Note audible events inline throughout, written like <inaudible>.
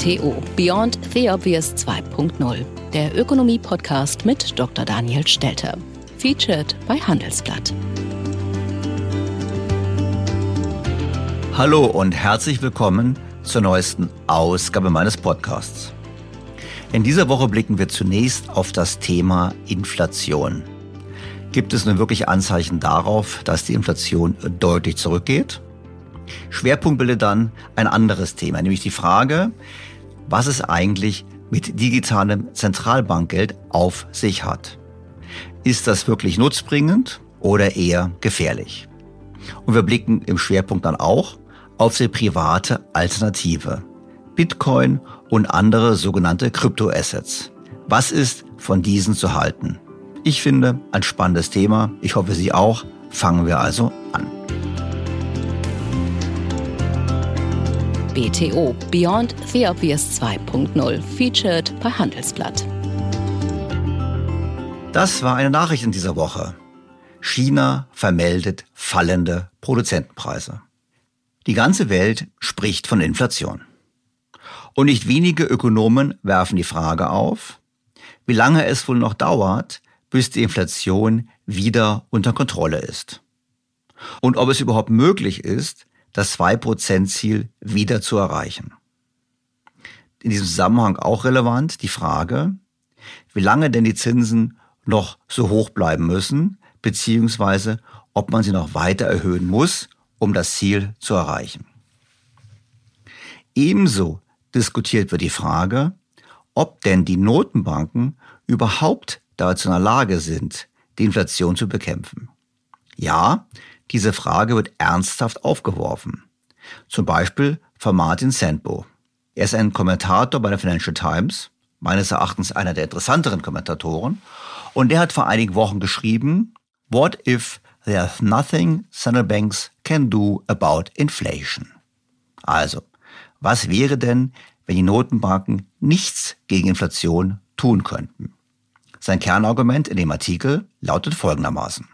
BTO Beyond the Obvious 2.0, der Ökonomie-Podcast mit Dr. Daniel Stelter. Featured bei Handelsblatt. Hallo und herzlich willkommen zur neuesten Ausgabe meines Podcasts. In dieser Woche blicken wir zunächst auf das Thema Inflation. Gibt es nun wirklich Anzeichen darauf, dass die Inflation deutlich zurückgeht? Schwerpunkt bildet dann ein anderes Thema, nämlich die Frage, was es eigentlich mit digitalem Zentralbankgeld auf sich hat. Ist das wirklich nutzbringend oder eher gefährlich? Und wir blicken im Schwerpunkt dann auch auf die private Alternative. Bitcoin und andere sogenannte Kryptoassets. Was ist von diesen zu halten? Ich finde ein spannendes Thema. Ich hoffe, Sie auch. Fangen wir also an. BTO Beyond the Obvious 2.0 featured bei Handelsblatt. Das war eine Nachricht in dieser Woche. China vermeldet fallende Produzentenpreise. Die ganze Welt spricht von Inflation. Und nicht wenige Ökonomen werfen die Frage auf, wie lange es wohl noch dauert, bis die Inflation wieder unter Kontrolle ist. Und ob es überhaupt möglich ist, das 2%-Ziel wieder zu erreichen. In diesem Zusammenhang auch relevant die Frage, wie lange denn die Zinsen noch so hoch bleiben müssen, beziehungsweise ob man sie noch weiter erhöhen muss, um das Ziel zu erreichen. Ebenso diskutiert wird die Frage, ob denn die Notenbanken überhaupt dazu in der Lage sind, die Inflation zu bekämpfen. Ja, diese Frage wird ernsthaft aufgeworfen. Zum Beispiel von Martin Sandbo. Er ist ein Kommentator bei der Financial Times, meines Erachtens einer der interessanteren Kommentatoren, und der hat vor einigen Wochen geschrieben, What if there's nothing central banks can do about inflation? Also, was wäre denn, wenn die Notenbanken nichts gegen Inflation tun könnten? Sein Kernargument in dem Artikel lautet folgendermaßen.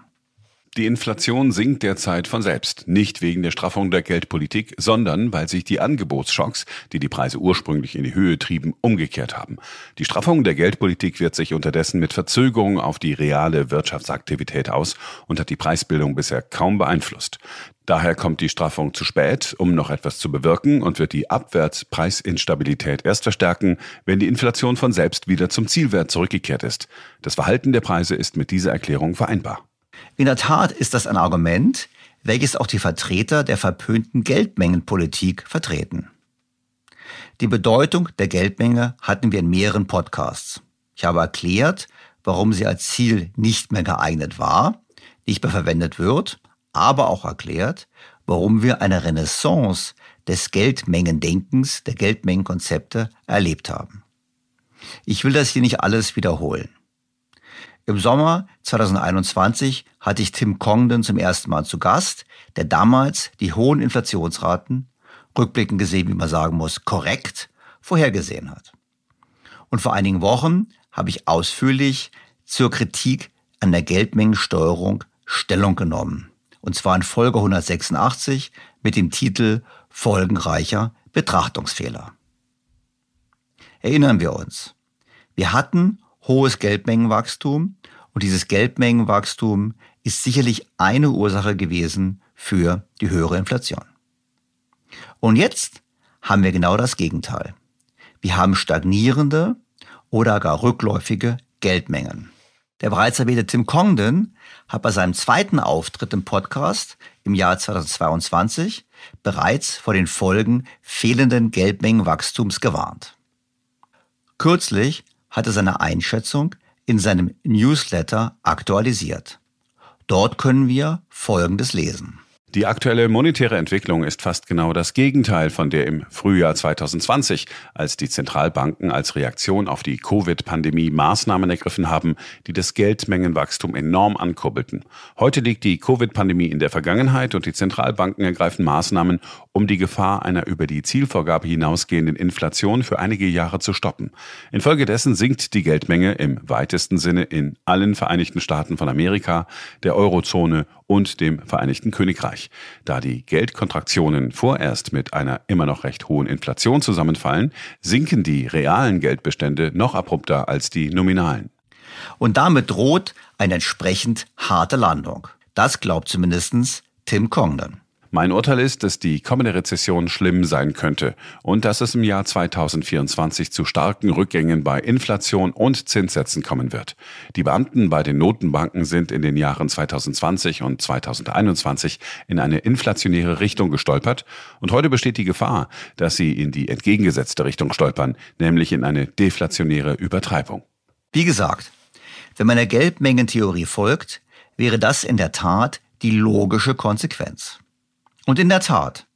Die Inflation sinkt derzeit von selbst, nicht wegen der Straffung der Geldpolitik, sondern weil sich die Angebotsschocks, die die Preise ursprünglich in die Höhe trieben, umgekehrt haben. Die Straffung der Geldpolitik wirkt sich unterdessen mit Verzögerung auf die reale Wirtschaftsaktivität aus und hat die Preisbildung bisher kaum beeinflusst. Daher kommt die Straffung zu spät, um noch etwas zu bewirken und wird die Abwärtspreisinstabilität erst verstärken, wenn die Inflation von selbst wieder zum Zielwert zurückgekehrt ist. Das Verhalten der Preise ist mit dieser Erklärung vereinbar. In der Tat ist das ein Argument, welches auch die Vertreter der verpönten Geldmengenpolitik vertreten. Die Bedeutung der Geldmenge hatten wir in mehreren Podcasts. Ich habe erklärt, warum sie als Ziel nicht mehr geeignet war, nicht mehr verwendet wird, aber auch erklärt, warum wir eine Renaissance des Geldmengendenkens, der Geldmengenkonzepte erlebt haben. Ich will das hier nicht alles wiederholen. Im Sommer 2021 hatte ich Tim Congdon zum ersten Mal zu Gast, der damals die hohen Inflationsraten, rückblickend gesehen, wie man sagen muss, korrekt vorhergesehen hat. Und vor einigen Wochen habe ich ausführlich zur Kritik an der Geldmengensteuerung Stellung genommen. Und zwar in Folge 186 mit dem Titel Folgenreicher Betrachtungsfehler. Erinnern wir uns. Wir hatten hohes Geldmengenwachstum. Und dieses Geldmengenwachstum ist sicherlich eine Ursache gewesen für die höhere Inflation. Und jetzt haben wir genau das Gegenteil. Wir haben stagnierende oder gar rückläufige Geldmengen. Der bereits erwähnte Tim Congdon hat bei seinem zweiten Auftritt im Podcast im Jahr 2022 bereits vor den Folgen fehlenden Geldmengenwachstums gewarnt. Kürzlich hatte seine Einschätzung in seinem Newsletter aktualisiert. Dort können wir Folgendes lesen. Die aktuelle monetäre Entwicklung ist fast genau das Gegenteil von der im Frühjahr 2020, als die Zentralbanken als Reaktion auf die Covid-Pandemie Maßnahmen ergriffen haben, die das Geldmengenwachstum enorm ankurbelten. Heute liegt die Covid-Pandemie in der Vergangenheit und die Zentralbanken ergreifen Maßnahmen, um die Gefahr einer über die Zielvorgabe hinausgehenden Inflation für einige Jahre zu stoppen. Infolgedessen sinkt die Geldmenge im weitesten Sinne in allen Vereinigten Staaten von Amerika, der Eurozone und dem Vereinigten Königreich. Da die Geldkontraktionen vorerst mit einer immer noch recht hohen Inflation zusammenfallen, sinken die realen Geldbestände noch abrupter als die nominalen. Und damit droht eine entsprechend harte Landung. Das glaubt zumindest Tim Congdon. Mein Urteil ist, dass die kommende Rezession schlimm sein könnte und dass es im Jahr 2024 zu starken Rückgängen bei Inflation und Zinssätzen kommen wird. Die Beamten bei den Notenbanken sind in den Jahren 2020 und 2021 in eine inflationäre Richtung gestolpert und heute besteht die Gefahr, dass sie in die entgegengesetzte Richtung stolpern, nämlich in eine deflationäre Übertreibung. Wie gesagt, wenn man der Geldmengentheorie folgt, wäre das in der Tat die logische Konsequenz. Und in der Tat,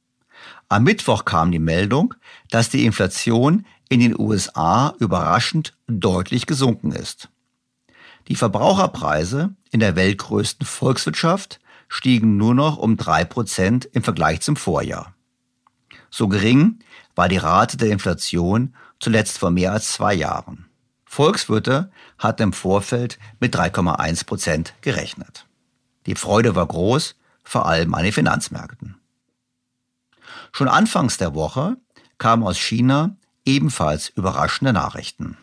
am Mittwoch kam die Meldung, dass die Inflation in den USA überraschend deutlich gesunken ist. Die Verbraucherpreise in der weltgrößten Volkswirtschaft stiegen nur noch um drei Prozent im Vergleich zum Vorjahr. So gering war die Rate der Inflation zuletzt vor mehr als zwei Jahren. Volkswirte hatten im Vorfeld mit 3,1 Prozent gerechnet. Die Freude war groß, vor allem an den Finanzmärkten. Schon anfangs der Woche kamen aus China ebenfalls überraschende Nachrichten.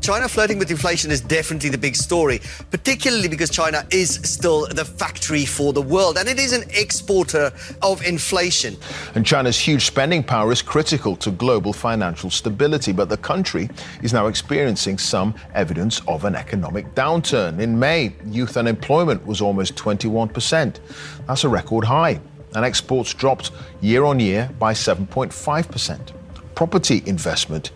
China flirting with inflation is definitely the big story, particularly because China is still the factory for the world and it is an exporter of inflation. And China's huge spending power is critical to global financial stability, but the country is now experiencing some evidence of an economic downturn. In May, youth unemployment was almost 21%. That's a record high and exports dropped year on year by 7.5%. Property investment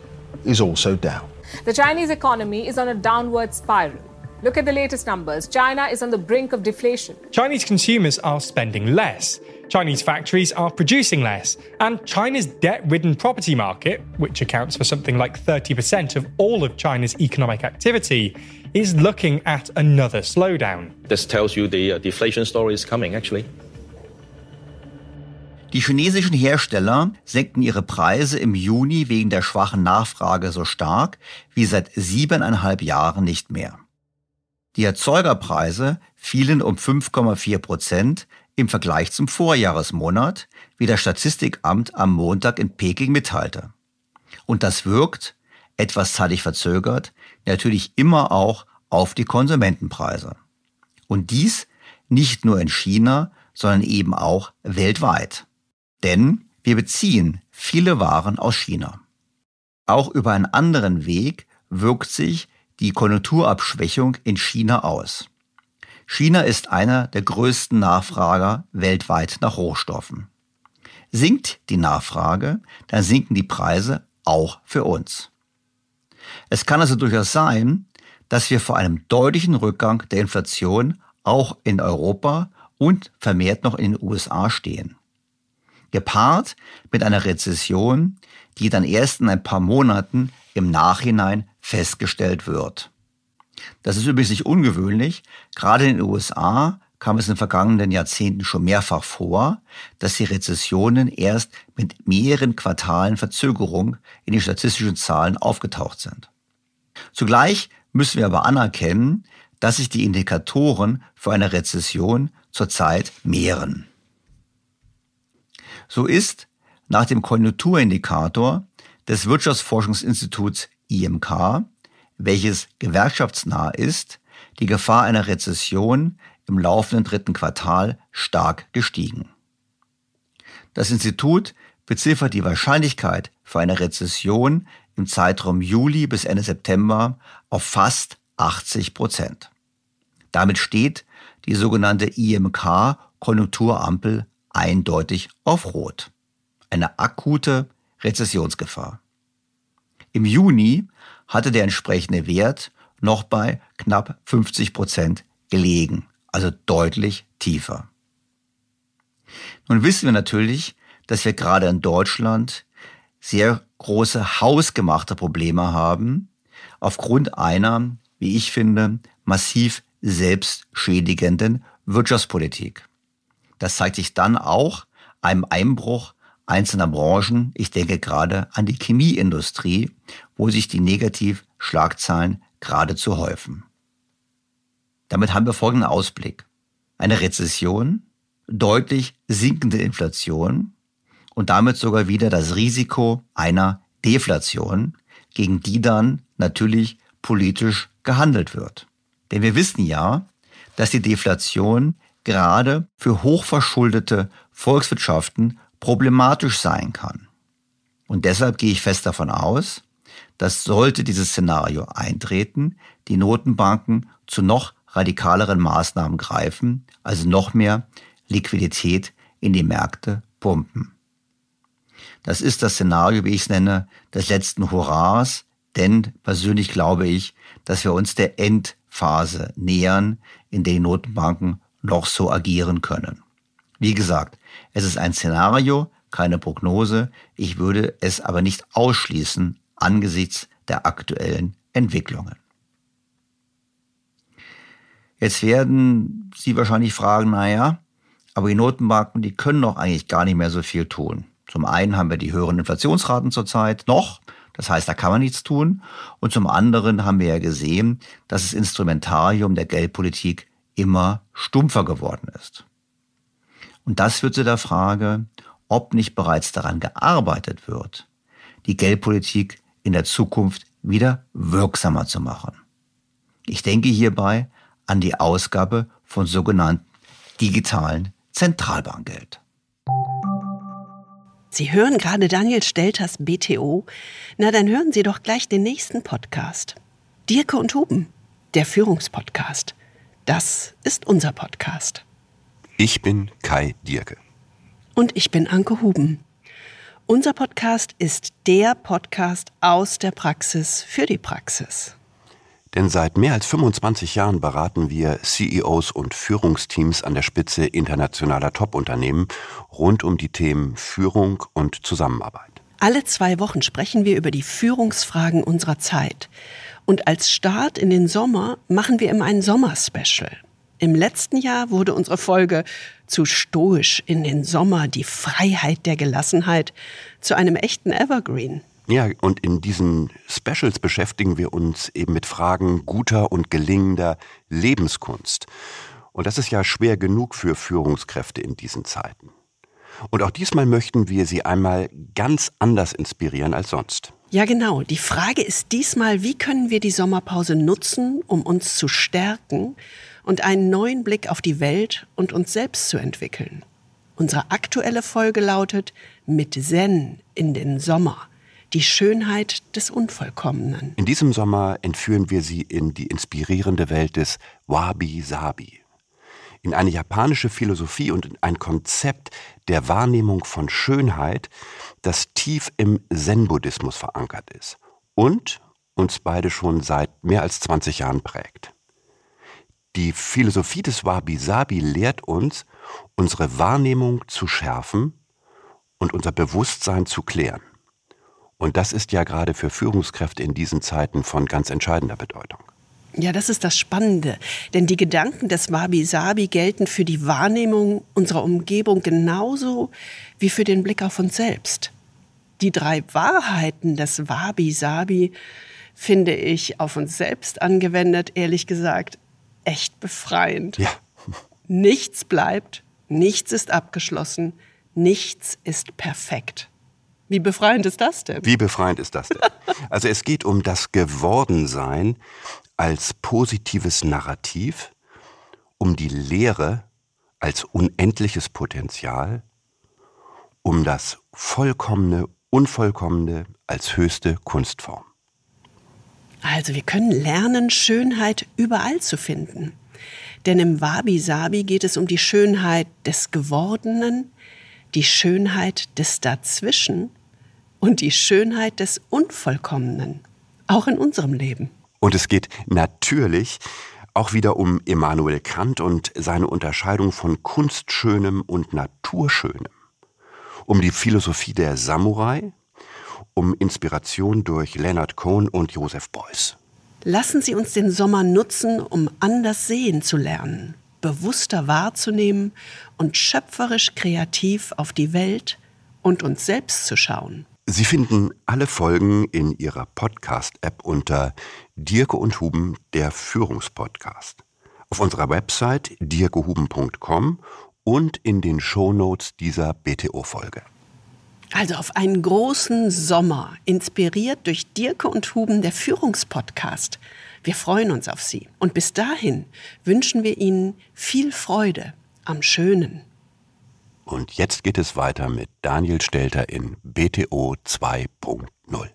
is also down. The Chinese economy is on a downward spiral. Look at the latest numbers. China is on the brink of deflation. Chinese consumers are spending less. Chinese factories are producing less. And China's debt ridden property market, which accounts for something like 30% of all of China's economic activity, is looking at another slowdown. This tells you the uh, deflation story is coming, actually. Die chinesischen Hersteller senkten ihre Preise im Juni wegen der schwachen Nachfrage so stark wie seit siebeneinhalb Jahren nicht mehr. Die Erzeugerpreise fielen um 5,4 Prozent im Vergleich zum Vorjahresmonat, wie das Statistikamt am Montag in Peking mitteilte. Und das wirkt, etwas zeitig verzögert, natürlich immer auch auf die Konsumentenpreise. Und dies nicht nur in China, sondern eben auch weltweit. Denn wir beziehen viele Waren aus China. Auch über einen anderen Weg wirkt sich die Konjunkturabschwächung in China aus. China ist einer der größten Nachfrager weltweit nach Rohstoffen. Sinkt die Nachfrage, dann sinken die Preise auch für uns. Es kann also durchaus sein, dass wir vor einem deutlichen Rückgang der Inflation auch in Europa und vermehrt noch in den USA stehen gepaart mit einer Rezession, die dann erst in ein paar Monaten im Nachhinein festgestellt wird. Das ist übrigens nicht ungewöhnlich. Gerade in den USA kam es in den vergangenen Jahrzehnten schon mehrfach vor, dass die Rezessionen erst mit mehreren Quartalen Verzögerung in den statistischen Zahlen aufgetaucht sind. Zugleich müssen wir aber anerkennen, dass sich die Indikatoren für eine Rezession zurzeit mehren. So ist nach dem Konjunkturindikator des Wirtschaftsforschungsinstituts IMK, welches gewerkschaftsnah ist, die Gefahr einer Rezession im laufenden dritten Quartal stark gestiegen. Das Institut beziffert die Wahrscheinlichkeit für eine Rezession im Zeitraum Juli bis Ende September auf fast 80 Prozent. Damit steht die sogenannte IMK Konjunkturampel eindeutig auf Rot. Eine akute Rezessionsgefahr. Im Juni hatte der entsprechende Wert noch bei knapp 50 Prozent gelegen, also deutlich tiefer. Nun wissen wir natürlich, dass wir gerade in Deutschland sehr große hausgemachte Probleme haben, aufgrund einer, wie ich finde, massiv selbstschädigenden Wirtschaftspolitik. Das zeigt sich dann auch einem Einbruch einzelner Branchen. Ich denke gerade an die Chemieindustrie, wo sich die Negativschlagzahlen geradezu häufen. Damit haben wir folgenden Ausblick. eine Rezession, deutlich sinkende Inflation und damit sogar wieder das Risiko einer Deflation, gegen die dann natürlich politisch gehandelt wird. Denn wir wissen ja, dass die Deflation gerade für hochverschuldete Volkswirtschaften problematisch sein kann. Und deshalb gehe ich fest davon aus, dass sollte dieses Szenario eintreten, die Notenbanken zu noch radikaleren Maßnahmen greifen, also noch mehr Liquidität in die Märkte pumpen. Das ist das Szenario, wie ich es nenne, des letzten Hurras, denn persönlich glaube ich, dass wir uns der Endphase nähern, in der die Notenbanken noch so agieren können. Wie gesagt, es ist ein Szenario, keine Prognose. Ich würde es aber nicht ausschließen angesichts der aktuellen Entwicklungen. Jetzt werden Sie wahrscheinlich fragen, naja, aber die Notenbanken, die können doch eigentlich gar nicht mehr so viel tun. Zum einen haben wir die höheren Inflationsraten zurzeit noch, das heißt, da kann man nichts tun. Und zum anderen haben wir ja gesehen, dass das Instrumentarium der Geldpolitik immer stumpfer geworden ist. Und das führt zu der Frage, ob nicht bereits daran gearbeitet wird, die Geldpolitik in der Zukunft wieder wirksamer zu machen. Ich denke hierbei an die Ausgabe von sogenannten digitalen Zentralbankgeld. Sie hören gerade Daniel Stelters BTO. Na, dann hören Sie doch gleich den nächsten Podcast. Dirke und Huben, der Führungspodcast. Das ist unser Podcast. Ich bin Kai Dirke. Und ich bin Anke Huben. Unser Podcast ist der Podcast aus der Praxis für die Praxis. Denn seit mehr als 25 Jahren beraten wir CEOs und Führungsteams an der Spitze internationaler Top-Unternehmen rund um die Themen Führung und Zusammenarbeit. Alle zwei Wochen sprechen wir über die Führungsfragen unserer Zeit. Und als Start in den Sommer machen wir immer ein Sommerspecial. Im letzten Jahr wurde unsere Folge zu stoisch in den Sommer, die Freiheit der Gelassenheit, zu einem echten Evergreen. Ja, und in diesen Specials beschäftigen wir uns eben mit Fragen guter und gelingender Lebenskunst. Und das ist ja schwer genug für Führungskräfte in diesen Zeiten. Und auch diesmal möchten wir Sie einmal ganz anders inspirieren als sonst. Ja, genau. Die Frage ist diesmal, wie können wir die Sommerpause nutzen, um uns zu stärken und einen neuen Blick auf die Welt und uns selbst zu entwickeln. Unsere aktuelle Folge lautet Mit Zen in den Sommer die Schönheit des Unvollkommenen. In diesem Sommer entführen wir Sie in die inspirierende Welt des Wabi-Sabi. In eine japanische Philosophie und in ein Konzept der Wahrnehmung von Schönheit, das tief im Zen-Buddhismus verankert ist und uns beide schon seit mehr als 20 Jahren prägt. Die Philosophie des Wabi-Sabi lehrt uns, unsere Wahrnehmung zu schärfen und unser Bewusstsein zu klären. Und das ist ja gerade für Führungskräfte in diesen Zeiten von ganz entscheidender Bedeutung. Ja, das ist das Spannende. Denn die Gedanken des Wabi-Sabi gelten für die Wahrnehmung unserer Umgebung genauso wie für den Blick auf uns selbst. Die drei Wahrheiten des Wabi-Sabi finde ich auf uns selbst angewendet, ehrlich gesagt, echt befreiend. Ja. Nichts bleibt, nichts ist abgeschlossen, nichts ist perfekt. Wie befreiend ist das denn? Wie befreiend ist das denn? <laughs> Also es geht um das Gewordensein als positives Narrativ, um die Lehre als unendliches Potenzial, um das Vollkommene, Unvollkommene als höchste Kunstform. Also wir können lernen, Schönheit überall zu finden. Denn im Wabi-Sabi geht es um die Schönheit des Gewordenen, die Schönheit des Dazwischen und die Schönheit des Unvollkommenen, auch in unserem Leben. Und es geht natürlich auch wieder um Immanuel Kant und seine Unterscheidung von Kunstschönem und Naturschönem, um die Philosophie der Samurai, um Inspiration durch Leonard Cohen und Joseph Beuys. Lassen Sie uns den Sommer nutzen, um anders sehen zu lernen bewusster wahrzunehmen und schöpferisch kreativ auf die Welt und uns selbst zu schauen. Sie finden alle Folgen in Ihrer Podcast-App unter Dirke und Huben, der Führungspodcast. Auf unserer Website dirkehuben.com und in den Shownotes dieser BTO-Folge. Also auf einen großen Sommer, inspiriert durch Dirke und Huben, der Führungspodcast. Wir freuen uns auf Sie. Und bis dahin wünschen wir Ihnen viel Freude am Schönen. Und jetzt geht es weiter mit Daniel Stelter in BTO 2.0.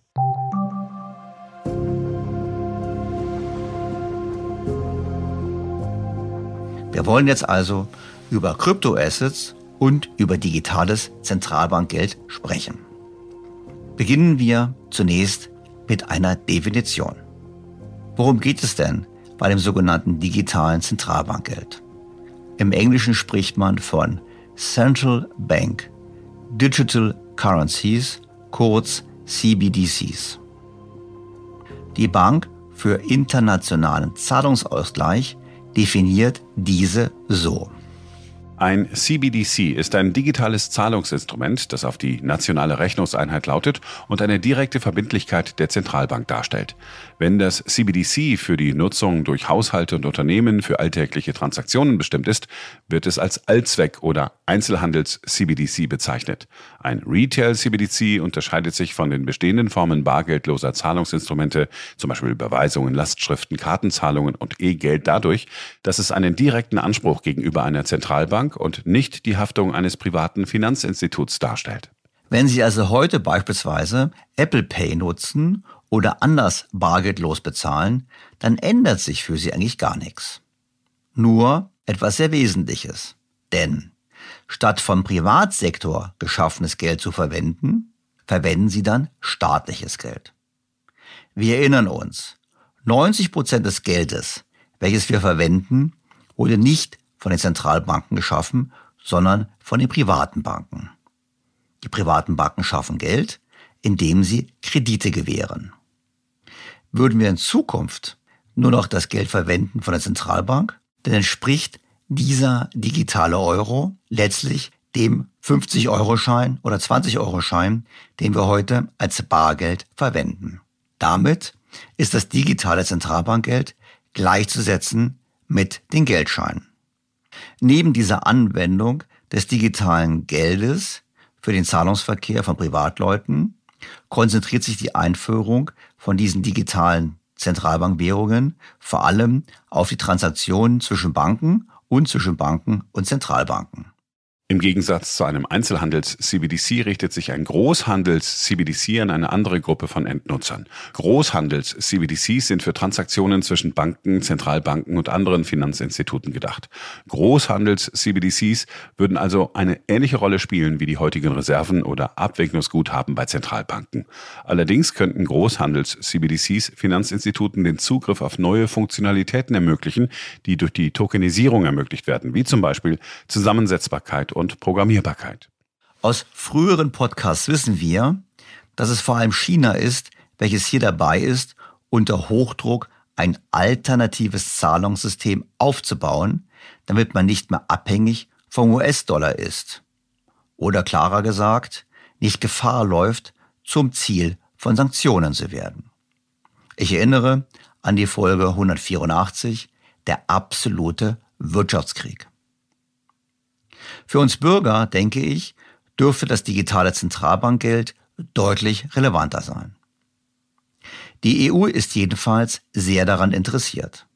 Wir wollen jetzt also über Kryptoassets und über digitales Zentralbankgeld sprechen. Beginnen wir zunächst mit einer Definition. Worum geht es denn bei dem sogenannten digitalen Zentralbankgeld? Im Englischen spricht man von Central Bank Digital Currencies, kurz CBDCs. Die Bank für internationalen Zahlungsausgleich definiert diese so. Ein CBDC ist ein digitales Zahlungsinstrument, das auf die nationale Rechnungseinheit lautet und eine direkte Verbindlichkeit der Zentralbank darstellt. Wenn das CBDC für die Nutzung durch Haushalte und Unternehmen für alltägliche Transaktionen bestimmt ist, wird es als Allzweck- oder Einzelhandels-CBDC bezeichnet. Ein Retail-CBDC unterscheidet sich von den bestehenden Formen bargeldloser Zahlungsinstrumente, zum Beispiel Überweisungen, Lastschriften, Kartenzahlungen und E-Geld dadurch, dass es einen direkten Anspruch gegenüber einer Zentralbank Bank und nicht die Haftung eines privaten Finanzinstituts darstellt. Wenn Sie also heute beispielsweise Apple Pay nutzen oder anders bargeldlos bezahlen, dann ändert sich für Sie eigentlich gar nichts. Nur etwas sehr Wesentliches. Denn statt vom Privatsektor geschaffenes Geld zu verwenden, verwenden Sie dann staatliches Geld. Wir erinnern uns, 90 Prozent des Geldes, welches wir verwenden, wurde nicht von den Zentralbanken geschaffen, sondern von den privaten Banken. Die privaten Banken schaffen Geld, indem sie Kredite gewähren. Würden wir in Zukunft nur noch das Geld verwenden von der Zentralbank, dann entspricht dieser digitale Euro letztlich dem 50-Euro-Schein oder 20-Euro-Schein, den wir heute als Bargeld verwenden. Damit ist das digitale Zentralbankgeld gleichzusetzen mit den Geldscheinen. Neben dieser Anwendung des digitalen Geldes für den Zahlungsverkehr von Privatleuten konzentriert sich die Einführung von diesen digitalen Zentralbankwährungen vor allem auf die Transaktionen zwischen Banken und zwischen Banken und Zentralbanken. Im Gegensatz zu einem Einzelhandels-CBDC richtet sich ein Großhandels-CBDC an eine andere Gruppe von Endnutzern. Großhandels-CBDCs sind für Transaktionen zwischen Banken, Zentralbanken und anderen Finanzinstituten gedacht. Großhandels-CBDCs würden also eine ähnliche Rolle spielen wie die heutigen Reserven oder Abwicklungsguthaben bei Zentralbanken. Allerdings könnten Großhandels-CBDCs Finanzinstituten den Zugriff auf neue Funktionalitäten ermöglichen, die durch die Tokenisierung ermöglicht werden, wie zum Beispiel Zusammensetzbarkeit und Programmierbarkeit. Aus früheren Podcasts wissen wir, dass es vor allem China ist, welches hier dabei ist, unter Hochdruck ein alternatives Zahlungssystem aufzubauen, damit man nicht mehr abhängig vom US-Dollar ist. Oder klarer gesagt, nicht Gefahr läuft, zum Ziel von Sanktionen zu werden. Ich erinnere an die Folge 184, der absolute Wirtschaftskrieg. Für uns Bürger, denke ich, dürfte das digitale Zentralbankgeld deutlich relevanter sein. Die EU ist jedenfalls sehr daran interessiert.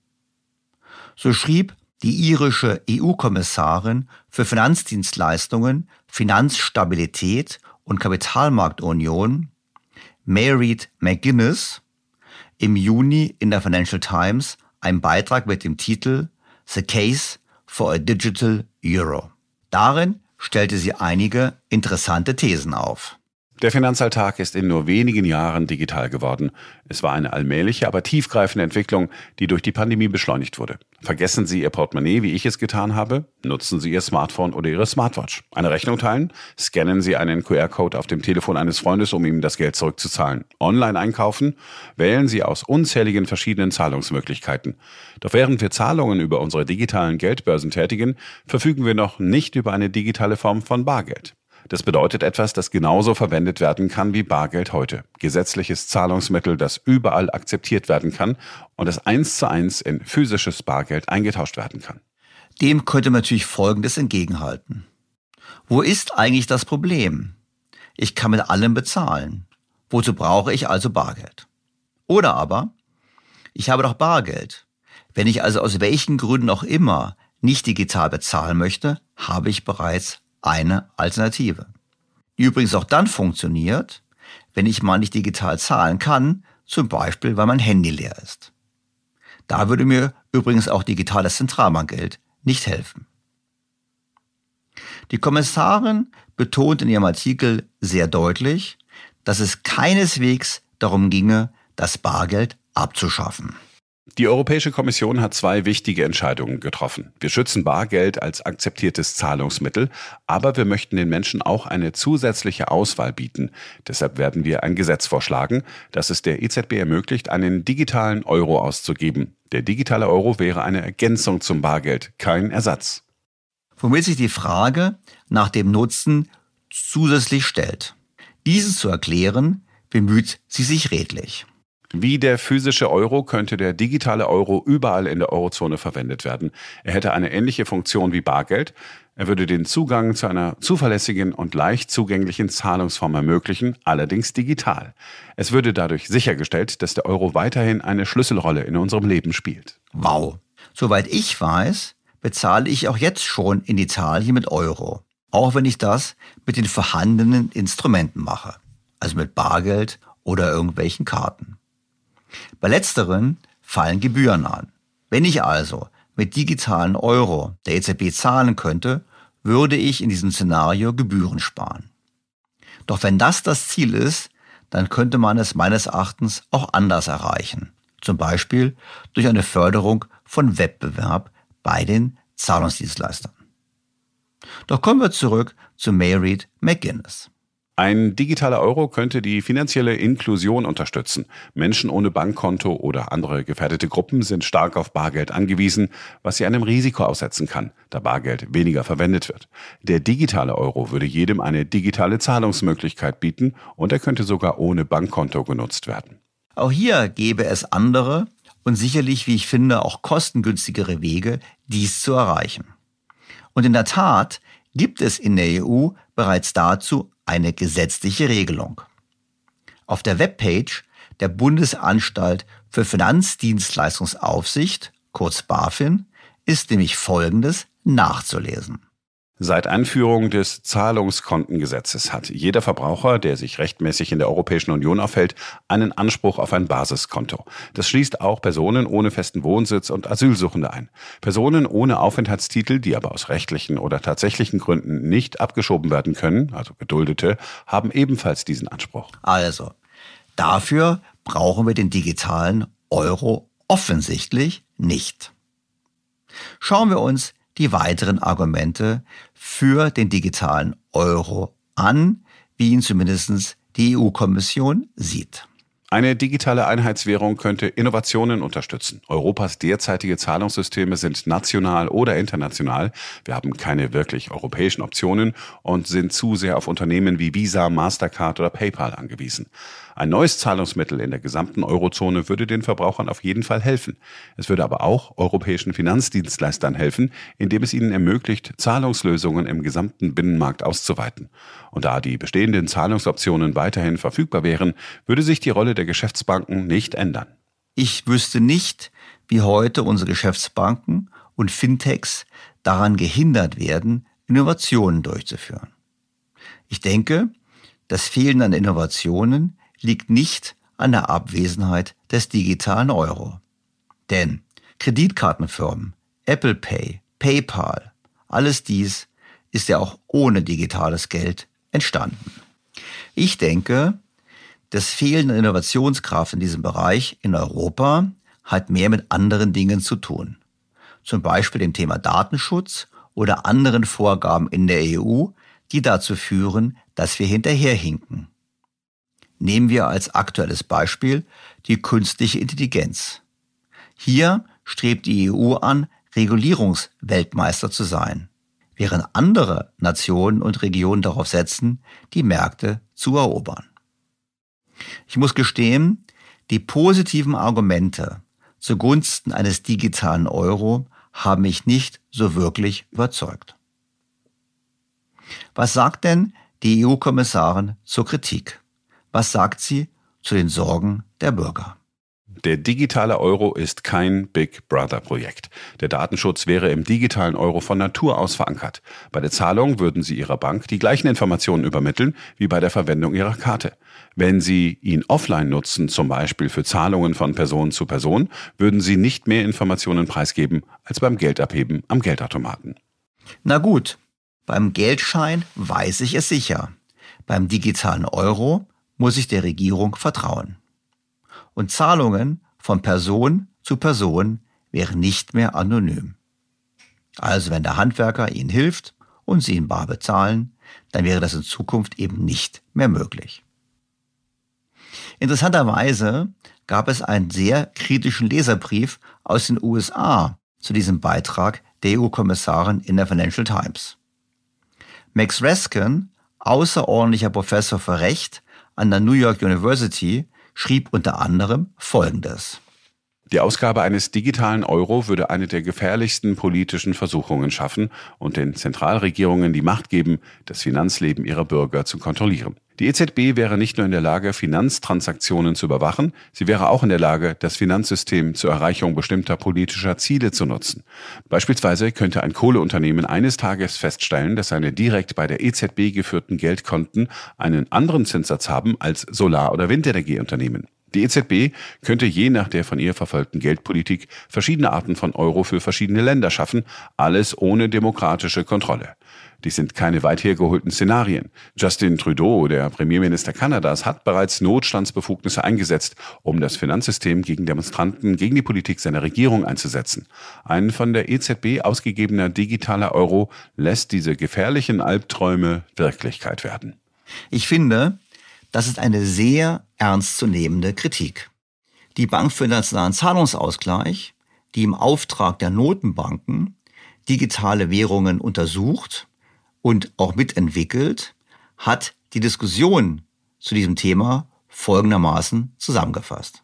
So schrieb die irische EU-Kommissarin für Finanzdienstleistungen, Finanzstabilität und Kapitalmarktunion, Marit McGuinness, im Juni in der Financial Times einen Beitrag mit dem Titel The Case for a Digital Euro. Darin stellte sie einige interessante Thesen auf. Der Finanzalltag ist in nur wenigen Jahren digital geworden. Es war eine allmähliche, aber tiefgreifende Entwicklung, die durch die Pandemie beschleunigt wurde. Vergessen Sie Ihr Portemonnaie, wie ich es getan habe? Nutzen Sie Ihr Smartphone oder Ihre Smartwatch. Eine Rechnung teilen? Scannen Sie einen QR-Code auf dem Telefon eines Freundes, um ihm das Geld zurückzuzahlen. Online einkaufen? Wählen Sie aus unzähligen verschiedenen Zahlungsmöglichkeiten. Doch während wir Zahlungen über unsere digitalen Geldbörsen tätigen, verfügen wir noch nicht über eine digitale Form von Bargeld. Das bedeutet etwas, das genauso verwendet werden kann wie Bargeld heute. Gesetzliches Zahlungsmittel, das überall akzeptiert werden kann und das eins zu eins in physisches Bargeld eingetauscht werden kann. Dem könnte man natürlich Folgendes entgegenhalten. Wo ist eigentlich das Problem? Ich kann mit allem bezahlen. Wozu brauche ich also Bargeld? Oder aber, ich habe doch Bargeld. Wenn ich also aus welchen Gründen auch immer nicht digital bezahlen möchte, habe ich bereits eine Alternative. Die übrigens auch dann funktioniert, wenn ich mal nicht digital zahlen kann, zum Beispiel weil mein Handy leer ist. Da würde mir übrigens auch digitales Zentralbankgeld nicht helfen. Die Kommissarin betont in ihrem Artikel sehr deutlich, dass es keineswegs darum ginge, das Bargeld abzuschaffen. Die Europäische Kommission hat zwei wichtige Entscheidungen getroffen. Wir schützen Bargeld als akzeptiertes Zahlungsmittel, aber wir möchten den Menschen auch eine zusätzliche Auswahl bieten. Deshalb werden wir ein Gesetz vorschlagen, das es der EZB ermöglicht, einen digitalen Euro auszugeben. Der digitale Euro wäre eine Ergänzung zum Bargeld, kein Ersatz. Womit sich die Frage nach dem Nutzen zusätzlich stellt. Diesen zu erklären, bemüht sie sich redlich. Wie der physische Euro könnte der digitale Euro überall in der Eurozone verwendet werden. Er hätte eine ähnliche Funktion wie Bargeld. Er würde den Zugang zu einer zuverlässigen und leicht zugänglichen Zahlungsform ermöglichen, allerdings digital. Es würde dadurch sichergestellt, dass der Euro weiterhin eine Schlüsselrolle in unserem Leben spielt. Wow. Soweit ich weiß, bezahle ich auch jetzt schon in Italien mit Euro. Auch wenn ich das mit den vorhandenen Instrumenten mache. Also mit Bargeld oder irgendwelchen Karten. Bei letzteren fallen Gebühren an. Wenn ich also mit digitalen Euro der EZB zahlen könnte, würde ich in diesem Szenario Gebühren sparen. Doch wenn das das Ziel ist, dann könnte man es meines Erachtens auch anders erreichen. Zum Beispiel durch eine Förderung von Wettbewerb bei den Zahlungsdienstleistern. Doch kommen wir zurück zu Mayreed McGuinness. Ein digitaler Euro könnte die finanzielle Inklusion unterstützen. Menschen ohne Bankkonto oder andere gefährdete Gruppen sind stark auf Bargeld angewiesen, was sie einem Risiko aussetzen kann, da Bargeld weniger verwendet wird. Der digitale Euro würde jedem eine digitale Zahlungsmöglichkeit bieten und er könnte sogar ohne Bankkonto genutzt werden. Auch hier gäbe es andere und sicherlich, wie ich finde, auch kostengünstigere Wege, dies zu erreichen. Und in der Tat gibt es in der EU bereits dazu eine gesetzliche Regelung. Auf der Webpage der Bundesanstalt für Finanzdienstleistungsaufsicht, kurz BaFin, ist nämlich Folgendes nachzulesen. Seit Einführung des Zahlungskontengesetzes hat jeder Verbraucher, der sich rechtmäßig in der Europäischen Union aufhält, einen Anspruch auf ein Basiskonto. Das schließt auch Personen ohne festen Wohnsitz und Asylsuchende ein. Personen ohne Aufenthaltstitel, die aber aus rechtlichen oder tatsächlichen Gründen nicht abgeschoben werden können, also Geduldete, haben ebenfalls diesen Anspruch. Also, dafür brauchen wir den digitalen Euro offensichtlich nicht. Schauen wir uns die weiteren Argumente für den digitalen Euro an, wie ihn zumindest die EU-Kommission sieht. Eine digitale Einheitswährung könnte Innovationen unterstützen. Europas derzeitige Zahlungssysteme sind national oder international. Wir haben keine wirklich europäischen Optionen und sind zu sehr auf Unternehmen wie Visa, Mastercard oder PayPal angewiesen. Ein neues Zahlungsmittel in der gesamten Eurozone würde den Verbrauchern auf jeden Fall helfen. Es würde aber auch europäischen Finanzdienstleistern helfen, indem es ihnen ermöglicht, Zahlungslösungen im gesamten Binnenmarkt auszuweiten. Und da die bestehenden Zahlungsoptionen weiterhin verfügbar wären, würde sich die Rolle der Geschäftsbanken nicht ändern. Ich wüsste nicht, wie heute unsere Geschäftsbanken und Fintechs daran gehindert werden, Innovationen durchzuführen. Ich denke, das Fehlen an Innovationen liegt nicht an der Abwesenheit des digitalen Euro. Denn Kreditkartenfirmen, Apple Pay, PayPal, alles dies ist ja auch ohne digitales Geld entstanden. Ich denke, das Fehlen an Innovationskraft in diesem Bereich in Europa hat mehr mit anderen Dingen zu tun. Zum Beispiel dem Thema Datenschutz oder anderen Vorgaben in der EU, die dazu führen, dass wir hinterherhinken. Nehmen wir als aktuelles Beispiel die künstliche Intelligenz. Hier strebt die EU an, Regulierungsweltmeister zu sein. während andere Nationen und Regionen darauf setzen, die Märkte zu erobern. Ich muss gestehen, die positiven Argumente zugunsten eines digitalen Euro haben mich nicht so wirklich überzeugt. Was sagt denn die EU-Kommissarin zur Kritik? Was sagt sie zu den Sorgen der Bürger? Der digitale Euro ist kein Big Brother Projekt. Der Datenschutz wäre im digitalen Euro von Natur aus verankert. Bei der Zahlung würden Sie Ihrer Bank die gleichen Informationen übermitteln wie bei der Verwendung Ihrer Karte. Wenn Sie ihn offline nutzen, zum Beispiel für Zahlungen von Person zu Person, würden Sie nicht mehr Informationen preisgeben als beim Geldabheben am Geldautomaten. Na gut, beim Geldschein weiß ich es sicher. Beim digitalen Euro muss ich der Regierung vertrauen und Zahlungen von Person zu Person wären nicht mehr anonym. Also wenn der Handwerker Ihnen hilft und Sie ihn bar bezahlen, dann wäre das in Zukunft eben nicht mehr möglich. Interessanterweise gab es einen sehr kritischen Leserbrief aus den USA zu diesem Beitrag der EU-Kommissarin in der Financial Times. Max Raskin, außerordentlicher Professor für Recht an der New York University, schrieb unter anderem Folgendes. Die Ausgabe eines digitalen Euro würde eine der gefährlichsten politischen Versuchungen schaffen und den Zentralregierungen die Macht geben, das Finanzleben ihrer Bürger zu kontrollieren. Die EZB wäre nicht nur in der Lage, Finanztransaktionen zu überwachen, sie wäre auch in der Lage, das Finanzsystem zur Erreichung bestimmter politischer Ziele zu nutzen. Beispielsweise könnte ein Kohleunternehmen eines Tages feststellen, dass seine direkt bei der EZB geführten Geldkonten einen anderen Zinssatz haben als Solar- oder Windenergieunternehmen. Die EZB könnte je nach der von ihr verfolgten Geldpolitik verschiedene Arten von Euro für verschiedene Länder schaffen, alles ohne demokratische Kontrolle. Dies sind keine weit hergeholten Szenarien. Justin Trudeau, der Premierminister Kanadas, hat bereits Notstandsbefugnisse eingesetzt, um das Finanzsystem gegen Demonstranten, gegen die Politik seiner Regierung einzusetzen. Ein von der EZB ausgegebener digitaler Euro lässt diese gefährlichen Albträume Wirklichkeit werden. Ich finde, das ist eine sehr ernstzunehmende Kritik. Die Bank für internationalen Zahlungsausgleich, die im Auftrag der Notenbanken digitale Währungen untersucht und auch mitentwickelt, hat die Diskussion zu diesem Thema folgendermaßen zusammengefasst.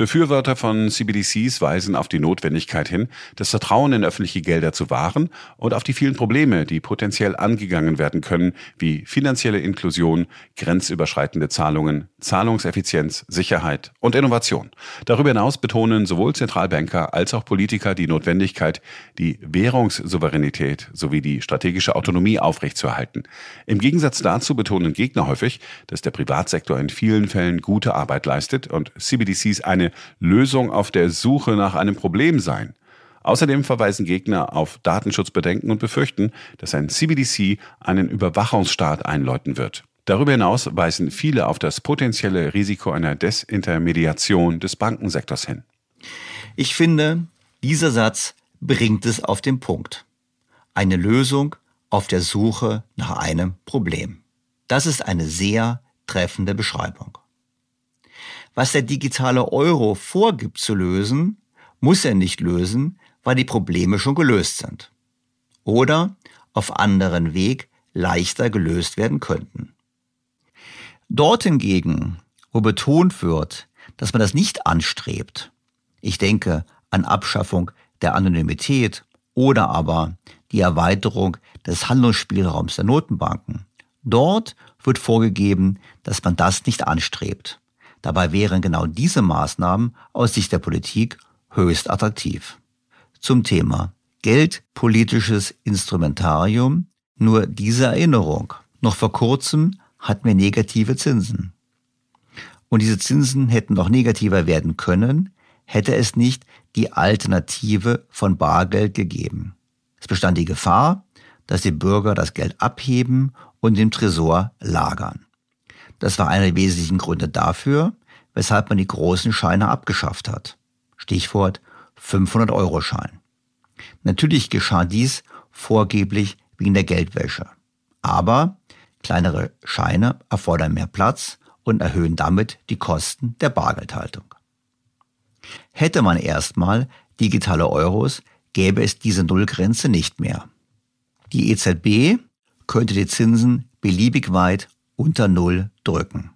Befürworter von CBDCs weisen auf die Notwendigkeit hin, das Vertrauen in öffentliche Gelder zu wahren und auf die vielen Probleme, die potenziell angegangen werden können, wie finanzielle Inklusion, grenzüberschreitende Zahlungen, Zahlungseffizienz, Sicherheit und Innovation. Darüber hinaus betonen sowohl Zentralbanker als auch Politiker die Notwendigkeit, die Währungssouveränität sowie die strategische Autonomie aufrechtzuerhalten. Im Gegensatz dazu betonen Gegner häufig, dass der Privatsektor in vielen Fällen gute Arbeit leistet und CBDCs eine Lösung auf der Suche nach einem Problem sein. Außerdem verweisen Gegner auf Datenschutzbedenken und befürchten, dass ein CBDC einen Überwachungsstaat einläuten wird. Darüber hinaus weisen viele auf das potenzielle Risiko einer Desintermediation des Bankensektors hin. Ich finde, dieser Satz bringt es auf den Punkt. Eine Lösung auf der Suche nach einem Problem. Das ist eine sehr treffende Beschreibung. Was der digitale Euro vorgibt zu lösen, muss er nicht lösen, weil die Probleme schon gelöst sind. Oder auf anderen Weg leichter gelöst werden könnten. Dort hingegen, wo betont wird, dass man das nicht anstrebt, ich denke an Abschaffung der Anonymität oder aber die Erweiterung des Handlungsspielraums der Notenbanken, dort wird vorgegeben, dass man das nicht anstrebt. Dabei wären genau diese Maßnahmen aus Sicht der Politik höchst attraktiv. Zum Thema Geldpolitisches Instrumentarium nur diese Erinnerung. Noch vor kurzem hatten wir negative Zinsen. Und diese Zinsen hätten noch negativer werden können, hätte es nicht die Alternative von Bargeld gegeben. Es bestand die Gefahr, dass die Bürger das Geld abheben und im Tresor lagern. Das war einer der wesentlichen Gründe dafür, weshalb man die großen Scheine abgeschafft hat. Stichwort 500-Euro-Schein. Natürlich geschah dies vorgeblich wegen der Geldwäsche. Aber kleinere Scheine erfordern mehr Platz und erhöhen damit die Kosten der Bargeldhaltung. Hätte man erstmal digitale Euros, gäbe es diese Nullgrenze nicht mehr. Die EZB könnte die Zinsen beliebig weit unter Null drücken.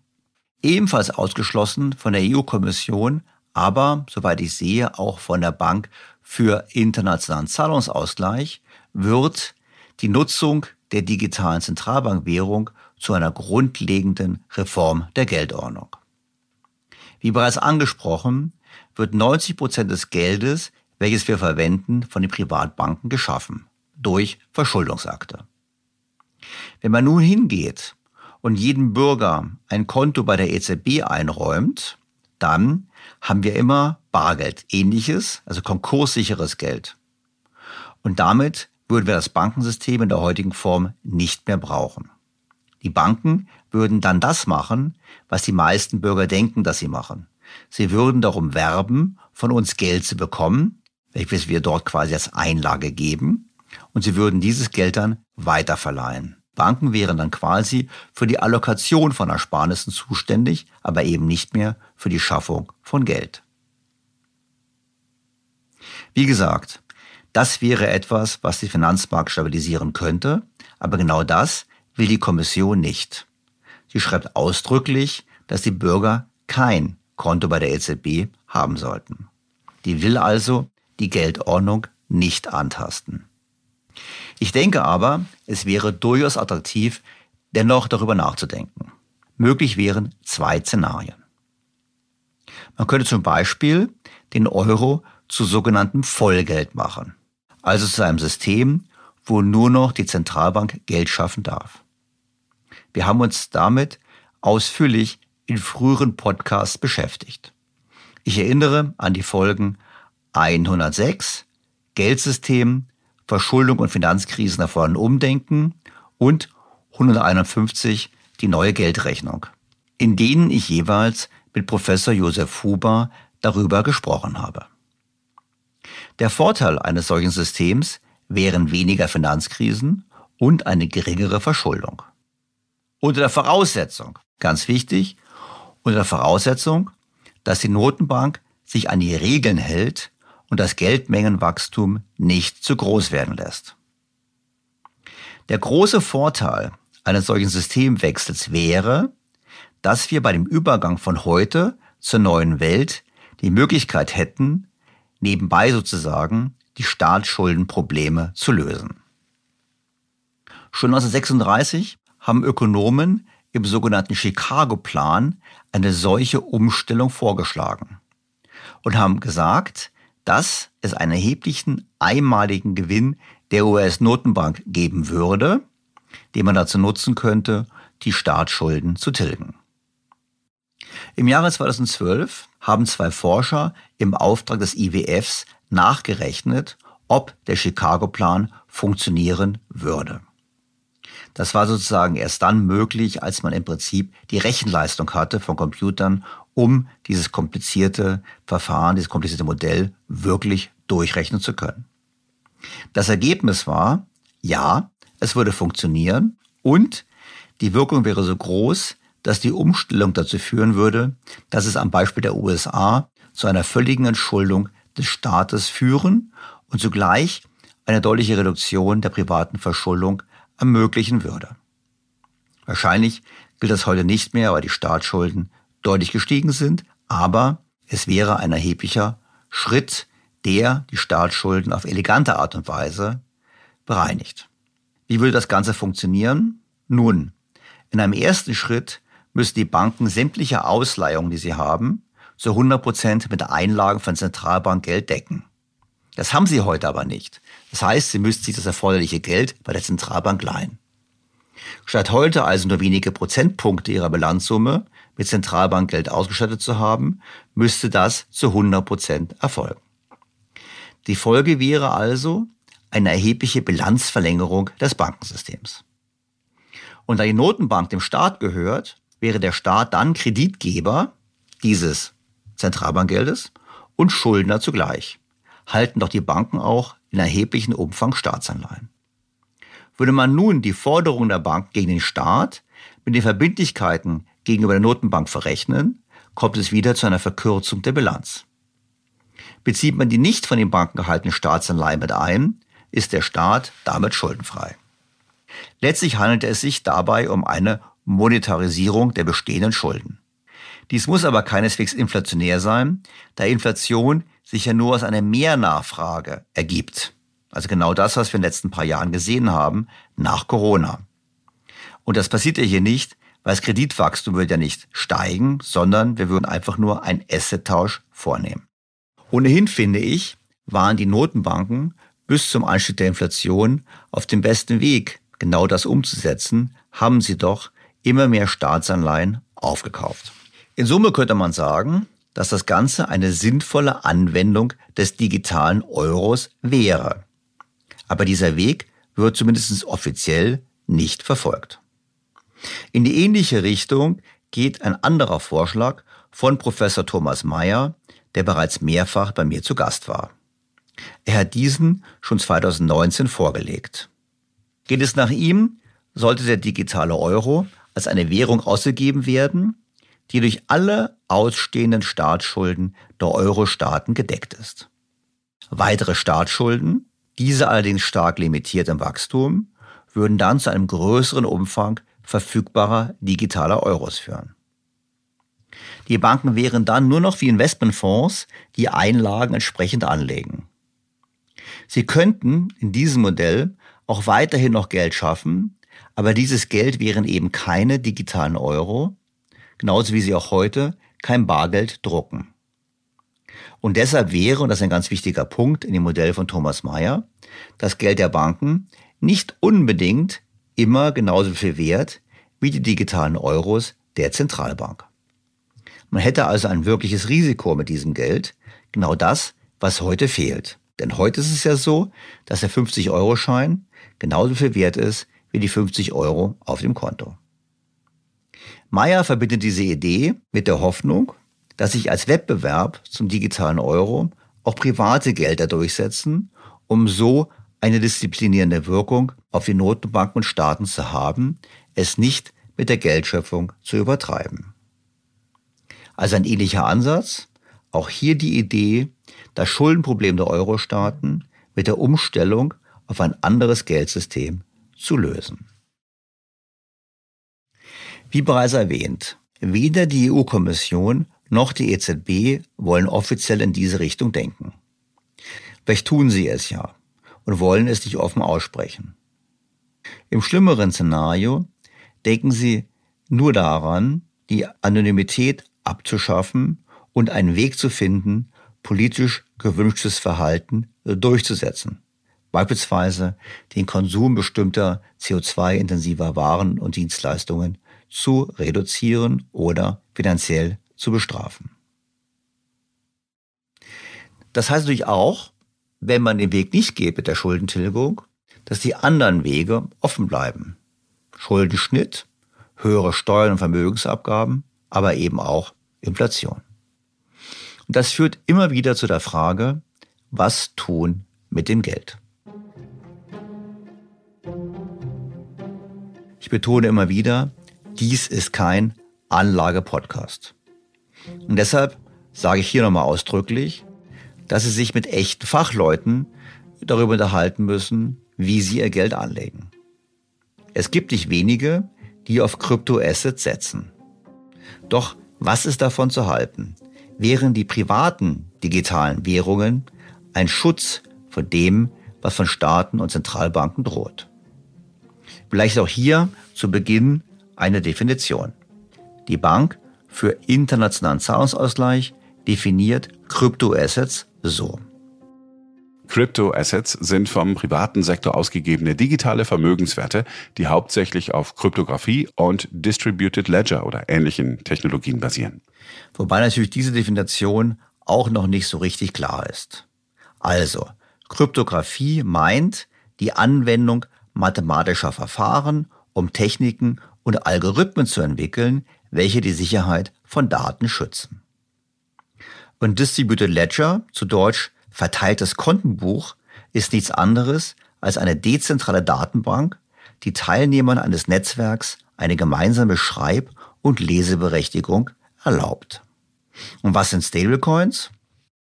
Ebenfalls ausgeschlossen von der EU-Kommission, aber, soweit ich sehe, auch von der Bank für internationalen Zahlungsausgleich, wird die Nutzung der digitalen Zentralbankwährung zu einer grundlegenden Reform der Geldordnung. Wie bereits angesprochen, wird 90 Prozent des Geldes, welches wir verwenden, von den Privatbanken geschaffen durch Verschuldungsakte. Wenn man nun hingeht und jedem Bürger ein Konto bei der EZB einräumt, dann haben wir immer Bargeld, ähnliches, also konkurssicheres Geld. Und damit würden wir das Bankensystem in der heutigen Form nicht mehr brauchen. Die Banken würden dann das machen, was die meisten Bürger denken, dass sie machen. Sie würden darum werben, von uns Geld zu bekommen, welches wir dort quasi als Einlage geben, und sie würden dieses Geld dann weiterverleihen. Banken wären dann quasi für die Allokation von Ersparnissen zuständig, aber eben nicht mehr für die Schaffung von Geld. Wie gesagt, das wäre etwas, was den Finanzmarkt stabilisieren könnte, aber genau das will die Kommission nicht. Sie schreibt ausdrücklich, dass die Bürger kein Konto bei der EZB haben sollten. Die will also die Geldordnung nicht antasten. Ich denke aber, es wäre durchaus attraktiv, dennoch darüber nachzudenken. Möglich wären zwei Szenarien. Man könnte zum Beispiel den Euro zu sogenanntem Vollgeld machen, also zu einem System, wo nur noch die Zentralbank Geld schaffen darf. Wir haben uns damit ausführlich in früheren Podcasts beschäftigt. Ich erinnere an die Folgen 106, Geldsystem, Verschuldung und Finanzkrisen erfordern Umdenken und 151 die neue Geldrechnung, in denen ich jeweils mit Professor Josef Huber darüber gesprochen habe. Der Vorteil eines solchen Systems wären weniger Finanzkrisen und eine geringere Verschuldung. Unter der Voraussetzung, ganz wichtig, unter der Voraussetzung, dass die Notenbank sich an die Regeln hält und das Geldmengenwachstum nicht zu groß werden lässt. Der große Vorteil eines solchen Systemwechsels wäre, dass wir bei dem Übergang von heute zur neuen Welt die Möglichkeit hätten, nebenbei sozusagen die Staatsschuldenprobleme zu lösen. Schon 1936 haben Ökonomen im sogenannten Chicago-Plan eine solche Umstellung vorgeschlagen und haben gesagt, dass es einen erheblichen einmaligen Gewinn der US-Notenbank geben würde, den man dazu nutzen könnte, die Staatsschulden zu tilgen. Im Jahre 2012 haben zwei Forscher im Auftrag des IWFs nachgerechnet, ob der Chicago-Plan funktionieren würde. Das war sozusagen erst dann möglich, als man im Prinzip die Rechenleistung hatte von Computern, um dieses komplizierte Verfahren, dieses komplizierte Modell wirklich durchrechnen zu können. Das Ergebnis war, ja, es würde funktionieren und die Wirkung wäre so groß, dass die Umstellung dazu führen würde, dass es am Beispiel der USA zu einer völligen Entschuldung des Staates führen und zugleich eine deutliche Reduktion der privaten Verschuldung ermöglichen würde. Wahrscheinlich gilt das heute nicht mehr, weil die Staatsschulden deutlich gestiegen sind, aber es wäre ein erheblicher Schritt, der die Staatsschulden auf elegante Art und Weise bereinigt. Wie würde das Ganze funktionieren? Nun, in einem ersten Schritt müssen die Banken sämtliche Ausleihungen, die sie haben, zu 100 Prozent mit Einlagen von Zentralbankgeld decken. Das haben sie heute aber nicht. Das heißt, sie müssten sich das erforderliche Geld bei der Zentralbank leihen. Statt heute also nur wenige Prozentpunkte ihrer Bilanzsumme mit Zentralbankgeld ausgestattet zu haben, müsste das zu 100 Prozent erfolgen. Die Folge wäre also eine erhebliche Bilanzverlängerung des Bankensystems. Und da die Notenbank dem Staat gehört, wäre der Staat dann Kreditgeber dieses Zentralbankgeldes und Schuldner zugleich. Halten doch die Banken auch in erheblichem Umfang Staatsanleihen. Würde man nun die Forderungen der Bank gegen den Staat mit den Verbindlichkeiten gegenüber der Notenbank verrechnen, kommt es wieder zu einer Verkürzung der Bilanz. Bezieht man die nicht von den Banken gehaltenen Staatsanleihen mit ein, ist der Staat damit schuldenfrei. Letztlich handelt es sich dabei um eine Monetarisierung der bestehenden Schulden. Dies muss aber keineswegs inflationär sein, da Inflation sich ja nur aus einer Mehrnachfrage ergibt. Also genau das, was wir in den letzten paar Jahren gesehen haben, nach Corona. Und das passiert ja hier nicht, weil das Kreditwachstum wird ja nicht steigen, sondern wir würden einfach nur einen Asset-Tausch vornehmen. Ohnehin finde ich, waren die Notenbanken bis zum Anstieg der Inflation auf dem besten Weg, genau das umzusetzen, haben sie doch immer mehr Staatsanleihen aufgekauft. In Summe könnte man sagen, dass das Ganze eine sinnvolle Anwendung des digitalen Euros wäre. Aber dieser Weg wird zumindest offiziell nicht verfolgt. In die ähnliche Richtung geht ein anderer Vorschlag von Professor Thomas Mayer, der bereits mehrfach bei mir zu Gast war. Er hat diesen schon 2019 vorgelegt. Geht es nach ihm, sollte der digitale Euro als eine Währung ausgegeben werden, die durch alle ausstehenden Staatsschulden der Euro-Staaten gedeckt ist. Weitere Staatsschulden, diese allerdings stark limitiert im Wachstum, würden dann zu einem größeren Umfang verfügbarer digitaler Euros führen. Die Banken wären dann nur noch wie Investmentfonds die Einlagen entsprechend anlegen. Sie könnten in diesem Modell auch weiterhin noch Geld schaffen, aber dieses Geld wären eben keine digitalen Euro, genauso wie sie auch heute kein Bargeld drucken. Und deshalb wäre, und das ist ein ganz wichtiger Punkt in dem Modell von Thomas Mayer, das Geld der Banken nicht unbedingt immer genauso viel wert wie die digitalen Euros der Zentralbank. Man hätte also ein wirkliches Risiko mit diesem Geld, genau das, was heute fehlt. Denn heute ist es ja so, dass der 50-Euro-Schein genauso viel wert ist wie die 50 Euro auf dem Konto. Meyer verbindet diese Idee mit der Hoffnung, dass sich als Wettbewerb zum digitalen Euro auch private Gelder durchsetzen, um so eine disziplinierende Wirkung auf die Notenbanken und Staaten zu haben, es nicht mit der Geldschöpfung zu übertreiben. Also ein ähnlicher Ansatz, auch hier die Idee, das Schuldenproblem der Euro-Staaten mit der Umstellung auf ein anderes Geldsystem zu lösen. Wie bereits erwähnt, weder die EU-Kommission noch die EZB wollen offiziell in diese Richtung denken. Vielleicht tun sie es ja und wollen es nicht offen aussprechen. Im schlimmeren Szenario denken sie nur daran, die Anonymität abzuschaffen und einen Weg zu finden, politisch gewünschtes Verhalten durchzusetzen beispielsweise den Konsum bestimmter CO2-intensiver Waren und Dienstleistungen zu reduzieren oder finanziell zu bestrafen. Das heißt natürlich auch, wenn man den Weg nicht geht mit der Schuldentilgung, dass die anderen Wege offen bleiben. Schuldenschnitt, höhere Steuern und Vermögensabgaben, aber eben auch Inflation. Und das führt immer wieder zu der Frage, was tun mit dem Geld? Ich betone immer wieder, dies ist kein Anlage-Podcast. Und deshalb sage ich hier nochmal ausdrücklich, dass Sie sich mit echten Fachleuten darüber unterhalten müssen, wie Sie Ihr Geld anlegen. Es gibt nicht wenige, die auf Kryptoassets setzen. Doch was ist davon zu halten? Wären die privaten digitalen Währungen ein Schutz vor dem, was von Staaten und Zentralbanken droht? Vielleicht auch hier zu Beginn eine Definition. Die Bank für internationalen Zahlungsausgleich definiert Kryptoassets so. Crypto-Assets sind vom privaten Sektor ausgegebene digitale Vermögenswerte, die hauptsächlich auf Kryptographie und Distributed Ledger oder ähnlichen Technologien basieren. Wobei natürlich diese Definition auch noch nicht so richtig klar ist. Also, Kryptographie meint die Anwendung mathematischer Verfahren, um Techniken und Algorithmen zu entwickeln, welche die Sicherheit von Daten schützen. Und Distributed Ledger, zu Deutsch verteiltes Kontenbuch, ist nichts anderes als eine dezentrale Datenbank, die Teilnehmern eines Netzwerks eine gemeinsame Schreib- und Leseberechtigung erlaubt. Und was sind Stablecoins?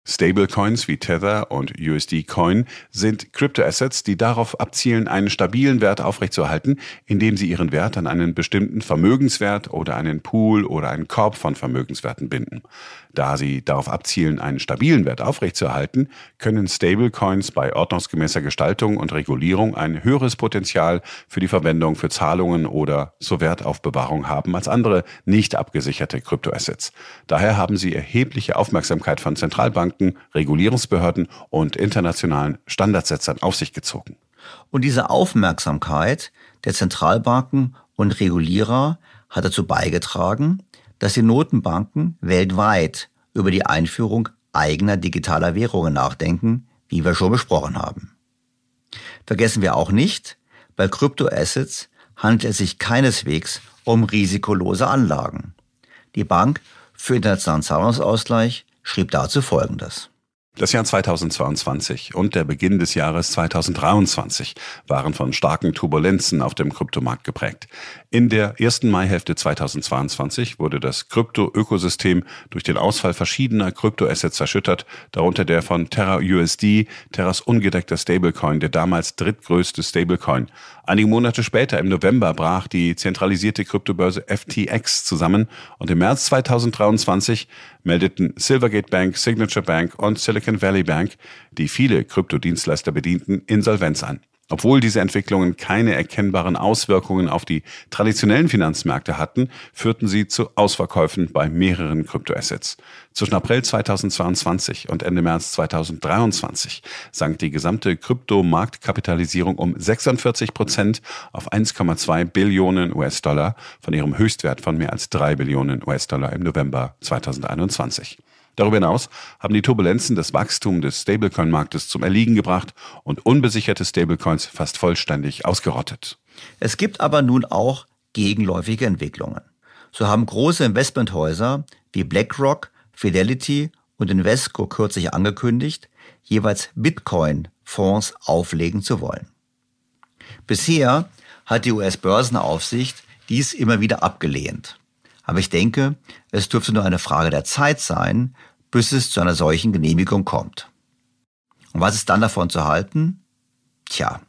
Stablecoins wie Tether und USD Coin sind Cryptoassets, die darauf abzielen, einen stabilen Wert aufrechtzuerhalten, indem sie ihren Wert an einen bestimmten Vermögenswert oder einen Pool oder einen Korb von Vermögenswerten binden. Da sie darauf abzielen, einen stabilen Wert aufrechtzuerhalten, können Stablecoins bei ordnungsgemäßer Gestaltung und Regulierung ein höheres Potenzial für die Verwendung für Zahlungen oder zur Wertaufbewahrung haben als andere nicht abgesicherte Kryptoassets. Daher haben sie erhebliche Aufmerksamkeit von Zentralbanken, Regulierungsbehörden und internationalen Standardsetzern auf sich gezogen. Und diese Aufmerksamkeit der Zentralbanken und Regulierer hat dazu beigetragen, dass die Notenbanken weltweit über die Einführung eigener digitaler Währungen nachdenken, wie wir schon besprochen haben. Vergessen wir auch nicht, bei Kryptoassets handelt es sich keineswegs um risikolose Anlagen. Die Bank für internationalen Zahlungsausgleich schrieb dazu Folgendes. Das Jahr 2022 und der Beginn des Jahres 2023 waren von starken Turbulenzen auf dem Kryptomarkt geprägt. In der ersten Maihälfte 2022 wurde das Krypto-Ökosystem durch den Ausfall verschiedener Kryptoassets erschüttert, darunter der von Terra USD, Terras ungedeckter Stablecoin, der damals drittgrößte Stablecoin. Einige Monate später, im November, brach die zentralisierte Kryptobörse FTX zusammen und im März 2023 meldeten Silvergate Bank, Signature Bank und Silicon Valley Bank, die viele Kryptodienstleister bedienten, Insolvenz an. Obwohl diese Entwicklungen keine erkennbaren Auswirkungen auf die traditionellen Finanzmärkte hatten, führten sie zu Ausverkäufen bei mehreren Kryptoassets. Zwischen April 2022 und Ende März 2023 sank die gesamte Kryptomarktkapitalisierung um 46 Prozent auf 1,2 Billionen US-Dollar von ihrem Höchstwert von mehr als 3 Billionen US-Dollar im November 2021. Darüber hinaus haben die Turbulenzen das Wachstum des Stablecoin-Marktes zum Erliegen gebracht und unbesicherte Stablecoins fast vollständig ausgerottet. Es gibt aber nun auch gegenläufige Entwicklungen. So haben große Investmenthäuser wie BlackRock, Fidelity und Invesco kürzlich angekündigt, jeweils Bitcoin-Fonds auflegen zu wollen. Bisher hat die US-Börsenaufsicht dies immer wieder abgelehnt. Aber ich denke, es dürfte nur eine Frage der Zeit sein, bis es zu einer solchen Genehmigung kommt. Und was ist dann davon zu halten? Tja,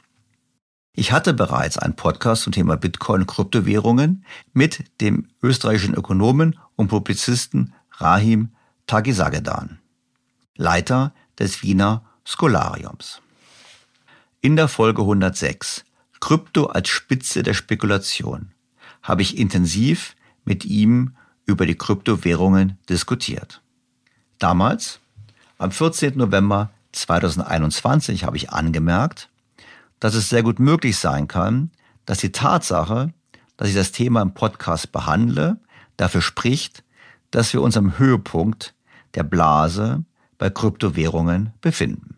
ich hatte bereits einen Podcast zum Thema Bitcoin und Kryptowährungen mit dem österreichischen Ökonomen und Publizisten Rahim Tagisagedan, Leiter des Wiener Scholariums. In der Folge 106 Krypto als Spitze der Spekulation habe ich intensiv mit ihm über die Kryptowährungen diskutiert. Damals, am 14. November 2021, habe ich angemerkt, dass es sehr gut möglich sein kann, dass die Tatsache, dass ich das Thema im Podcast behandle, dafür spricht, dass wir uns am Höhepunkt der Blase bei Kryptowährungen befinden.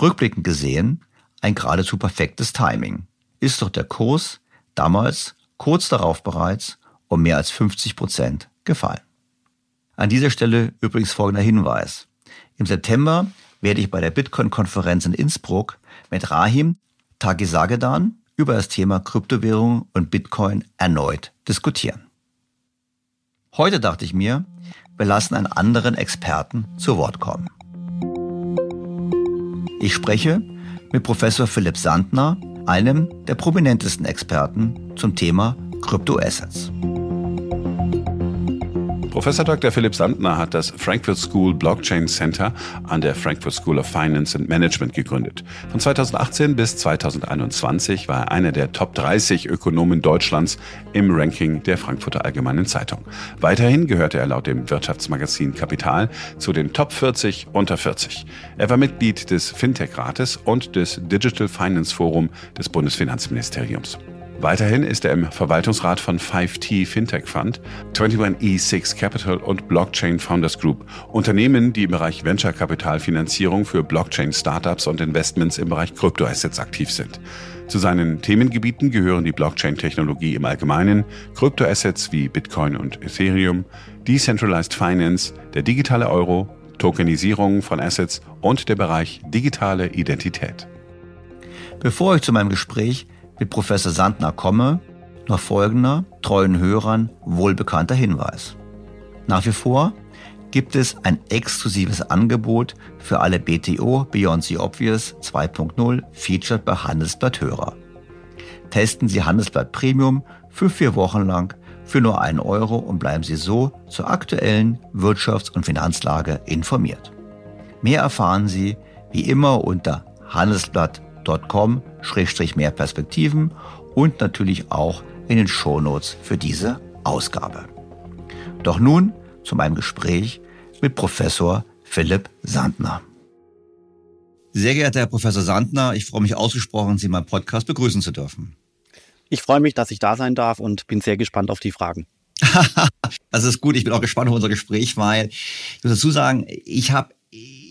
Rückblickend gesehen ein geradezu perfektes Timing. Ist doch der Kurs damals kurz darauf bereits um mehr als 50 Prozent gefallen. An dieser Stelle übrigens folgender Hinweis. Im September werde ich bei der Bitcoin-Konferenz in Innsbruck mit Rahim Tagisagedan über das Thema Kryptowährung und Bitcoin erneut diskutieren. Heute dachte ich mir, wir lassen einen anderen Experten zu Wort kommen. Ich spreche mit Professor Philipp Sandner, einem der prominentesten Experten zum Thema Kryptoassets. Professor Dr. Philipp Sandner hat das Frankfurt School Blockchain Center an der Frankfurt School of Finance and Management gegründet. Von 2018 bis 2021 war er einer der Top 30 Ökonomen Deutschlands im Ranking der Frankfurter Allgemeinen Zeitung. Weiterhin gehörte er laut dem Wirtschaftsmagazin Kapital zu den Top 40 unter 40. Er war Mitglied des Fintech-Rates und des Digital Finance Forum des Bundesfinanzministeriums. Weiterhin ist er im Verwaltungsrat von 5T Fintech Fund, 21E6 Capital und Blockchain Founders Group, Unternehmen, die im Bereich Venture-Kapitalfinanzierung für Blockchain-Startups und Investments im Bereich Kryptoassets aktiv sind. Zu seinen Themengebieten gehören die Blockchain-Technologie im Allgemeinen, Kryptoassets wie Bitcoin und Ethereum, Decentralized Finance, der digitale Euro, Tokenisierung von Assets und der Bereich digitale Identität. Bevor ich zu meinem Gespräch mit Professor Sandner komme, noch folgender treuen Hörern wohlbekannter Hinweis. Nach wie vor gibt es ein exklusives Angebot für alle BTO Beyond the Obvious 2.0 Featured bei Handelsblatt Hörer. Testen Sie Handelsblatt Premium für vier Wochen lang für nur einen Euro und bleiben Sie so zur aktuellen Wirtschafts- und Finanzlage informiert. Mehr erfahren Sie wie immer unter handelsblatt.com-mehr Perspektiven und natürlich auch in den Shownotes für diese Ausgabe. Doch nun zu meinem Gespräch mit Professor Philipp Sandner. Sehr geehrter Herr Professor Sandner, ich freue mich ausgesprochen, Sie in meinem Podcast begrüßen zu dürfen. Ich freue mich, dass ich da sein darf und bin sehr gespannt auf die Fragen. <laughs> das ist gut. Ich bin auch gespannt auf unser Gespräch, weil ich muss dazu sagen, ich habe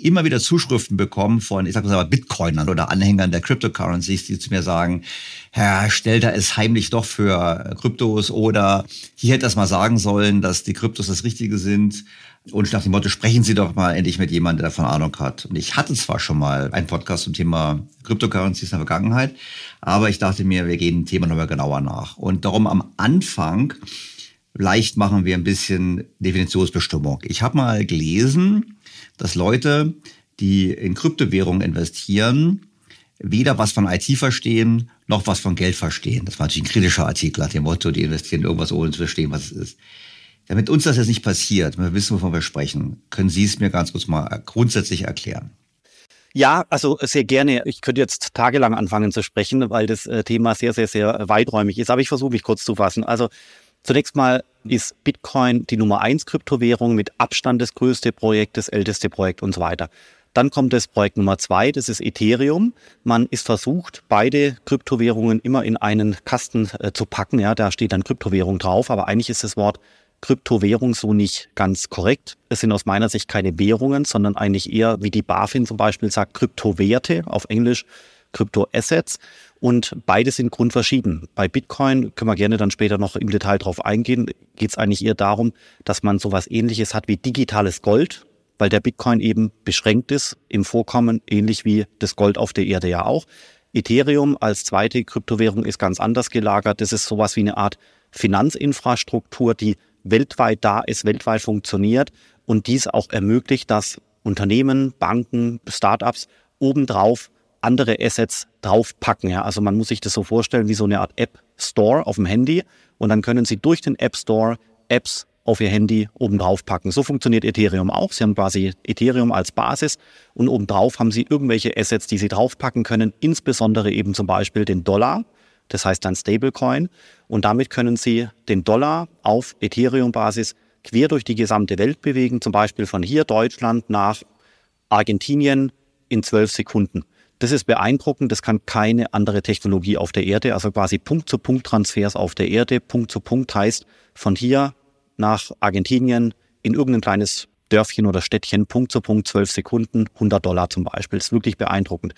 immer wieder Zuschriften bekommen von, ich sag mal, Bitcoinern oder Anhängern der Cryptocurrencies, die zu mir sagen, Herr Stelter ist heimlich doch für Kryptos oder hier hätte das mal sagen sollen, dass die Kryptos das Richtige sind. Und nach dem Motto, sprechen Sie doch mal endlich mit jemandem, der davon Ahnung hat. Und ich hatte zwar schon mal einen Podcast zum Thema Cryptocurrencies in der Vergangenheit, aber ich dachte mir, wir gehen dem Thema nochmal genauer nach. Und darum am Anfang leicht machen wir ein bisschen Definitionsbestimmung. Ich habe mal gelesen, dass Leute, die in Kryptowährungen investieren, weder was von IT verstehen, noch was von Geld verstehen. Das war natürlich ein kritischer Artikel nach dem Motto, die investieren irgendwas, ohne zu verstehen, was es ist. Damit uns das jetzt nicht passiert, wir wissen, wovon wir sprechen, können Sie es mir ganz kurz mal grundsätzlich erklären. Ja, also sehr gerne. Ich könnte jetzt tagelang anfangen zu sprechen, weil das äh, Thema sehr, sehr, sehr weiträumig ist. Aber ich versuche mich kurz zu fassen. Also Zunächst mal ist Bitcoin die Nummer eins Kryptowährung mit Abstand das größte Projekt, das älteste Projekt und so weiter. Dann kommt das Projekt Nummer zwei, das ist Ethereum. Man ist versucht, beide Kryptowährungen immer in einen Kasten äh, zu packen. Ja, da steht dann Kryptowährung drauf, aber eigentlich ist das Wort Kryptowährung so nicht ganz korrekt. Es sind aus meiner Sicht keine Währungen, sondern eigentlich eher, wie die BaFin zum Beispiel sagt, Kryptowerte auf Englisch, Kryptoassets. Und beide sind grundverschieden. Bei Bitcoin können wir gerne dann später noch im Detail drauf eingehen. Geht es eigentlich eher darum, dass man sowas ähnliches hat wie digitales Gold, weil der Bitcoin eben beschränkt ist im Vorkommen, ähnlich wie das Gold auf der Erde ja auch. Ethereum als zweite Kryptowährung ist ganz anders gelagert. Das ist sowas wie eine Art Finanzinfrastruktur, die weltweit da ist, weltweit funktioniert und dies auch ermöglicht, dass Unternehmen, Banken, Startups obendrauf andere Assets draufpacken. Ja? Also man muss sich das so vorstellen wie so eine Art App Store auf dem Handy und dann können Sie durch den App Store Apps auf Ihr Handy oben drauf packen. So funktioniert Ethereum auch. Sie haben quasi Ethereum als Basis und obendrauf haben Sie irgendwelche Assets, die Sie draufpacken können, insbesondere eben zum Beispiel den Dollar. Das heißt dann Stablecoin. Und damit können Sie den Dollar auf Ethereum-Basis quer durch die gesamte Welt bewegen, zum Beispiel von hier Deutschland nach Argentinien in zwölf Sekunden. Das ist beeindruckend, das kann keine andere Technologie auf der Erde, also quasi Punkt-zu-Punkt-Transfers auf der Erde. Punkt-zu-Punkt heißt von hier nach Argentinien in irgendein kleines Dörfchen oder Städtchen, Punkt zu Punkt, zwölf Sekunden, 100 Dollar zum Beispiel. Das ist wirklich beeindruckend.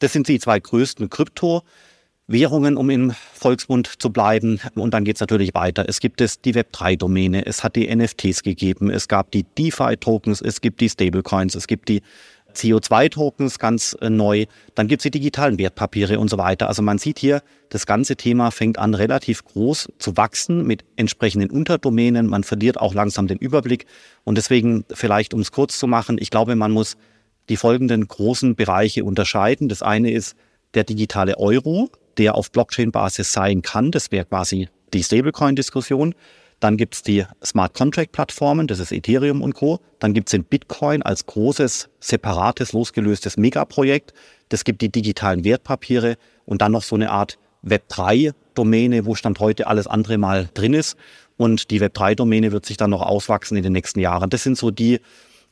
Das sind die zwei größten Kryptowährungen, um im Volksmund zu bleiben. Und dann geht es natürlich weiter. Es gibt es die Web3-Domäne, es hat die NFTs gegeben, es gab die DeFi-Tokens, es gibt die Stablecoins, es gibt die CO2-Tokens ganz äh, neu, dann gibt es die digitalen Wertpapiere und so weiter. Also man sieht hier, das ganze Thema fängt an relativ groß zu wachsen mit entsprechenden Unterdomänen. Man verliert auch langsam den Überblick. Und deswegen vielleicht, um es kurz zu machen, ich glaube, man muss die folgenden großen Bereiche unterscheiden. Das eine ist der digitale Euro, der auf Blockchain-Basis sein kann. Das wäre quasi die Stablecoin-Diskussion. Dann gibt es die Smart Contract Plattformen, das ist Ethereum und Co. Dann gibt es den Bitcoin als großes, separates, losgelöstes Megaprojekt. Das gibt die digitalen Wertpapiere und dann noch so eine Art Web3-Domäne, wo Stand heute alles andere mal drin ist. Und die Web3-Domäne wird sich dann noch auswachsen in den nächsten Jahren. Das sind so die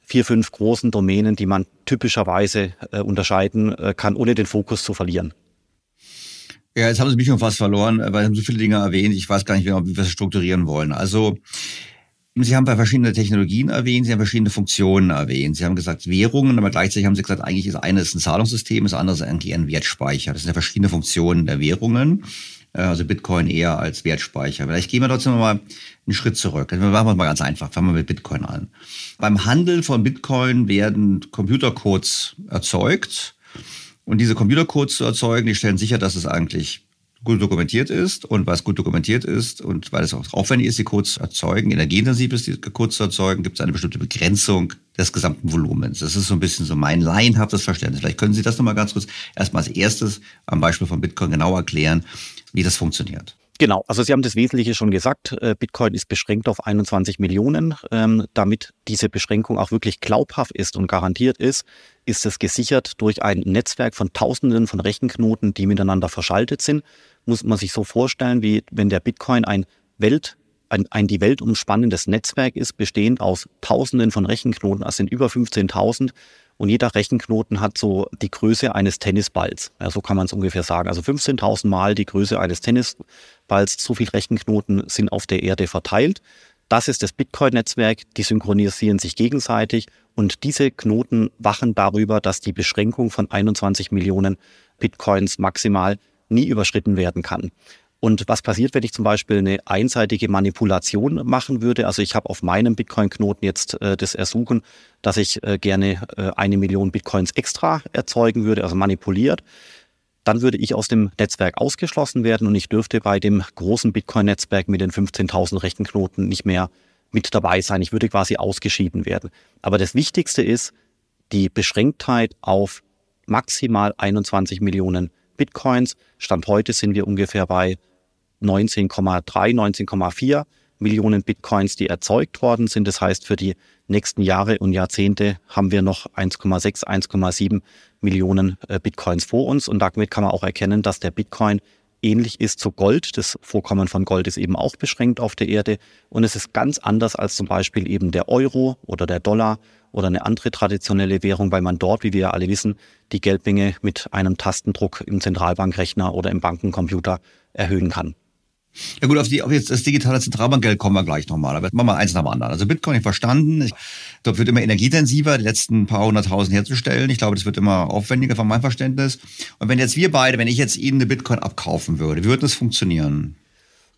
vier, fünf großen Domänen, die man typischerweise äh, unterscheiden äh, kann, ohne den Fokus zu verlieren. Ja, jetzt haben Sie mich schon fast verloren, weil Sie haben so viele Dinge erwähnt. Ich weiß gar nicht, wie wir das strukturieren wollen. Also, Sie haben bei verschiedene Technologien erwähnt, Sie haben verschiedene Funktionen erwähnt. Sie haben gesagt Währungen, aber gleichzeitig haben Sie gesagt, eigentlich ist eine ist ein Zahlungssystem, das andere ist eigentlich ein Wertspeicher. Das sind ja verschiedene Funktionen der Währungen. Äh, also Bitcoin eher als Wertspeicher. Vielleicht gehen wir trotzdem mal einen Schritt zurück. Wir machen wir mal ganz einfach. Fangen wir mit Bitcoin an. Beim Handel von Bitcoin werden Computercodes erzeugt und diese Computercodes zu erzeugen, die stellen sicher, dass es eigentlich gut dokumentiert ist und weil es gut dokumentiert ist und weil es auch aufwendig ist, die Codes zu erzeugen, energieintensiv ist, die Codes zu erzeugen, gibt es eine bestimmte Begrenzung des gesamten Volumens. Das ist so ein bisschen so mein laienhaftes Verständnis. Vielleicht können Sie das nochmal ganz kurz erstmal als erstes am Beispiel von Bitcoin genau erklären, wie das funktioniert. Genau, also Sie haben das Wesentliche schon gesagt. Äh, Bitcoin ist beschränkt auf 21 Millionen. Ähm, damit diese Beschränkung auch wirklich glaubhaft ist und garantiert ist, ist es gesichert durch ein Netzwerk von Tausenden von Rechenknoten, die miteinander verschaltet sind. Muss man sich so vorstellen, wie wenn der Bitcoin ein Welt ein, ein die Welt umspannendes Netzwerk ist, bestehend aus Tausenden von Rechenknoten, das sind über 15.000 und jeder Rechenknoten hat so die Größe eines Tennisballs. Ja, so kann man es ungefähr sagen. Also 15.000 Mal die Größe eines Tennisballs. So viele Rechenknoten sind auf der Erde verteilt. Das ist das Bitcoin-Netzwerk. Die synchronisieren sich gegenseitig. Und diese Knoten wachen darüber, dass die Beschränkung von 21 Millionen Bitcoins maximal nie überschritten werden kann. Und was passiert, wenn ich zum Beispiel eine einseitige Manipulation machen würde? Also ich habe auf meinem Bitcoin-Knoten jetzt äh, das Ersuchen, dass ich äh, gerne äh, eine Million Bitcoins extra erzeugen würde, also manipuliert. Dann würde ich aus dem Netzwerk ausgeschlossen werden und ich dürfte bei dem großen Bitcoin-Netzwerk mit den 15.000 rechten Knoten nicht mehr mit dabei sein. Ich würde quasi ausgeschieden werden. Aber das Wichtigste ist die Beschränktheit auf maximal 21 Millionen Bitcoins. Stand heute sind wir ungefähr bei 19,3, 19,4 Millionen Bitcoins, die erzeugt worden sind. Das heißt, für die nächsten Jahre und Jahrzehnte haben wir noch 1,6, 1,7 Millionen äh, Bitcoins vor uns. Und damit kann man auch erkennen, dass der Bitcoin ähnlich ist zu Gold. Das Vorkommen von Gold ist eben auch beschränkt auf der Erde. Und es ist ganz anders als zum Beispiel eben der Euro oder der Dollar oder eine andere traditionelle Währung, weil man dort, wie wir ja alle wissen, die Geldmenge mit einem Tastendruck im Zentralbankrechner oder im Bankencomputer erhöhen kann. Ja gut, auf, die, auf jetzt das digitale Zentralbankgeld kommen wir gleich nochmal. Aber machen wir eins nach dem anderen. Also Bitcoin, ich verstanden. Ich glaube, wird immer energieintensiver, die letzten paar hunderttausend herzustellen. Ich glaube, das wird immer aufwendiger von meinem Verständnis. Und wenn jetzt wir beide, wenn ich jetzt Ihnen eine Bitcoin abkaufen würde, wie würde das funktionieren?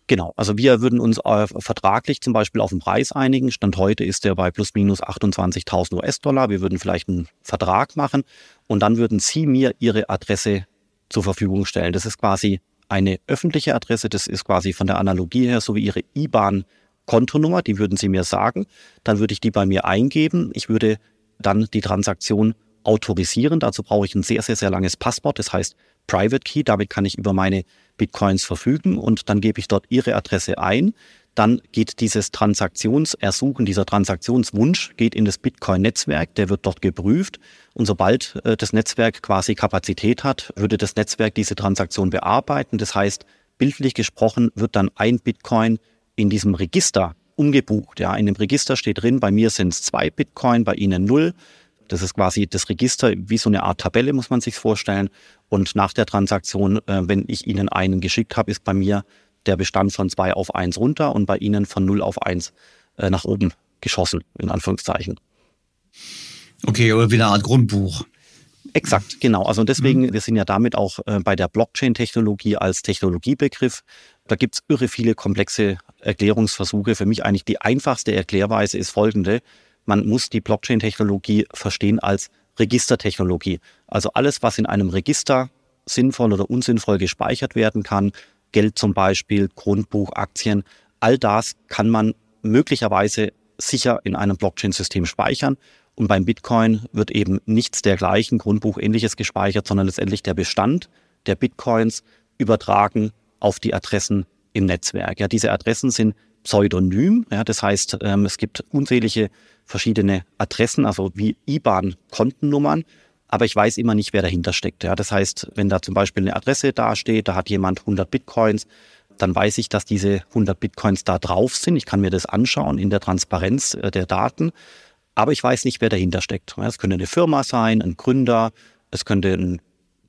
Genau, also wir würden uns äh, vertraglich zum Beispiel auf den Preis einigen. Stand heute ist der bei plus minus 28.000 US-Dollar. Wir würden vielleicht einen Vertrag machen und dann würden Sie mir Ihre Adresse zur Verfügung stellen. Das ist quasi eine öffentliche Adresse, das ist quasi von der Analogie her so wie Ihre IBAN Kontonummer, die würden Sie mir sagen, dann würde ich die bei mir eingeben, ich würde dann die Transaktion autorisieren, dazu brauche ich ein sehr, sehr, sehr langes Passwort, das heißt Private Key, damit kann ich über meine Bitcoins verfügen und dann gebe ich dort Ihre Adresse ein, dann geht dieses Transaktionsersuchen, dieser Transaktionswunsch geht in das Bitcoin-Netzwerk, der wird dort geprüft. Und sobald äh, das Netzwerk quasi Kapazität hat, würde das Netzwerk diese Transaktion bearbeiten. Das heißt, bildlich gesprochen wird dann ein Bitcoin in diesem Register umgebucht. Ja, in dem Register steht drin, bei mir sind es zwei Bitcoin, bei Ihnen null. Das ist quasi das Register, wie so eine Art Tabelle, muss man sich vorstellen. Und nach der Transaktion, äh, wenn ich Ihnen einen geschickt habe, ist bei mir der Bestand von 2 auf 1 runter und bei Ihnen von 0 auf 1 äh, nach oben geschossen, in Anführungszeichen. Okay, oder wie eine Art Grundbuch. Exakt, genau. Also deswegen, mhm. wir sind ja damit auch äh, bei der Blockchain-Technologie als Technologiebegriff. Da gibt es irre viele komplexe Erklärungsversuche. Für mich eigentlich die einfachste Erklärweise ist folgende. Man muss die Blockchain-Technologie verstehen als Registertechnologie. Also alles, was in einem Register sinnvoll oder unsinnvoll gespeichert werden kann, Geld zum Beispiel, Grundbuch, Aktien, all das kann man möglicherweise sicher in einem Blockchain-System speichern. Und beim Bitcoin wird eben nichts dergleichen, Grundbuch ähnliches gespeichert, sondern letztendlich der Bestand der Bitcoins übertragen auf die Adressen im Netzwerk. Ja, diese Adressen sind pseudonym. Ja, das heißt, ähm, es gibt unzählige verschiedene Adressen, also wie IBAN-Kontennummern aber ich weiß immer nicht, wer dahinter steckt. Ja, das heißt, wenn da zum Beispiel eine Adresse dasteht, da hat jemand 100 Bitcoins, dann weiß ich, dass diese 100 Bitcoins da drauf sind. Ich kann mir das anschauen in der Transparenz äh, der Daten, aber ich weiß nicht, wer dahinter steckt. Es könnte eine Firma sein, ein Gründer, es könnte ein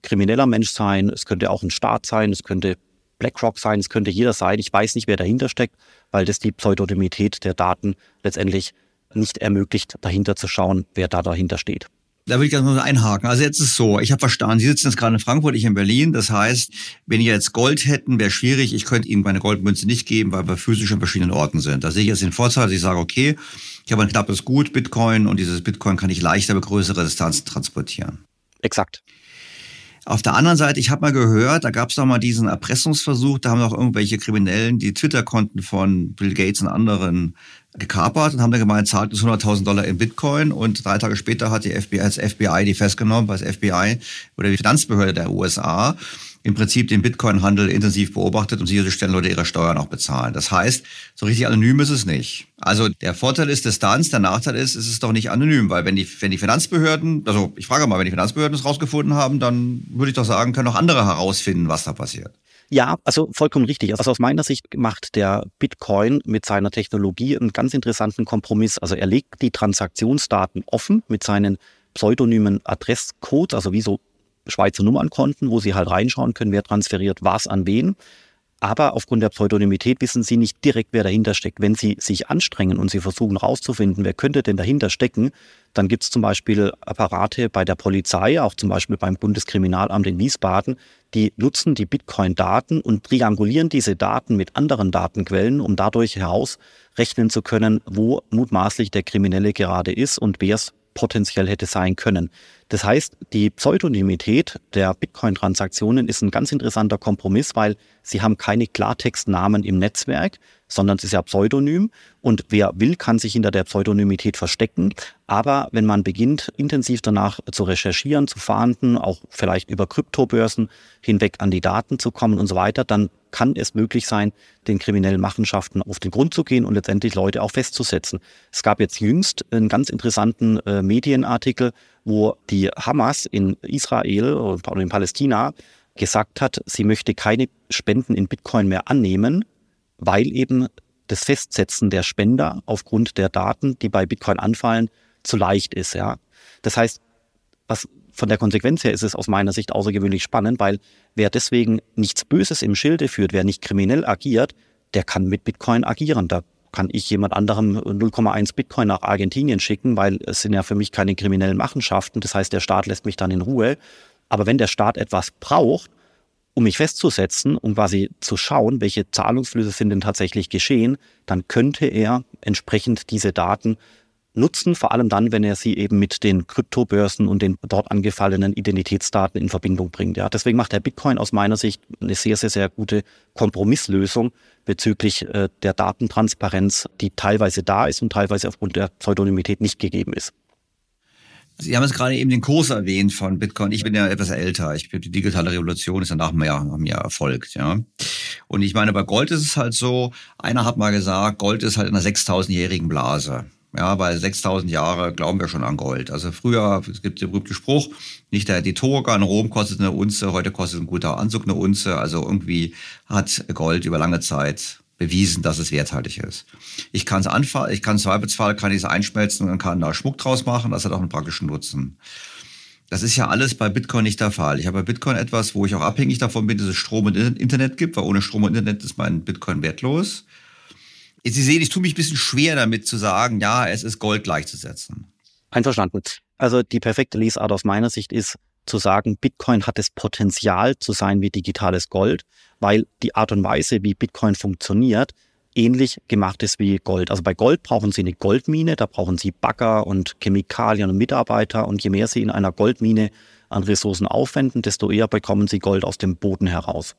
krimineller Mensch sein, es könnte auch ein Staat sein, es könnte BlackRock sein, es könnte jeder sein. Ich weiß nicht, wer dahinter steckt, weil das die Pseudonymität der Daten letztendlich nicht ermöglicht, dahinter zu schauen, wer da dahinter steht. Da würde ich gerne mal einhaken. Also jetzt ist es so, ich habe verstanden, Sie sitzen jetzt gerade in Frankfurt, ich in Berlin. Das heißt, wenn ihr jetzt Gold hätten, wäre schwierig. Ich könnte Ihnen meine Goldmünze nicht geben, weil wir physisch an verschiedenen Orten sind. Da sehe ich jetzt den Vorteil, dass ich sage, okay, ich habe ein knappes Gut, Bitcoin, und dieses Bitcoin kann ich leichter über größere Distanzen transportieren. Exakt. Auf der anderen Seite, ich habe mal gehört, da gab es doch mal diesen Erpressungsversuch, da haben doch irgendwelche Kriminellen die Twitter-Konten von Bill Gates und anderen gekapert und haben dann gemeint, zahlt uns 100.000 Dollar in Bitcoin und drei Tage später hat die FBI, als FBI die festgenommen, weil das FBI oder die Finanzbehörde der USA im Prinzip den Bitcoin-Handel intensiv beobachtet und sicherzustellen, Leute ihre Steuern auch bezahlen. Das heißt, so richtig anonym ist es nicht. Also der Vorteil ist Distanz, der Nachteil ist, es ist doch nicht anonym, weil wenn die, wenn die Finanzbehörden, also ich frage mal, wenn die Finanzbehörden es rausgefunden haben, dann würde ich doch sagen, können auch andere herausfinden, was da passiert. Ja, also vollkommen richtig. Also aus meiner Sicht macht der Bitcoin mit seiner Technologie einen ganz interessanten Kompromiss. Also er legt die Transaktionsdaten offen mit seinen pseudonymen Adresscodes, also wie so Schweizer Nummernkonten, wo Sie halt reinschauen können, wer transferiert was an wen. Aber aufgrund der Pseudonymität wissen Sie nicht direkt, wer dahinter steckt. Wenn Sie sich anstrengen und Sie versuchen herauszufinden, wer könnte denn dahinter stecken, dann gibt es zum Beispiel Apparate bei der Polizei, auch zum Beispiel beim Bundeskriminalamt in Wiesbaden, die nutzen die Bitcoin-Daten und triangulieren diese Daten mit anderen Datenquellen, um dadurch herausrechnen zu können, wo mutmaßlich der Kriminelle gerade ist und wer es potenziell hätte sein können. Das heißt, die Pseudonymität der Bitcoin-Transaktionen ist ein ganz interessanter Kompromiss, weil sie haben keine Klartextnamen im Netzwerk, sondern es ist ja Pseudonym und wer will, kann sich hinter der Pseudonymität verstecken. Aber wenn man beginnt, intensiv danach zu recherchieren, zu fahnden, auch vielleicht über Kryptobörsen hinweg an die Daten zu kommen und so weiter, dann kann es möglich sein, den kriminellen Machenschaften auf den Grund zu gehen und letztendlich Leute auch festzusetzen. Es gab jetzt jüngst einen ganz interessanten äh, Medienartikel, wo die Hamas in Israel oder in Palästina gesagt hat, sie möchte keine Spenden in Bitcoin mehr annehmen, weil eben das Festsetzen der Spender aufgrund der Daten, die bei Bitcoin anfallen, zu leicht ist. Ja. Das heißt, was von der Konsequenz her ist es aus meiner Sicht außergewöhnlich spannend, weil wer deswegen nichts Böses im Schilde führt, wer nicht kriminell agiert, der kann mit Bitcoin agieren. Da kann ich jemand anderem 0,1 Bitcoin nach Argentinien schicken, weil es sind ja für mich keine kriminellen Machenschaften. Das heißt, der Staat lässt mich dann in Ruhe. Aber wenn der Staat etwas braucht, um mich festzusetzen, um quasi zu schauen, welche Zahlungsflüsse sind denn tatsächlich geschehen, dann könnte er entsprechend diese Daten nutzen, vor allem dann, wenn er sie eben mit den Kryptobörsen und den dort angefallenen Identitätsdaten in Verbindung bringt. Ja, deswegen macht der Bitcoin aus meiner Sicht eine sehr, sehr, sehr gute Kompromisslösung bezüglich äh, der Datentransparenz, die teilweise da ist und teilweise aufgrund der Pseudonymität nicht gegeben ist. Sie haben jetzt gerade eben den Kurs erwähnt von Bitcoin. Ich bin ja etwas älter. Ich die digitale Revolution ist ja nach mir, nach mir erfolgt, ja. Und ich meine, bei Gold ist es halt so, einer hat mal gesagt, Gold ist halt in einer 6000-jährigen Blase. Ja, weil 6000 Jahre glauben wir schon an Gold. Also früher, es gibt den berühmten Spruch, nicht der, die Toga in Rom kostet eine Unze, heute kostet ein guter Anzug eine Unze. Also irgendwie hat Gold über lange Zeit bewiesen, dass es werthaltig ist. Ich kann es anfallen, ich kann Zweifelsfall, kann ich es einschmelzen und kann da Schmuck draus machen. Das hat auch einen praktischen Nutzen. Das ist ja alles bei Bitcoin nicht der Fall. Ich habe bei Bitcoin etwas, wo ich auch abhängig davon bin, dass es Strom und Internet gibt, weil ohne Strom und Internet ist mein Bitcoin wertlos. Sie sehen, ich tue mich ein bisschen schwer damit zu sagen, ja, es ist Gold gleichzusetzen. Einverstanden. Also die perfekte Lesart aus meiner Sicht ist zu sagen, Bitcoin hat das Potenzial zu sein wie digitales Gold, weil die Art und Weise, wie Bitcoin funktioniert, ähnlich gemacht ist wie Gold. Also bei Gold brauchen Sie eine Goldmine, da brauchen Sie Bagger und Chemikalien und Mitarbeiter und je mehr Sie in einer Goldmine an Ressourcen aufwenden, desto eher bekommen Sie Gold aus dem Boden heraus.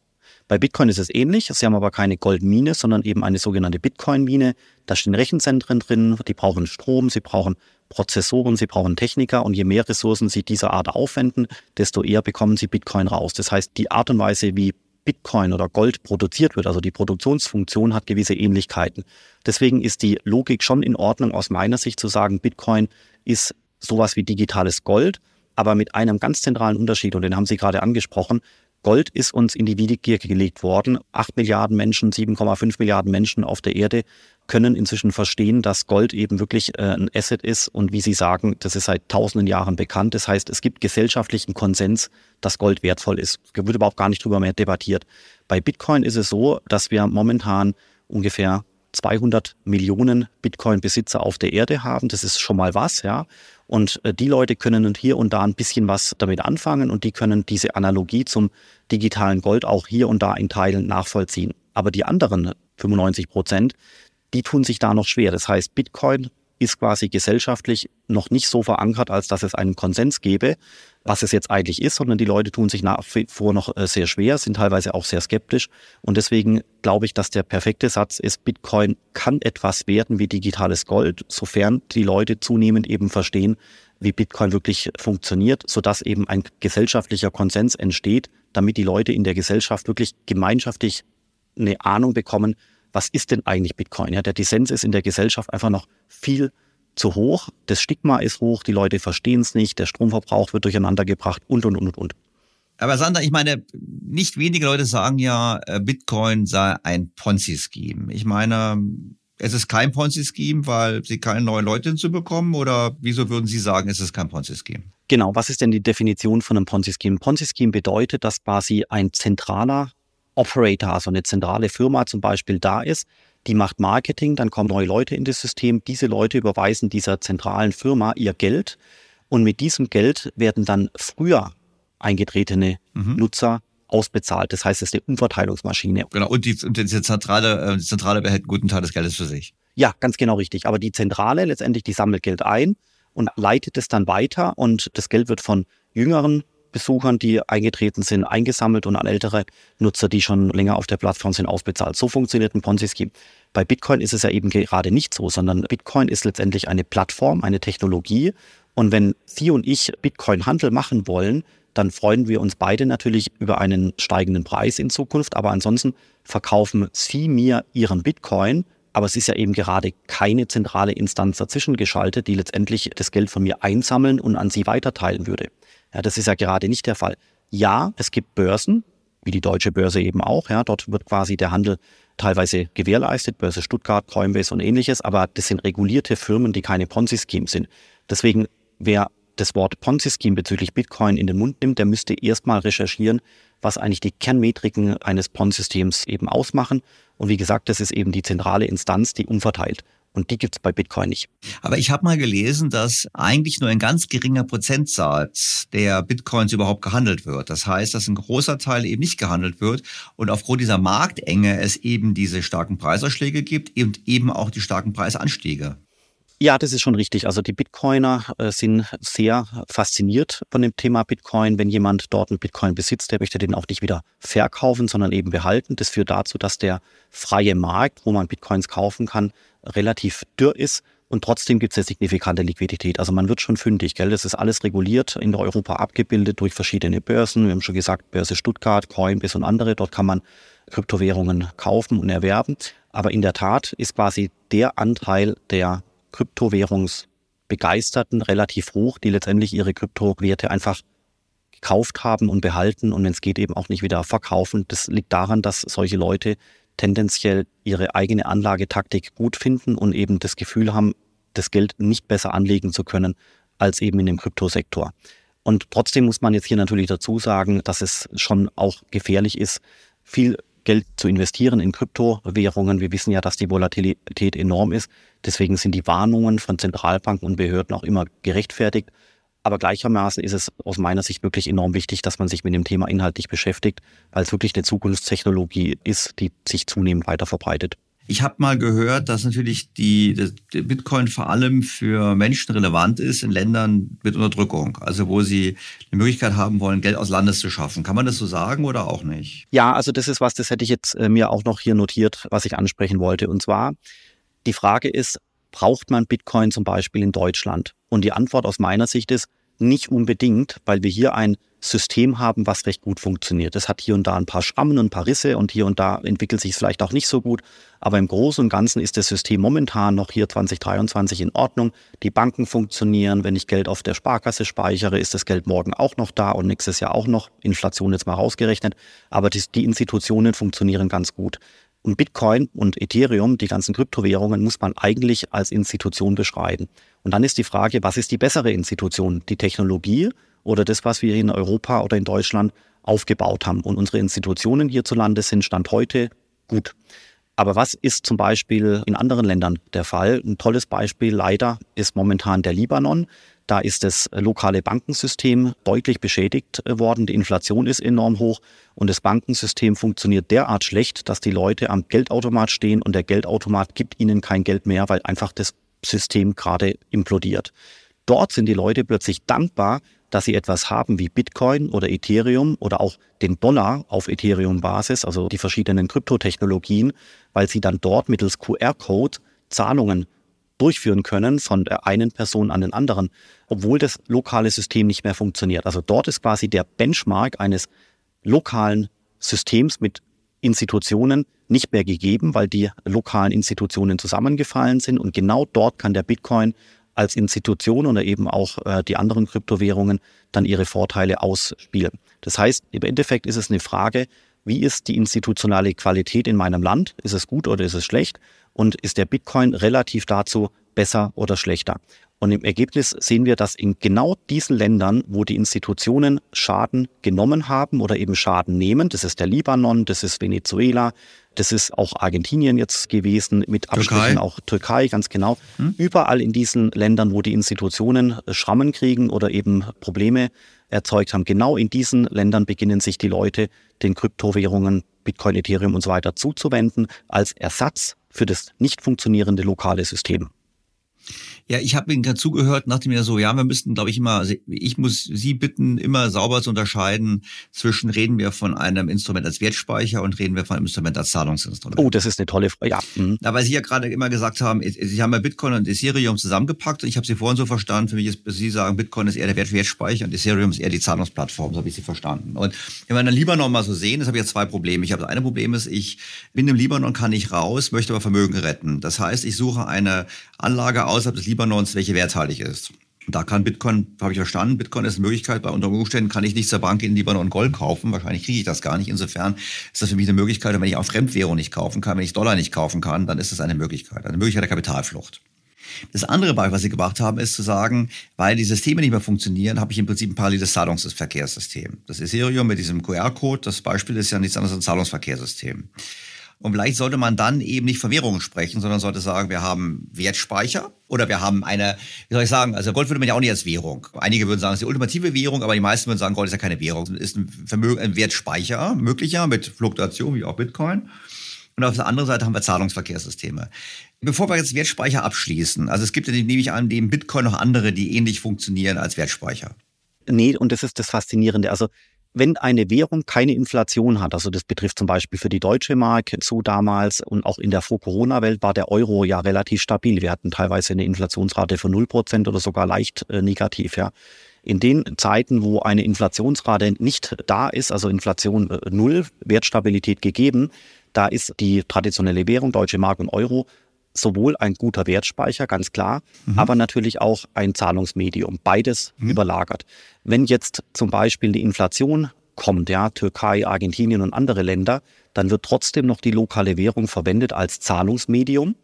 Bei Bitcoin ist es ähnlich. Sie haben aber keine Goldmine, sondern eben eine sogenannte Bitcoin-Mine. Da stehen Rechenzentren drin, die brauchen Strom, sie brauchen Prozessoren, sie brauchen Techniker und je mehr Ressourcen sie dieser Art aufwenden, desto eher bekommen sie Bitcoin raus. Das heißt, die Art und Weise, wie Bitcoin oder Gold produziert wird, also die Produktionsfunktion hat gewisse Ähnlichkeiten. Deswegen ist die Logik schon in Ordnung aus meiner Sicht zu sagen, Bitcoin ist sowas wie digitales Gold, aber mit einem ganz zentralen Unterschied, und den haben Sie gerade angesprochen, Gold ist uns in die Wiedergier gelegt worden. Acht Milliarden Menschen, 7,5 Milliarden Menschen auf der Erde können inzwischen verstehen, dass Gold eben wirklich äh, ein Asset ist und wie Sie sagen, das ist seit tausenden Jahren bekannt. Das heißt, es gibt gesellschaftlichen Konsens, dass Gold wertvoll ist. Da wird überhaupt gar nicht drüber mehr debattiert. Bei Bitcoin ist es so, dass wir momentan ungefähr 200 Millionen Bitcoin-Besitzer auf der Erde haben. Das ist schon mal was, ja. Und äh, die Leute können hier und da ein bisschen was damit anfangen und die können diese Analogie zum digitalen Gold auch hier und da in Teilen nachvollziehen. Aber die anderen 95 Prozent, die tun sich da noch schwer. Das heißt, Bitcoin ist quasi gesellschaftlich noch nicht so verankert, als dass es einen Konsens gäbe. Was es jetzt eigentlich ist, sondern die Leute tun sich nach wie vor noch äh, sehr schwer, sind teilweise auch sehr skeptisch. Und deswegen glaube ich, dass der perfekte Satz ist, Bitcoin kann etwas werden wie digitales Gold, sofern die Leute zunehmend eben verstehen, wie Bitcoin wirklich funktioniert, sodass eben ein gesellschaftlicher Konsens entsteht, damit die Leute in der Gesellschaft wirklich gemeinschaftlich eine Ahnung bekommen, was ist denn eigentlich Bitcoin? Ja, der Dissens ist in der Gesellschaft einfach noch viel zu hoch, das Stigma ist hoch, die Leute verstehen es nicht, der Stromverbrauch wird durcheinander gebracht und, und, und, und. Aber Sander, ich meine, nicht wenige Leute sagen ja, äh, Bitcoin sei ein Ponzi-Scheme. Ich meine, es ist kein Ponzi-Scheme, weil sie keine neuen Leute hinzubekommen oder wieso würden Sie sagen, es ist kein Ponzi-Scheme? Genau, was ist denn die Definition von einem Ponzi-Scheme? Ponzi-Scheme bedeutet, dass quasi ein zentraler Operator, also eine zentrale Firma zum Beispiel da ist, die macht Marketing, dann kommen neue Leute in das System, diese Leute überweisen dieser zentralen Firma ihr Geld und mit diesem Geld werden dann früher eingetretene mhm. Nutzer ausbezahlt. Das heißt, es ist eine Umverteilungsmaschine. Genau, und die, die Zentrale, äh, die Zentrale behält einen guten Teil des Geldes für sich. Ja, ganz genau richtig. Aber die Zentrale letztendlich, die sammelt Geld ein und leitet es dann weiter und das Geld wird von jüngeren Besuchern, die eingetreten sind, eingesammelt und an ältere Nutzer, die schon länger auf der Plattform sind, ausbezahlt. So funktioniert ein Ponzi-Scheme. Bei Bitcoin ist es ja eben gerade nicht so, sondern Bitcoin ist letztendlich eine Plattform, eine Technologie. Und wenn Sie und ich Bitcoin-Handel machen wollen, dann freuen wir uns beide natürlich über einen steigenden Preis in Zukunft. Aber ansonsten verkaufen Sie mir Ihren Bitcoin. Aber es ist ja eben gerade keine zentrale Instanz dazwischen geschaltet, die letztendlich das Geld von mir einsammeln und an Sie weiterteilen würde. Ja, das ist ja gerade nicht der Fall. Ja, es gibt Börsen, wie die deutsche Börse eben auch. Ja, dort wird quasi der Handel teilweise gewährleistet, Börse Stuttgart, Coinbase und ähnliches, aber das sind regulierte Firmen, die keine Ponzi-Schemes sind. Deswegen, wer das Wort Ponzi-Scheme bezüglich Bitcoin in den Mund nimmt, der müsste erstmal recherchieren, was eigentlich die Kernmetriken eines PON-Systems eben ausmachen. Und wie gesagt, das ist eben die zentrale Instanz, die umverteilt. Und die gibt's bei Bitcoin nicht. Aber ich habe mal gelesen, dass eigentlich nur ein ganz geringer Prozentsatz der Bitcoins überhaupt gehandelt wird. Das heißt, dass ein großer Teil eben nicht gehandelt wird und aufgrund dieser Marktenge es eben diese starken Preisausschläge gibt und eben auch die starken Preisanstiege. Ja, das ist schon richtig. Also die Bitcoiner äh, sind sehr fasziniert von dem Thema Bitcoin. Wenn jemand dort einen Bitcoin besitzt, der möchte den auch nicht wieder verkaufen, sondern eben behalten. Das führt dazu, dass der freie Markt, wo man Bitcoins kaufen kann, relativ dürr ist. Und trotzdem gibt es eine signifikante Liquidität. Also man wird schon fündig, gell? Das ist alles reguliert in Europa abgebildet durch verschiedene Börsen. Wir haben schon gesagt, Börse Stuttgart, Coinbase und andere. Dort kann man Kryptowährungen kaufen und erwerben. Aber in der Tat ist quasi der Anteil der Kryptowährungsbegeisterten relativ hoch, die letztendlich ihre Kryptowerte einfach gekauft haben und behalten und wenn es geht eben auch nicht wieder verkaufen. Das liegt daran, dass solche Leute tendenziell ihre eigene Anlagetaktik gut finden und eben das Gefühl haben, das Geld nicht besser anlegen zu können als eben in dem Kryptosektor. Und trotzdem muss man jetzt hier natürlich dazu sagen, dass es schon auch gefährlich ist, viel Geld zu investieren in Kryptowährungen. Wir wissen ja, dass die Volatilität enorm ist. Deswegen sind die Warnungen von Zentralbanken und Behörden auch immer gerechtfertigt. Aber gleichermaßen ist es aus meiner Sicht wirklich enorm wichtig, dass man sich mit dem Thema inhaltlich beschäftigt, weil es wirklich eine Zukunftstechnologie ist, die sich zunehmend weiter verbreitet. Ich habe mal gehört, dass natürlich die, der Bitcoin vor allem für Menschen relevant ist in Ländern mit Unterdrückung, also wo sie eine Möglichkeit haben wollen, Geld aus Landes zu schaffen. Kann man das so sagen oder auch nicht? Ja, also das ist was, das hätte ich jetzt äh, mir auch noch hier notiert, was ich ansprechen wollte. Und zwar, die Frage ist, braucht man Bitcoin zum Beispiel in Deutschland? Und die Antwort aus meiner Sicht ist, nicht unbedingt, weil wir hier ein System haben, was recht gut funktioniert. Es hat hier und da ein paar Schrammen und ein paar Risse und hier und da entwickelt sich es vielleicht auch nicht so gut. Aber im Großen und Ganzen ist das System momentan noch hier 2023 in Ordnung. Die Banken funktionieren. Wenn ich Geld auf der Sparkasse speichere, ist das Geld morgen auch noch da und nächstes Jahr auch noch. Inflation jetzt mal rausgerechnet. Aber die, die Institutionen funktionieren ganz gut. Und Bitcoin und Ethereum, die ganzen Kryptowährungen, muss man eigentlich als Institution beschreiben. Und dann ist die Frage, was ist die bessere Institution? Die Technologie oder das, was wir in Europa oder in Deutschland aufgebaut haben? Und unsere Institutionen hierzulande sind Stand heute gut. Aber was ist zum Beispiel in anderen Ländern der Fall? Ein tolles Beispiel leider ist momentan der Libanon. Da ist das lokale Bankensystem deutlich beschädigt äh, worden. Die Inflation ist enorm hoch und das Bankensystem funktioniert derart schlecht, dass die Leute am Geldautomat stehen und der Geldautomat gibt ihnen kein Geld mehr, weil einfach das System gerade implodiert. Dort sind die Leute plötzlich dankbar, dass sie etwas haben wie Bitcoin oder Ethereum oder auch den Dollar auf Ethereum-Basis, also die verschiedenen Kryptotechnologien, weil sie dann dort mittels QR-Code Zahlungen durchführen können von der einen Person an den anderen, obwohl das lokale System nicht mehr funktioniert. Also dort ist quasi der Benchmark eines lokalen Systems mit Institutionen nicht mehr gegeben, weil die lokalen Institutionen zusammengefallen sind. Und genau dort kann der Bitcoin als Institution oder eben auch äh, die anderen Kryptowährungen dann ihre Vorteile ausspielen. Das heißt, im Endeffekt ist es eine Frage, wie ist die institutionale Qualität in meinem Land? Ist es gut oder ist es schlecht? Und ist der Bitcoin relativ dazu besser oder schlechter? Und im Ergebnis sehen wir, dass in genau diesen Ländern, wo die Institutionen Schaden genommen haben oder eben Schaden nehmen, das ist der Libanon, das ist Venezuela, das ist auch Argentinien jetzt gewesen, mit Abstrichen auch Türkei, ganz genau. Hm? Überall in diesen Ländern, wo die Institutionen Schrammen kriegen oder eben Probleme erzeugt haben, genau in diesen Ländern beginnen sich die Leute den Kryptowährungen, Bitcoin, Ethereum und so weiter zuzuwenden als Ersatz für das nicht funktionierende lokale System. Ja, ich habe Ihnen dazugehört, dachte mir so, ja, wir müssten, glaube ich, immer, also ich muss Sie bitten, immer sauber zu unterscheiden zwischen reden wir von einem Instrument als Wertspeicher und reden wir von einem Instrument als Zahlungsinstrument. Oh, das ist eine tolle Frage. Ja. Mhm. weil Sie ja gerade immer gesagt haben, Sie haben ja Bitcoin und Ethereum zusammengepackt und ich habe Sie vorhin so verstanden, für mich ist, Sie sagen, Bitcoin ist eher der Wertspeicher und Ethereum ist eher die Zahlungsplattform, so habe ich Sie verstanden. Und wenn wir dann Libanon mal so sehen, das habe ich jetzt zwei Probleme. Ich habe das eine Problem ist, ich bin im Libanon, kann nicht raus, möchte aber Vermögen retten. Das heißt, ich suche eine Anlage außerhalb des Libanons, welche werthaltig ist. Da kann Bitcoin, habe ich verstanden, Bitcoin ist eine Möglichkeit, bei unter Umständen kann ich nicht zur Bank in Libanon Gold kaufen. Wahrscheinlich kriege ich das gar nicht. Insofern ist das für mich eine Möglichkeit. Und wenn ich auch Fremdwährung nicht kaufen kann, wenn ich Dollar nicht kaufen kann, dann ist das eine Möglichkeit. Eine Möglichkeit der Kapitalflucht. Das andere Beispiel, was Sie gemacht haben, ist zu sagen, weil die Systeme nicht mehr funktionieren, habe ich im Prinzip ein paralleles Zahlungsverkehrssystem. Das Ethereum mit diesem QR-Code, das Beispiel ist ja nichts anderes als ein Zahlungsverkehrssystem. Und vielleicht sollte man dann eben nicht von Währungen sprechen, sondern sollte sagen, wir haben Wertspeicher oder wir haben eine, wie soll ich sagen, also Gold würde man ja auch nicht als Währung. Einige würden sagen, es ist die ultimative Währung, aber die meisten würden sagen, Gold ist ja keine Währung, es ist ein Vermögen, ein Wertspeicher, möglicher mit Fluktuation wie auch Bitcoin. Und auf der anderen Seite haben wir Zahlungsverkehrssysteme. Bevor wir jetzt Wertspeicher abschließen, also es gibt ja, nehme ich an, neben Bitcoin noch andere, die ähnlich funktionieren als Wertspeicher. Nee, und das ist das Faszinierende. Also wenn eine Währung keine Inflation hat, also das betrifft zum Beispiel für die deutsche Mark zu damals und auch in der Vor-Corona-Welt war der Euro ja relativ stabil. Wir hatten teilweise eine Inflationsrate von 0% oder sogar leicht äh, negativ, ja. In den Zeiten, wo eine Inflationsrate nicht da ist, also Inflation äh, null, Wertstabilität gegeben, da ist die traditionelle Währung, deutsche Mark und Euro, sowohl ein guter Wertspeicher, ganz klar, mhm. aber natürlich auch ein Zahlungsmedium. Beides mhm. überlagert. Wenn jetzt zum Beispiel die Inflation kommt, ja, Türkei, Argentinien und andere Länder, dann wird trotzdem noch die lokale Währung verwendet als Zahlungsmedium.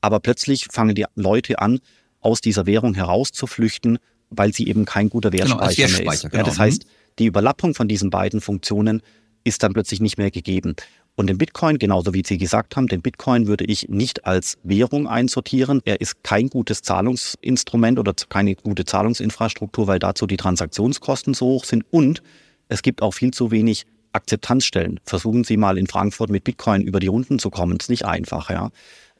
Aber plötzlich fangen die Leute an, aus dieser Währung herauszuflüchten, weil sie eben kein guter genau, Wertspeicher, genau, mehr ist. Genau. Ja, das heißt, die Überlappung von diesen beiden Funktionen ist dann plötzlich nicht mehr gegeben. Und den Bitcoin, genauso wie Sie gesagt haben, den Bitcoin würde ich nicht als Währung einsortieren. Er ist kein gutes Zahlungsinstrument oder keine gute Zahlungsinfrastruktur, weil dazu die Transaktionskosten so hoch sind. Und es gibt auch viel zu wenig Akzeptanzstellen. Versuchen Sie mal in Frankfurt mit Bitcoin über die Runden zu kommen. Ist nicht einfach, ja.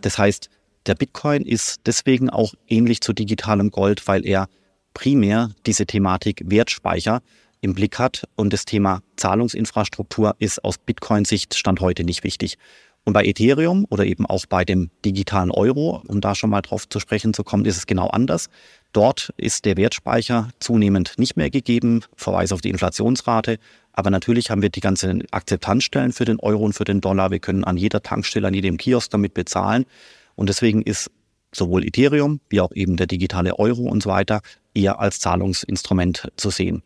Das heißt, der Bitcoin ist deswegen auch ähnlich zu digitalem Gold, weil er primär diese Thematik Wertspeicher im Blick hat. Und das Thema Zahlungsinfrastruktur ist aus Bitcoin-Sicht Stand heute nicht wichtig. Und bei Ethereum oder eben auch bei dem digitalen Euro, um da schon mal drauf zu sprechen zu kommen, ist es genau anders. Dort ist der Wertspeicher zunehmend nicht mehr gegeben, Verweis auf die Inflationsrate. Aber natürlich haben wir die ganzen Akzeptanzstellen für den Euro und für den Dollar. Wir können an jeder Tankstelle, an jedem Kiosk damit bezahlen. Und deswegen ist sowohl Ethereum wie auch eben der digitale Euro und so weiter eher als Zahlungsinstrument zu sehen.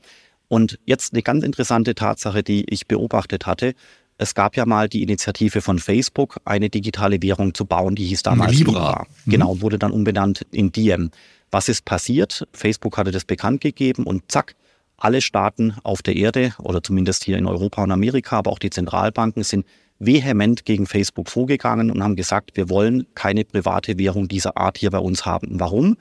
Und jetzt eine ganz interessante Tatsache, die ich beobachtet hatte. Es gab ja mal die Initiative von Facebook, eine digitale Währung zu bauen, die hieß damals Libra. Libra. Mhm. Genau, wurde dann umbenannt in Diem. Was ist passiert? Facebook hatte das bekannt gegeben und zack, alle Staaten auf der Erde oder zumindest hier in Europa und Amerika, aber auch die Zentralbanken sind vehement gegen Facebook vorgegangen und haben gesagt, wir wollen keine private Währung dieser Art hier bei uns haben. Warum?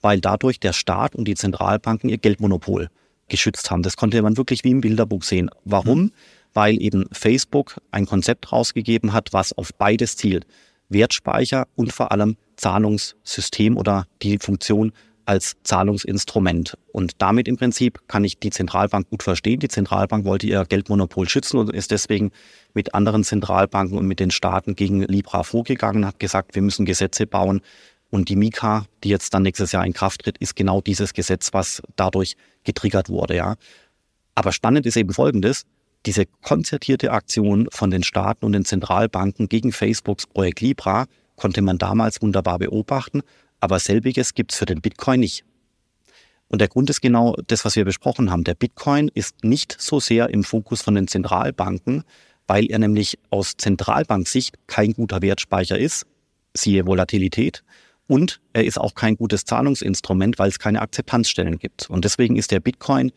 Weil dadurch der Staat und die Zentralbanken ihr Geldmonopol geschützt haben. Das konnte man wirklich wie im Bilderbuch sehen. Warum? Mhm. Weil eben Facebook ein Konzept rausgegeben hat, was auf beides zielt. Wertspeicher und vor allem Zahlungssystem oder die Funktion als Zahlungsinstrument. Und damit im Prinzip kann ich die Zentralbank gut verstehen. Die Zentralbank wollte ihr Geldmonopol schützen und ist deswegen mit anderen Zentralbanken und mit den Staaten gegen Libra vorgegangen, hat gesagt, wir müssen Gesetze bauen. Und die Mika, die jetzt dann nächstes Jahr in Kraft tritt, ist genau dieses Gesetz, was dadurch getriggert wurde, ja. Aber spannend ist eben Folgendes. Diese konzertierte Aktion von den Staaten und den Zentralbanken gegen Facebooks Projekt Libra konnte man damals wunderbar beobachten, aber selbiges gibt es für den Bitcoin nicht. Und der Grund ist genau das, was wir besprochen haben. Der Bitcoin ist nicht so sehr im Fokus von den Zentralbanken, weil er nämlich aus Zentralbanksicht kein guter Wertspeicher ist, siehe Volatilität, und er ist auch kein gutes Zahlungsinstrument, weil es keine Akzeptanzstellen gibt. Und deswegen ist der Bitcoin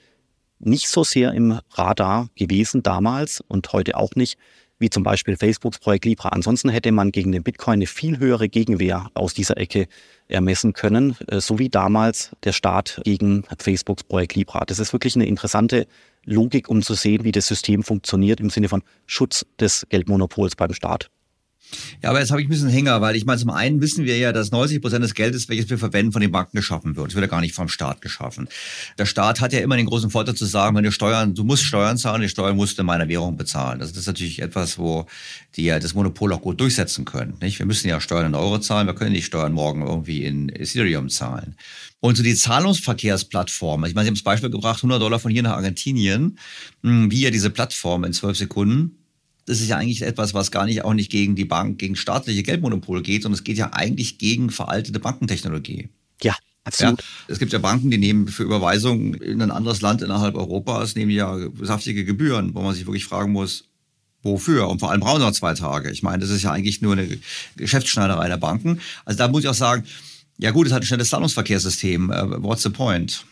nicht so sehr im Radar gewesen damals und heute auch nicht, wie zum Beispiel Facebooks Projekt Libra. Ansonsten hätte man gegen den Bitcoin eine viel höhere Gegenwehr aus dieser Ecke ermessen können, äh, so wie damals der Staat gegen Facebooks Projekt Libra. Das ist wirklich eine interessante Logik, um zu sehen, wie das System funktioniert im Sinne von Schutz des Geldmonopols beim Staat. Ja, aber jetzt habe ich ein bisschen Hänger, weil ich meine, zum einen wissen wir ja, dass 90 Prozent des Geldes, welches wir verwenden, von den Banken geschaffen wird. Es wird ja gar nicht vom Staat geschaffen. Der Staat hat ja immer den großen Vorteil zu sagen, wenn du Steuern, du musst Steuern zahlen, die Steuern musst du in meiner Währung bezahlen. Das ist natürlich etwas, wo die ja das Monopol auch gut durchsetzen können. Nicht? Wir müssen ja Steuern in Euro zahlen, wir können nicht Steuern morgen irgendwie in Ethereum zahlen. Und so die Zahlungsverkehrsplattform, ich meine, Sie haben das Beispiel gebracht, 100 Dollar von hier nach Argentinien, hm, wie ja diese Plattform in zwölf Sekunden das ist ja eigentlich etwas, was gar nicht auch nicht gegen die Bank, gegen staatliche Geldmonopole geht, sondern es geht ja eigentlich gegen veraltete Bankentechnologie. Ja, absolut. Ja, es gibt ja Banken, die nehmen für Überweisungen in ein anderes Land innerhalb Europas, nehmen ja saftige Gebühren, wo man sich wirklich fragen muss, wofür? Und vor allem brauchen sie noch zwei Tage. Ich meine, das ist ja eigentlich nur eine Geschäftsschneiderei der Banken. Also da muss ich auch sagen, ja gut, es hat ein schnelles Zahlungsverkehrssystem. Uh, what's the point?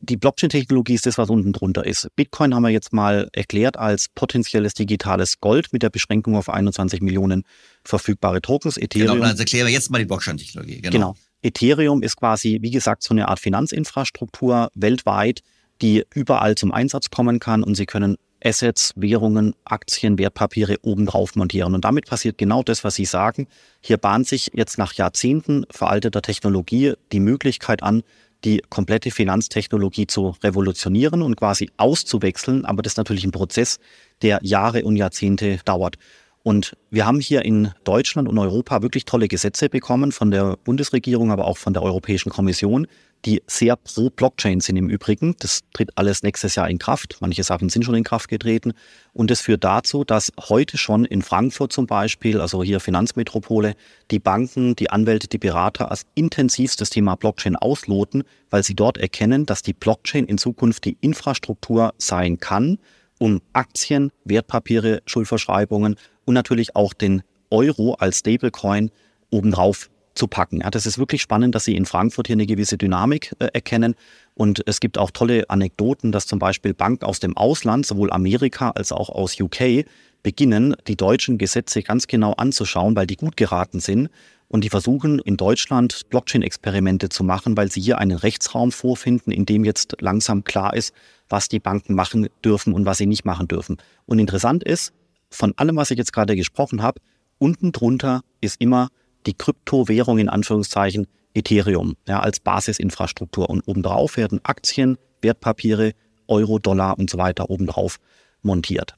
Die Blockchain-Technologie ist das, was unten drunter ist. Bitcoin haben wir jetzt mal erklärt als potenzielles digitales Gold mit der Beschränkung auf 21 Millionen verfügbare Tokens. Ethereum, genau, dann erklären wir jetzt mal die Blockchain-Technologie. Genau. genau. Ethereum ist quasi, wie gesagt, so eine Art Finanzinfrastruktur weltweit, die überall zum Einsatz kommen kann und Sie können Assets, Währungen, Aktien, Wertpapiere obendrauf montieren. Und damit passiert genau das, was Sie sagen. Hier bahnt sich jetzt nach Jahrzehnten veralteter Technologie die Möglichkeit an, die komplette Finanztechnologie zu revolutionieren und quasi auszuwechseln. Aber das ist natürlich ein Prozess, der Jahre und Jahrzehnte dauert. Und wir haben hier in Deutschland und Europa wirklich tolle Gesetze bekommen von der Bundesregierung, aber auch von der Europäischen Kommission, die sehr pro Blockchain sind im Übrigen. Das tritt alles nächstes Jahr in Kraft. Manche Sachen sind schon in Kraft getreten. Und das führt dazu, dass heute schon in Frankfurt zum Beispiel, also hier Finanzmetropole, die Banken, die Anwälte, die Berater als intensivst das Thema Blockchain ausloten, weil sie dort erkennen, dass die Blockchain in Zukunft die Infrastruktur sein kann, um Aktien, Wertpapiere, Schuldverschreibungen und natürlich auch den Euro als Stablecoin obendrauf zu packen. Ja, das ist wirklich spannend, dass Sie in Frankfurt hier eine gewisse Dynamik äh, erkennen. Und es gibt auch tolle Anekdoten, dass zum Beispiel Banken aus dem Ausland, sowohl Amerika als auch aus UK, beginnen, die deutschen Gesetze ganz genau anzuschauen, weil die gut geraten sind. Und die versuchen in Deutschland Blockchain-Experimente zu machen, weil sie hier einen Rechtsraum vorfinden, in dem jetzt langsam klar ist, was die Banken machen dürfen und was sie nicht machen dürfen. Und interessant ist, von allem, was ich jetzt gerade gesprochen habe, unten drunter ist immer die Kryptowährung in Anführungszeichen Ethereum ja, als Basisinfrastruktur. Und obendrauf werden Aktien, Wertpapiere, Euro, Dollar und so weiter obendrauf montiert.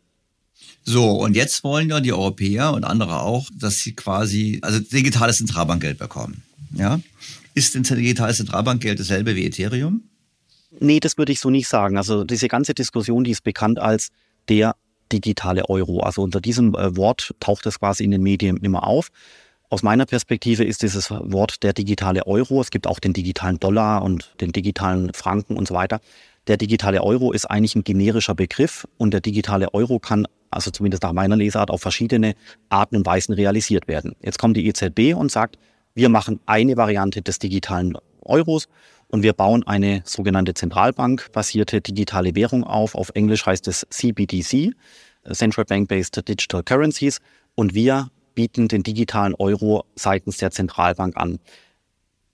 So, und jetzt wollen ja die Europäer und andere auch, dass sie quasi, also digitales Zentralbankgeld bekommen. Ja? Ist denn digitales Zentralbankgeld dasselbe wie Ethereum? Nee, das würde ich so nicht sagen. Also diese ganze Diskussion, die ist bekannt als der digitale Euro. Also unter diesem äh, Wort taucht es quasi in den Medien immer auf. Aus meiner Perspektive ist dieses Wort der digitale Euro, es gibt auch den digitalen Dollar und den digitalen Franken und so weiter. Der digitale Euro ist eigentlich ein generischer Begriff und der digitale Euro kann, also zumindest nach meiner Lesart, auf verschiedene Arten und Weisen realisiert werden. Jetzt kommt die EZB und sagt, wir machen eine Variante des digitalen Euros und wir bauen eine sogenannte Zentralbank-basierte digitale Währung auf. Auf Englisch heißt es CBDC, Central Bank-Based Digital Currencies. Und wir bieten den digitalen Euro seitens der Zentralbank an.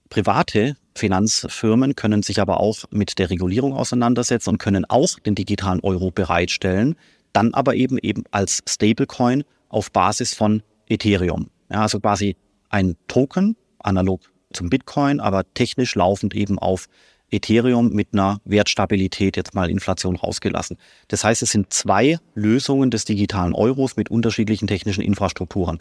Private Finanzfirmen können sich aber auch mit der Regulierung auseinandersetzen und können auch den digitalen Euro bereitstellen, dann aber eben eben als Stablecoin auf Basis von Ethereum. Ja, also quasi ein Token, analog zum Bitcoin, aber technisch laufend eben auf Ethereum mit einer Wertstabilität, jetzt mal Inflation rausgelassen. Das heißt, es sind zwei Lösungen des digitalen Euros mit unterschiedlichen technischen Infrastrukturen.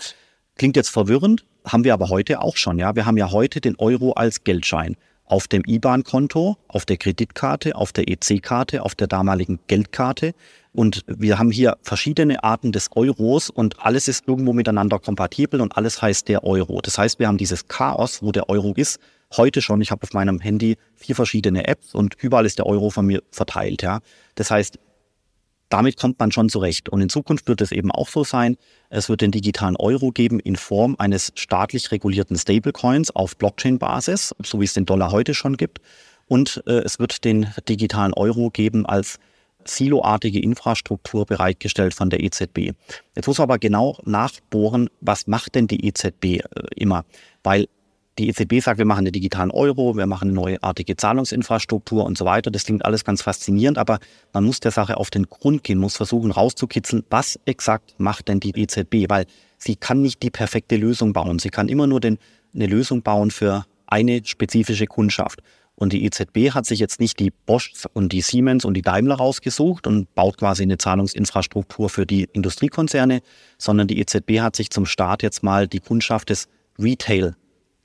Klingt jetzt verwirrend, haben wir aber heute auch schon. Ja, wir haben ja heute den Euro als Geldschein auf dem IBAN-Konto, auf der Kreditkarte, auf der EC-Karte, auf der damaligen Geldkarte. Und wir haben hier verschiedene Arten des Euros und alles ist irgendwo miteinander kompatibel und alles heißt der Euro. Das heißt, wir haben dieses Chaos, wo der Euro ist, heute schon. Ich habe auf meinem Handy vier verschiedene Apps und überall ist der Euro von mir verteilt. Ja. Das heißt, damit kommt man schon zurecht. Und in Zukunft wird es eben auch so sein, es wird den digitalen Euro geben in Form eines staatlich regulierten Stablecoins auf Blockchain-Basis, so wie es den Dollar heute schon gibt. Und äh, es wird den digitalen Euro geben als siloartige Infrastruktur bereitgestellt von der EZB. Jetzt muss man aber genau nachbohren, was macht denn die EZB äh, immer? Weil die EZB sagt, wir machen einen digitalen Euro, wir machen eine neuartige Zahlungsinfrastruktur und so weiter. Das klingt alles ganz faszinierend, aber man muss der Sache auf den Grund gehen, muss versuchen rauszukitzeln, was exakt macht denn die EZB, weil sie kann nicht die perfekte Lösung bauen. Sie kann immer nur den, eine Lösung bauen für eine spezifische Kundschaft. Und die EZB hat sich jetzt nicht die Bosch und die Siemens und die Daimler rausgesucht und baut quasi eine Zahlungsinfrastruktur für die Industriekonzerne, sondern die EZB hat sich zum Start jetzt mal die Kundschaft des Retail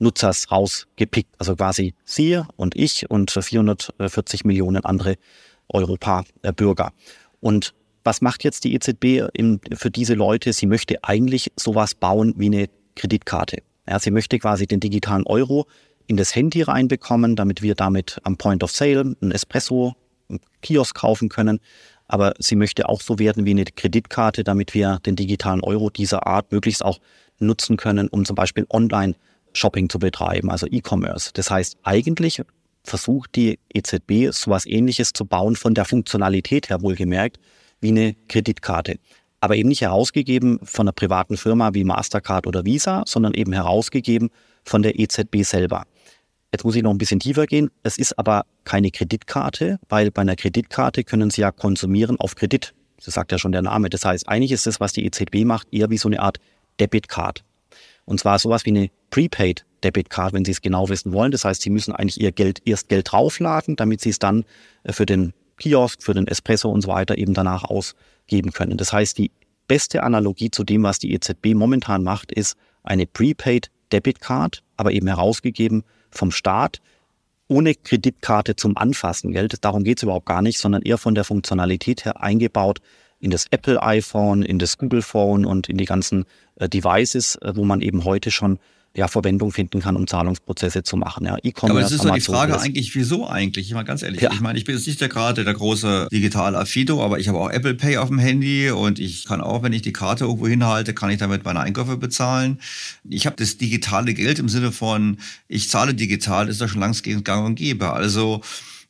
Nutzers rausgepickt. Also quasi Sie und ich und 440 Millionen andere Europa-Bürger. Und was macht jetzt die EZB für diese Leute? Sie möchte eigentlich sowas bauen wie eine Kreditkarte. Ja, sie möchte quasi den digitalen Euro in das Handy reinbekommen, damit wir damit am Point of Sale ein Espresso, einen Kiosk kaufen können. Aber sie möchte auch so werden wie eine Kreditkarte, damit wir den digitalen Euro dieser Art möglichst auch nutzen können, um zum Beispiel online Shopping zu betreiben, also E-Commerce. Das heißt, eigentlich versucht die EZB sowas ähnliches zu bauen, von der Funktionalität her wohlgemerkt, wie eine Kreditkarte. Aber eben nicht herausgegeben von einer privaten Firma wie Mastercard oder Visa, sondern eben herausgegeben von der EZB selber. Jetzt muss ich noch ein bisschen tiefer gehen. Es ist aber keine Kreditkarte, weil bei einer Kreditkarte können Sie ja konsumieren auf Kredit. Das sagt ja schon der Name. Das heißt, eigentlich ist das, was die EZB macht, eher wie so eine Art Debitcard. Und zwar sowas wie eine Prepaid Debitcard, wenn Sie es genau wissen wollen. Das heißt, Sie müssen eigentlich Ihr Geld erst Geld draufladen, damit Sie es dann äh, für den Kiosk, für den Espresso und so weiter eben danach ausgeben können. Das heißt, die beste Analogie zu dem, was die EZB momentan macht, ist eine Prepaid Debitcard, aber eben herausgegeben vom Staat ohne Kreditkarte zum Anfassen. Geld. Darum geht es überhaupt gar nicht, sondern eher von der Funktionalität her eingebaut in das Apple iPhone, in das Google Phone und in die ganzen äh, Devices, äh, wo man eben heute schon ja, Verwendung finden kann, um Zahlungsprozesse zu machen. Ja, E-Commerce. Aber es ist doch die Frage eigentlich, wieso eigentlich? Ich mal ganz ehrlich, ja. ich meine, ich bin jetzt nicht der gerade der große digitale Affido, aber ich habe auch Apple Pay auf dem Handy und ich kann auch, wenn ich die Karte irgendwo hinhalte, kann ich damit meine Einkäufe bezahlen. Ich habe das digitale Geld im Sinne von, ich zahle digital, ist da schon langs gang und gäbe. Also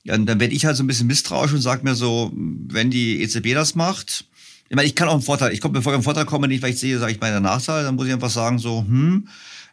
ja, dann werde ich halt so ein bisschen misstrauisch und sage mir so, wenn die EZB das macht, ich meine, ich kann auch einen Vorteil, ich komme, bevor ich einen Vorteil komme, nicht, weil ich sehe, sage ich meine Nachteil, dann muss ich einfach sagen so, hm,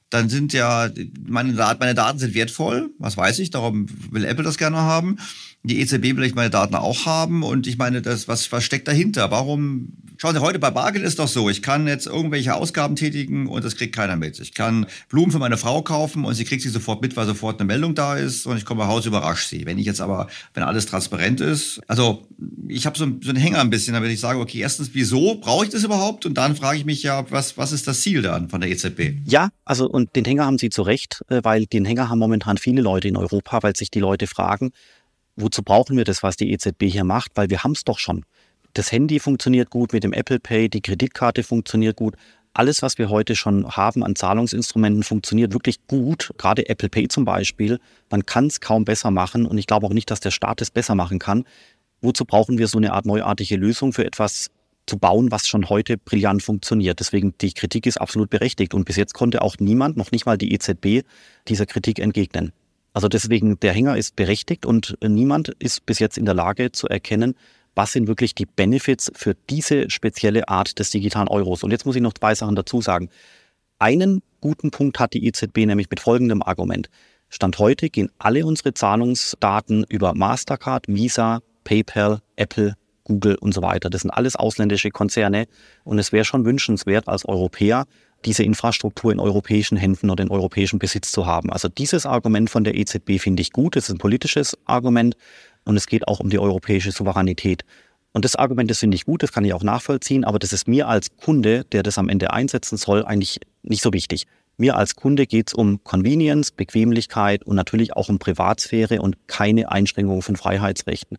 dann sind ja, meine, meine Daten sind wertvoll, was weiß ich, darum will Apple das gerne haben. Die EZB will ich meine Daten auch haben und ich meine, das, was, was steckt dahinter? Warum Schauen Sie, heute bei Bargeld ist doch so, ich kann jetzt irgendwelche Ausgaben tätigen und das kriegt keiner mit. Ich kann Blumen für meine Frau kaufen und sie kriegt sie sofort mit, weil sofort eine Meldung da ist und ich komme nach Hause, überrasche sie. Wenn ich jetzt aber, wenn alles transparent ist, also ich habe so, so einen Hänger ein bisschen, damit ich sage, okay, erstens, wieso brauche ich das überhaupt? Und dann frage ich mich ja, was, was ist das Ziel dann von der EZB? Ja, also und den Hänger haben Sie zu Recht, äh, weil den Hänger haben momentan viele Leute in Europa, weil sich die Leute fragen, wozu brauchen wir das, was die EZB hier macht? Weil wir haben es doch schon. Das Handy funktioniert gut mit dem Apple Pay, die Kreditkarte funktioniert gut. Alles, was wir heute schon haben an Zahlungsinstrumenten, funktioniert wirklich gut. Gerade Apple Pay zum Beispiel. Man kann es kaum besser machen und ich glaube auch nicht, dass der Staat es besser machen kann. Wozu brauchen wir so eine Art neuartige Lösung für etwas zu bauen, was schon heute brillant funktioniert? Deswegen die Kritik ist absolut berechtigt und bis jetzt konnte auch niemand, noch nicht mal die EZB, dieser Kritik entgegnen. Also deswegen, der Hänger ist berechtigt und niemand ist bis jetzt in der Lage zu erkennen, was sind wirklich die Benefits für diese spezielle Art des digitalen Euros. Und jetzt muss ich noch zwei Sachen dazu sagen. Einen guten Punkt hat die EZB nämlich mit folgendem Argument. Stand heute gehen alle unsere Zahlungsdaten über Mastercard, Visa, PayPal, Apple, Google und so weiter. Das sind alles ausländische Konzerne und es wäre schon wünschenswert als Europäer diese Infrastruktur in europäischen Händen oder in europäischem Besitz zu haben. Also dieses Argument von der EZB finde ich gut. Es ist ein politisches Argument und es geht auch um die europäische Souveränität. Und das Argument, das finde ich gut, das kann ich auch nachvollziehen, aber das ist mir als Kunde, der das am Ende einsetzen soll, eigentlich nicht so wichtig. Mir als Kunde geht es um Convenience, Bequemlichkeit und natürlich auch um Privatsphäre und keine Einschränkung von Freiheitsrechten.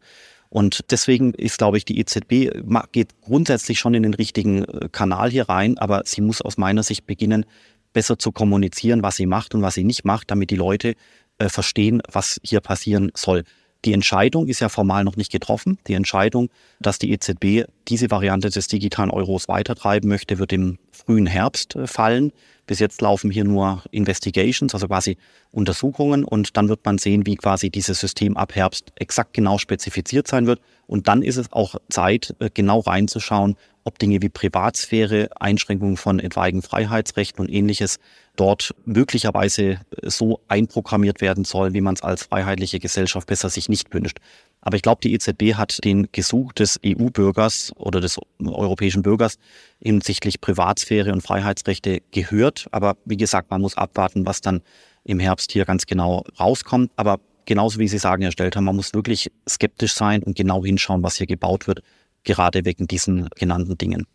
Und deswegen ist, glaube ich, die EZB geht grundsätzlich schon in den richtigen äh, Kanal hier rein, aber sie muss aus meiner Sicht beginnen, besser zu kommunizieren, was sie macht und was sie nicht macht, damit die Leute äh, verstehen, was hier passieren soll. Die Entscheidung ist ja formal noch nicht getroffen. Die Entscheidung, dass die EZB diese Variante des digitalen Euros weitertreiben möchte, wird im frühen Herbst äh, fallen. Bis jetzt laufen hier nur Investigations, also quasi Untersuchungen und dann wird man sehen, wie quasi dieses System ab Herbst exakt genau spezifiziert sein wird. Und dann ist es auch Zeit, äh, genau reinzuschauen, ob Dinge wie Privatsphäre, Einschränkungen von etwaigen Freiheitsrechten und ähnliches dort möglicherweise äh, so einprogrammiert werden sollen, wie man es als freiheitliche Gesellschaft besser sich nicht wünscht. Aber ich glaube, die EZB hat den Gesuch des EU-Bürgers oder des europäischen Bürgers hinsichtlich Privatsphäre und Freiheitsrechte gehört. Aber wie gesagt, man muss abwarten, was dann im Herbst hier ganz genau rauskommt. Aber genauso wie Sie sagen, Herr Stelter, man muss wirklich skeptisch sein und genau hinschauen, was hier gebaut wird, gerade wegen diesen genannten Dingen.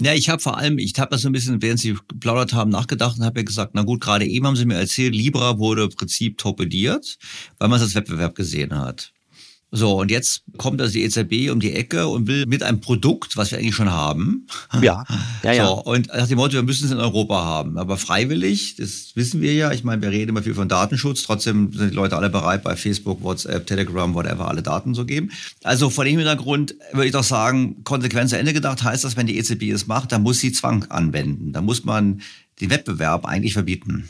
Ja, ich habe vor allem, ich habe das so ein bisschen, während Sie geplaudert haben, nachgedacht und habe ja gesagt, na gut, gerade eben haben Sie mir erzählt, Libra wurde im Prinzip torpediert, weil man es als Wettbewerb gesehen hat. So, und jetzt kommt also die EZB um die Ecke und will mit einem Produkt, was wir eigentlich schon haben. Ja, <laughs> ja, ja. So, und nach dem Motto, wir müssen es in Europa haben. Aber freiwillig, das wissen wir ja. Ich meine, wir reden immer viel von Datenschutz. Trotzdem sind die Leute alle bereit, bei Facebook, WhatsApp, Telegram, whatever, alle Daten zu geben. Also vor dem Hintergrund würde ich doch sagen, Konsequenz zu Ende gedacht heißt das, wenn die EZB es macht, dann muss sie Zwang anwenden. Da muss man den Wettbewerb eigentlich verbieten.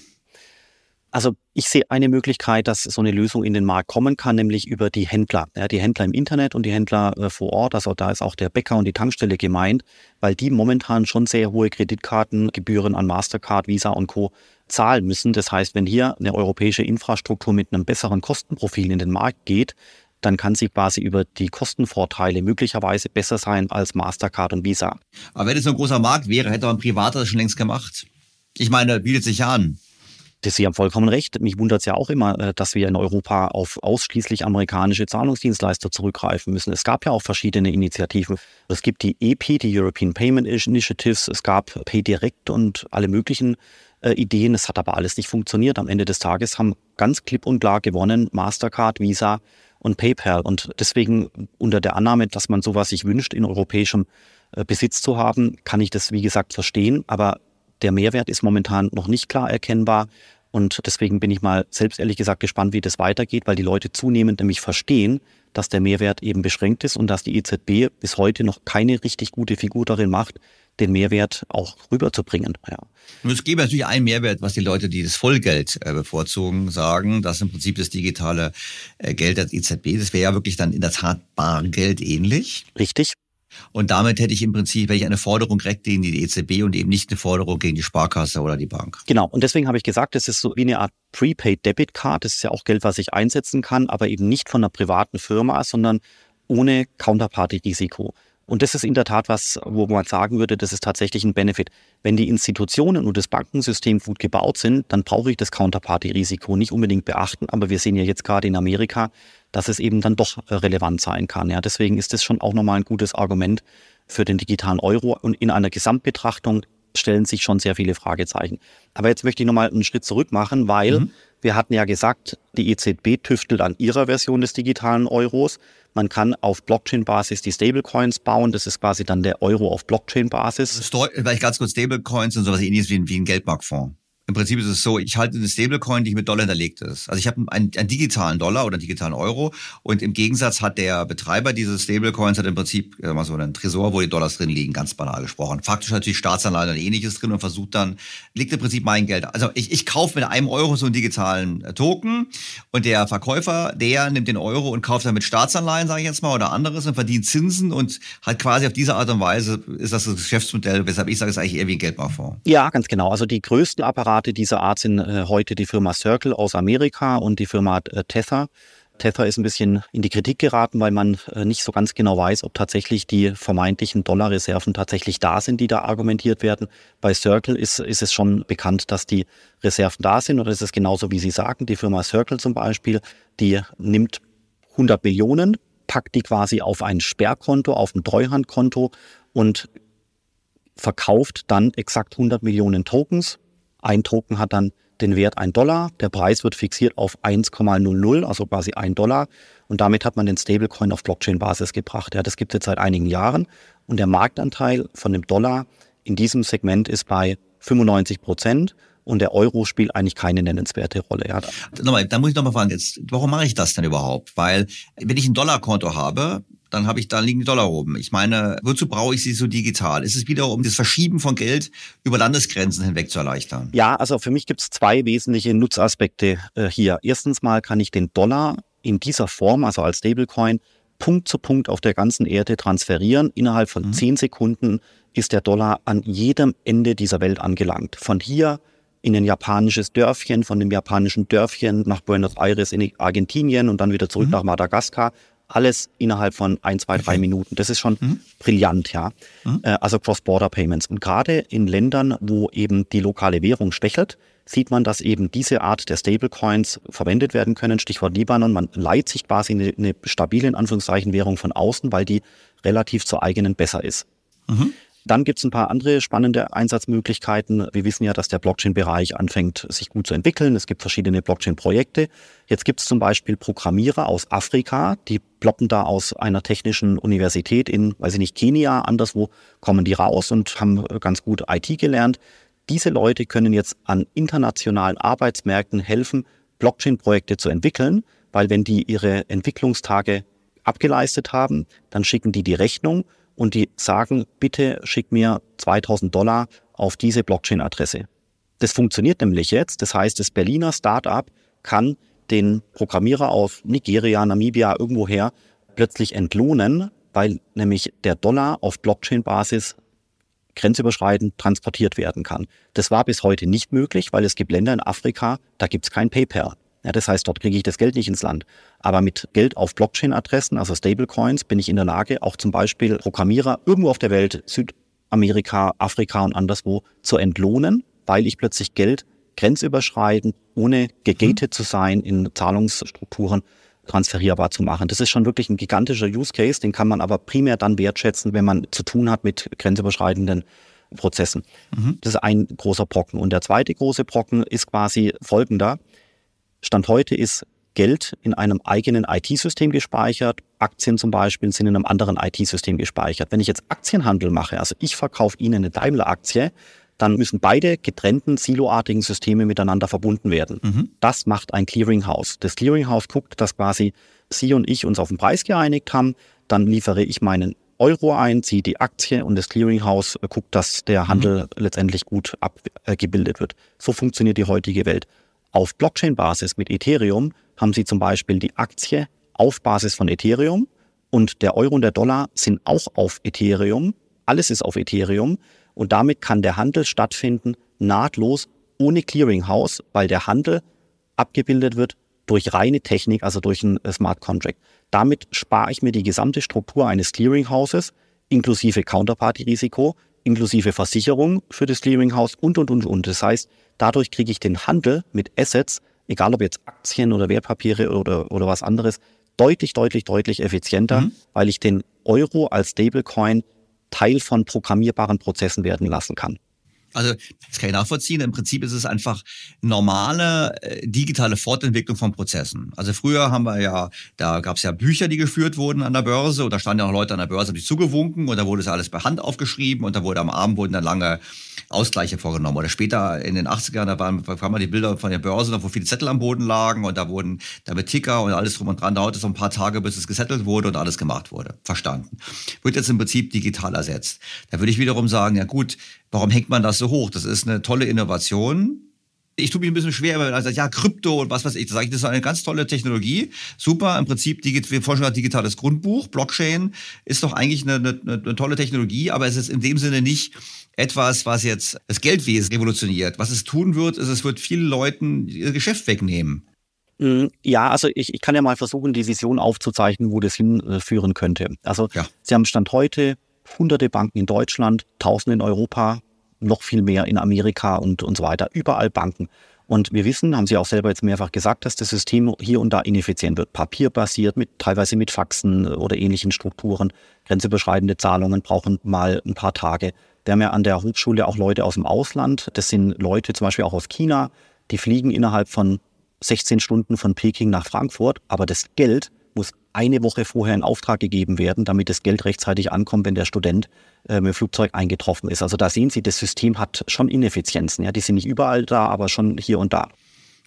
Also ich sehe eine Möglichkeit, dass so eine Lösung in den Markt kommen kann, nämlich über die Händler. Ja, die Händler im Internet und die Händler äh, vor Ort. Also da ist auch der Bäcker und die Tankstelle gemeint, weil die momentan schon sehr hohe Kreditkartengebühren an Mastercard, Visa und Co. zahlen müssen. Das heißt, wenn hier eine europäische Infrastruktur mit einem besseren Kostenprofil in den Markt geht, dann kann sie quasi über die Kostenvorteile möglicherweise besser sein als Mastercard und Visa. Aber wenn es so ein großer Markt wäre, hätte man Privater das schon längst gemacht. Ich meine, bietet sich an. Sie haben vollkommen recht. Mich wundert es ja auch immer, äh, dass wir in Europa auf ausschließlich amerikanische Zahlungsdienstleister zurückgreifen müssen. Es gab ja auch verschiedene Initiativen. Es gibt die EP, die European Payment Initiatives, es gab PayDirect und alle möglichen äh, Ideen. Es hat aber alles nicht funktioniert. Am Ende des Tages haben ganz klipp und klar gewonnen Mastercard, Visa und PayPal. Und deswegen unter der Annahme, dass man sowas sich wünscht, in europäischem äh, Besitz zu haben, kann ich das, wie gesagt, verstehen. Aber der Mehrwert ist momentan noch nicht klar erkennbar. Und deswegen bin ich mal selbst ehrlich gesagt gespannt, wie das weitergeht, weil die Leute zunehmend nämlich verstehen, dass der Mehrwert eben beschränkt ist und dass die EZB bis heute noch keine richtig gute Figur darin macht, den Mehrwert auch rüberzubringen. Ja. Und es gäbe natürlich einen Mehrwert, was die Leute, die das Vollgeld äh, bevorzugen, sagen, dass im Prinzip das digitale äh, Geld der EZB, das wäre ja wirklich dann in der Tat Bargeld ähnlich. Richtig. Und damit hätte ich im Prinzip welche eine Forderung direkt gegen die EZB und eben nicht eine Forderung gegen die Sparkasse oder die Bank. Genau. Und deswegen habe ich gesagt, es ist so wie eine Art Prepaid Debit Card. Das ist ja auch Geld, was ich einsetzen kann, aber eben nicht von einer privaten Firma, sondern ohne Counterparty-Risiko. Und das ist in der Tat was, wo man sagen würde, das ist tatsächlich ein Benefit. Wenn die Institutionen und das Bankensystem gut gebaut sind, dann brauche ich das Counterparty-Risiko nicht unbedingt beachten. Aber wir sehen ja jetzt gerade in Amerika, dass es eben dann doch äh, relevant sein kann. Ja, deswegen ist das schon auch nochmal ein gutes Argument für den digitalen Euro. Und in einer Gesamtbetrachtung stellen sich schon sehr viele Fragezeichen. Aber jetzt möchte ich nochmal einen Schritt zurück machen, weil mhm. Wir hatten ja gesagt, die EZB tüftelt an ihrer Version des digitalen Euros. Man kann auf Blockchain-Basis die Stablecoins bauen. Das ist quasi dann der Euro auf Blockchain-Basis. Vielleicht ganz kurz, Stablecoins sind sowas ähnliches wie ein, wie ein Geldmarktfonds. Im Prinzip ist es so, ich halte eine Stablecoin, die mit Dollar hinterlegt ist. Also ich habe einen, einen, digitalen Dollar oder einen digitalen Euro und im Gegensatz hat der Betreiber dieses Stablecoins hat im Prinzip mal so einen Tresor, wo die Dollars drin liegen, ganz banal gesprochen. Faktisch natürlich Staatsanleihen und ähnliches drin und versucht dann, legt im Prinzip mein Geld. Also ich, ich kaufe mit einem Euro so einen digitalen äh, Token und der Verkäufer, der nimmt den Euro und kauft dann mit Staatsanleihen, sage ich jetzt mal, oder anderes und verdient Zinsen und hat quasi auf diese Art und Weise ist das das Geschäftsmodell, weshalb ich sage, es ist eigentlich eher wie ein Geldmarktfonds. Ja, ganz genau. Also die größten Apparate Präparate dieser Art sind äh, heute die Firma Circle aus Amerika und die Firma äh, Tether Tether ist ein bisschen in die Kritik geraten, weil man äh, nicht so ganz genau weiß, ob tatsächlich die vermeintlichen Dollarreserven tatsächlich da sind, die da argumentiert werden. Bei Circle ist, ist es schon bekannt, dass die Reserven da sind oder ist es genauso, wie Sie sagen. Die Firma Circle zum Beispiel, die nimmt 100 Millionen, packt die quasi auf ein Sperrkonto, auf ein Treuhandkonto und verkauft dann exakt 100 Millionen Tokens. Ein Token hat dann den Wert 1 Dollar. Der Preis wird fixiert auf 1,00, also quasi 1 Dollar. Und damit hat man den Stablecoin auf Blockchain-Basis gebracht. Ja, das gibt es jetzt seit einigen Jahren. Und der Marktanteil von dem Dollar in diesem Segment ist bei 95 Prozent. Und der Euro spielt eigentlich keine nennenswerte Rolle. Ja. Nochmal, da muss ich nochmal fragen, jetzt, warum mache ich das denn überhaupt? Weil, wenn ich ein Dollarkonto habe, dann habe ich da liegen die Dollar oben. Ich meine, wozu brauche ich sie so digital? Ist es wieder, um das Verschieben von Geld über Landesgrenzen hinweg zu erleichtern? Ja, also für mich gibt es zwei wesentliche Nutzaspekte äh, hier. Erstens mal kann ich den Dollar in dieser Form, also als Stablecoin, Punkt zu Punkt auf der ganzen Erde transferieren. Innerhalb von mhm. zehn Sekunden ist der Dollar an jedem Ende dieser Welt angelangt. Von hier in ein japanisches Dörfchen, von dem japanischen Dörfchen nach Buenos Aires in Argentinien und dann wieder zurück mhm. nach Madagaskar alles innerhalb von ein, zwei, drei Minuten. Das ist schon mhm. brillant, ja. Mhm. Äh, also Cross-Border-Payments. Und gerade in Ländern, wo eben die lokale Währung schwächelt, sieht man, dass eben diese Art der Stablecoins verwendet werden können. Stichwort Libanon. Man leiht sich quasi eine, eine stabile, in Anführungszeichen, Währung von außen, weil die relativ zur eigenen besser ist. Mhm. Dann gibt es ein paar andere spannende Einsatzmöglichkeiten. Wir wissen ja, dass der Blockchain-Bereich anfängt, sich gut zu entwickeln. Es gibt verschiedene Blockchain-Projekte. Jetzt gibt es zum Beispiel Programmierer aus Afrika, die ploppen da aus einer technischen Universität in, weiß ich nicht, Kenia, anderswo kommen die raus und haben ganz gut IT gelernt. Diese Leute können jetzt an internationalen Arbeitsmärkten helfen, Blockchain-Projekte zu entwickeln, weil wenn die ihre Entwicklungstage abgeleistet haben, dann schicken die die Rechnung und die sagen, bitte schick mir 2000 Dollar auf diese Blockchain-Adresse. Das funktioniert nämlich jetzt. Das heißt, das Berliner Startup kann den Programmierer aus Nigeria, Namibia, irgendwoher plötzlich entlohnen, weil nämlich der Dollar auf Blockchain-Basis grenzüberschreitend transportiert werden kann. Das war bis heute nicht möglich, weil es gibt Länder in Afrika, da gibt es kein PayPal. Ja, das heißt, dort kriege ich das Geld nicht ins Land. Aber mit Geld auf Blockchain-Adressen, also Stablecoins, bin ich in der Lage, auch zum Beispiel Programmierer irgendwo auf der Welt, Südamerika, Afrika und anderswo, zu entlohnen, weil ich plötzlich Geld grenzüberschreitend, ohne gegated mhm. zu sein, in Zahlungsstrukturen transferierbar zu machen. Das ist schon wirklich ein gigantischer Use Case, den kann man aber primär dann wertschätzen, wenn man zu tun hat mit grenzüberschreitenden Prozessen. Mhm. Das ist ein großer Brocken. Und der zweite große Brocken ist quasi folgender. Stand heute ist Geld in einem eigenen IT-System gespeichert. Aktien zum Beispiel sind in einem anderen IT-System gespeichert. Wenn ich jetzt Aktienhandel mache, also ich verkaufe Ihnen eine Daimler-Aktie, dann müssen beide getrennten, siloartigen Systeme miteinander verbunden werden. Mhm. Das macht ein Clearinghouse. Das Clearinghouse guckt, dass quasi Sie und ich uns auf den Preis geeinigt haben. Dann liefere ich meinen Euro ein, ziehe die Aktie und das Clearinghouse guckt, dass der Handel mhm. letztendlich gut abgebildet wird. So funktioniert die heutige Welt. Auf Blockchain-Basis mit Ethereum haben Sie zum Beispiel die Aktie auf Basis von Ethereum und der Euro und der Dollar sind auch auf Ethereum. Alles ist auf Ethereum und damit kann der Handel stattfinden nahtlos ohne Clearinghouse, weil der Handel abgebildet wird durch reine Technik, also durch ein Smart Contract. Damit spare ich mir die gesamte Struktur eines Clearinghouses inklusive Counterparty-Risiko, inklusive Versicherung für das Clearinghouse und, und, und, und. Das heißt, dadurch kriege ich den Handel mit Assets, egal ob jetzt Aktien oder Wertpapiere oder, oder was anderes, deutlich, deutlich, deutlich effizienter, mhm. weil ich den Euro als Stablecoin Teil von programmierbaren Prozessen werden lassen kann. Also das kann ich nachvollziehen. Im Prinzip ist es einfach normale äh, digitale Fortentwicklung von Prozessen. Also früher haben wir ja, da gab es ja Bücher, die geführt wurden an der Börse und da standen ja auch Leute an der Börse, die zugewunken und da wurde es alles per Hand aufgeschrieben und da wurde am Abend wurden dann lange Ausgleiche vorgenommen. Oder später in den 80ern, da waren, waren die Bilder von der Börse, wo viele Zettel am Boden lagen und da wurden da mit Ticker und alles drum und dran. Dauerte so ein paar Tage, bis es gesettelt wurde und alles gemacht wurde. Verstanden. Wird jetzt im Prinzip digital ersetzt. Da würde ich wiederum sagen, ja gut, warum hängt man das so hoch? Das ist eine tolle Innovation. Ich tue mich ein bisschen schwer, weil man sagt, ja, Krypto und was weiß ich. Das sage ich, das ist eine ganz tolle Technologie. Super, im Prinzip, wir forschen digitales Grundbuch. Blockchain ist doch eigentlich eine, eine, eine tolle Technologie, aber es ist in dem Sinne nicht etwas, was jetzt das Geldwesen revolutioniert. Was es tun wird, ist, es wird vielen Leuten ihr Geschäft wegnehmen. Mm, ja, also ich, ich kann ja mal versuchen, die Vision aufzuzeichnen, wo das hinführen könnte. Also ja. Sie haben Stand heute hunderte Banken in Deutschland, tausende in Europa, noch viel mehr in Amerika und, und so weiter. Überall Banken. Und wir wissen, haben Sie auch selber jetzt mehrfach gesagt, dass das System hier und da ineffizient wird. Papierbasiert, mit, teilweise mit Faxen oder ähnlichen Strukturen. Grenzüberschreitende Zahlungen brauchen mal ein paar Tage. Wir haben ja an der Hochschule auch Leute aus dem Ausland. Das sind Leute zum Beispiel auch aus China. Die fliegen innerhalb von 16 Stunden von Peking nach Frankfurt. Aber das Geld muss eine Woche vorher in Auftrag gegeben werden, damit das Geld rechtzeitig ankommt, wenn der Student äh, mit dem Flugzeug eingetroffen ist. Also da sehen Sie, das System hat schon Ineffizienzen. Ja, die sind nicht überall da, aber schon hier und da.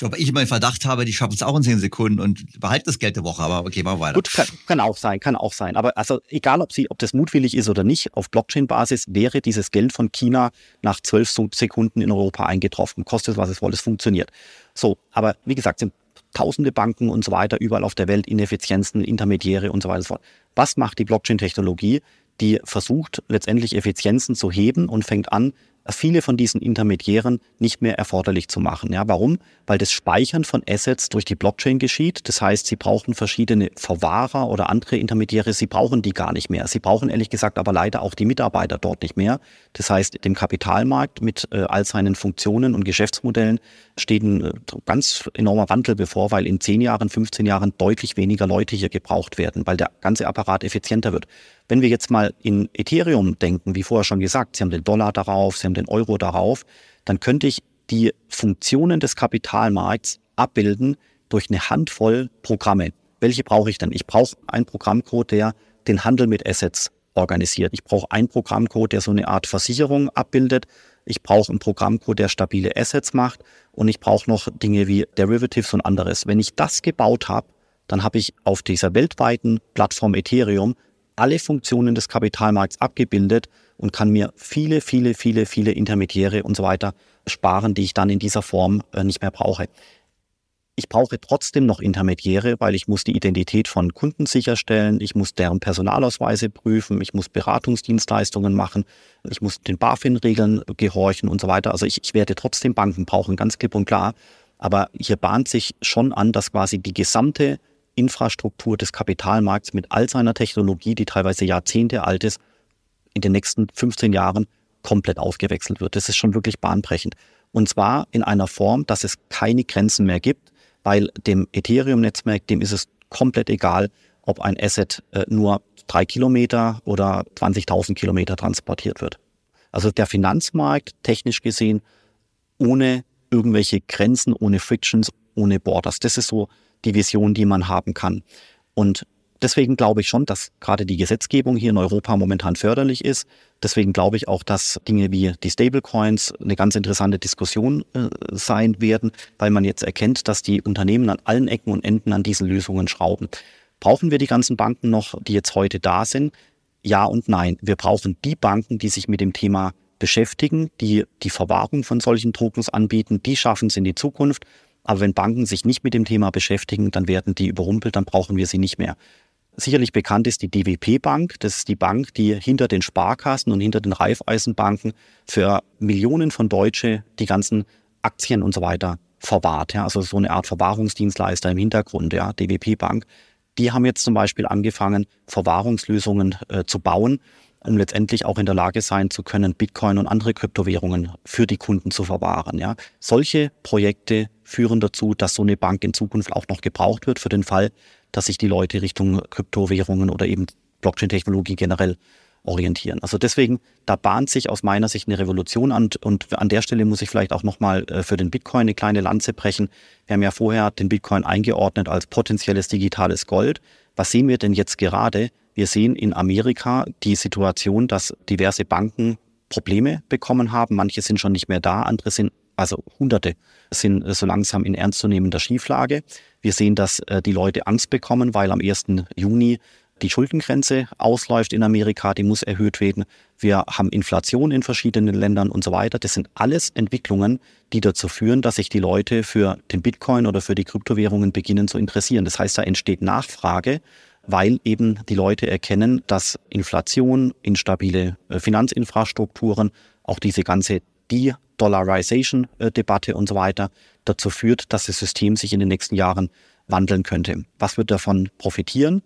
Aber ich meinen Verdacht habe, die schaffen es auch in zehn Sekunden und behalten das Geld der Woche. Aber okay, machen wir weiter. Gut, kann, kann, auch sein, kann auch sein. Aber also egal, ob sie, ob das mutwillig ist oder nicht, auf Blockchain-Basis wäre dieses Geld von China nach zwölf Sekunden in Europa eingetroffen. Kostet was es wohl, es funktioniert. So, aber wie gesagt, sind tausende Banken und so weiter, überall auf der Welt, Ineffizienzen, Intermediäre und so weiter und so fort. Was macht die Blockchain-Technologie? Die versucht letztendlich Effizienzen zu heben und fängt an, viele von diesen Intermediären nicht mehr erforderlich zu machen. Ja, warum? Weil das Speichern von Assets durch die Blockchain geschieht. Das heißt, sie brauchen verschiedene Verwahrer oder andere Intermediäre. Sie brauchen die gar nicht mehr. Sie brauchen ehrlich gesagt aber leider auch die Mitarbeiter dort nicht mehr. Das heißt, dem Kapitalmarkt mit äh, all seinen Funktionen und Geschäftsmodellen steht ein äh, ganz enormer Wandel bevor, weil in 10 Jahren, 15 Jahren deutlich weniger Leute hier gebraucht werden, weil der ganze Apparat effizienter wird. Wenn wir jetzt mal in Ethereum denken, wie vorher schon gesagt, Sie haben den Dollar darauf, Sie haben den Euro darauf, dann könnte ich die Funktionen des Kapitalmarkts abbilden durch eine Handvoll Programme. Welche brauche ich denn? Ich brauche einen Programmcode, der den Handel mit Assets organisiert. Ich brauche einen Programmcode, der so eine Art Versicherung abbildet. Ich brauche einen Programmcode, der stabile Assets macht. Und ich brauche noch Dinge wie Derivatives und anderes. Wenn ich das gebaut habe, dann habe ich auf dieser weltweiten Plattform Ethereum alle Funktionen des Kapitalmarkts abgebildet und kann mir viele, viele, viele, viele Intermediäre und so weiter sparen, die ich dann in dieser Form äh, nicht mehr brauche. Ich brauche trotzdem noch Intermediäre, weil ich muss die Identität von Kunden sicherstellen, ich muss deren Personalausweise prüfen, ich muss Beratungsdienstleistungen machen, ich muss den BaFin-Regeln gehorchen und so weiter. Also ich, ich werde trotzdem Banken brauchen, ganz klipp und klar. Aber hier bahnt sich schon an, dass quasi die gesamte Infrastruktur des Kapitalmarkts mit all seiner Technologie, die teilweise Jahrzehnte alt ist, in den nächsten 15 Jahren komplett ausgewechselt wird. Das ist schon wirklich bahnbrechend. Und zwar in einer Form, dass es keine Grenzen mehr gibt, weil dem Ethereum-Netzwerk, dem ist es komplett egal, ob ein Asset äh, nur drei Kilometer oder 20.000 Kilometer transportiert wird. Also der Finanzmarkt, technisch gesehen, ohne irgendwelche Grenzen, ohne Frictions, ohne Borders. Das ist so die Vision, die man haben kann. Und deswegen glaube ich schon, dass gerade die Gesetzgebung hier in Europa momentan förderlich ist. Deswegen glaube ich auch, dass Dinge wie die Stablecoins eine ganz interessante Diskussion äh, sein werden, weil man jetzt erkennt, dass die Unternehmen an allen Ecken und Enden an diesen Lösungen schrauben. Brauchen wir die ganzen Banken noch, die jetzt heute da sind? Ja und nein. Wir brauchen die Banken, die sich mit dem Thema beschäftigen, die die Verwahrung von solchen Tokens anbieten, die schaffen es in die Zukunft. Aber wenn Banken sich nicht mit dem Thema beschäftigen, dann werden die überrumpelt, dann brauchen wir sie nicht mehr. Sicherlich bekannt ist die DWP Bank. Das ist die Bank, die hinter den Sparkassen und hinter den Raiffeisenbanken für Millionen von Deutsche die ganzen Aktien und so weiter verwahrt. Ja. Also so eine Art Verwahrungsdienstleister im Hintergrund, ja, DWP Bank. Die haben jetzt zum Beispiel angefangen, Verwahrungslösungen äh, zu bauen um letztendlich auch in der Lage sein zu können, Bitcoin und andere Kryptowährungen für die Kunden zu verwahren. Ja. Solche Projekte führen dazu, dass so eine Bank in Zukunft auch noch gebraucht wird für den Fall, dass sich die Leute Richtung Kryptowährungen oder eben Blockchain-Technologie generell orientieren. Also deswegen, da bahnt sich aus meiner Sicht eine Revolution an und an der Stelle muss ich vielleicht auch nochmal äh, für den Bitcoin eine kleine Lanze brechen. Wir haben ja vorher den Bitcoin eingeordnet als potenzielles digitales Gold. Was sehen wir denn jetzt gerade? Wir sehen in Amerika die Situation, dass diverse Banken Probleme bekommen haben. Manche sind schon nicht mehr da, andere sind, also Hunderte, sind so langsam in ernstzunehmender Schieflage. Wir sehen, dass äh, die Leute Angst bekommen, weil am 1. Juni die Schuldengrenze ausläuft in Amerika, die muss erhöht werden. Wir haben Inflation in verschiedenen Ländern und so weiter. Das sind alles Entwicklungen, die dazu führen, dass sich die Leute für den Bitcoin oder für die Kryptowährungen beginnen zu interessieren. Das heißt, da entsteht Nachfrage weil eben die Leute erkennen, dass Inflation, instabile äh, Finanzinfrastrukturen, auch diese ganze De-Dollarization-Debatte und so weiter dazu führt, dass das System sich in den nächsten Jahren wandeln könnte. Was wird davon profitieren?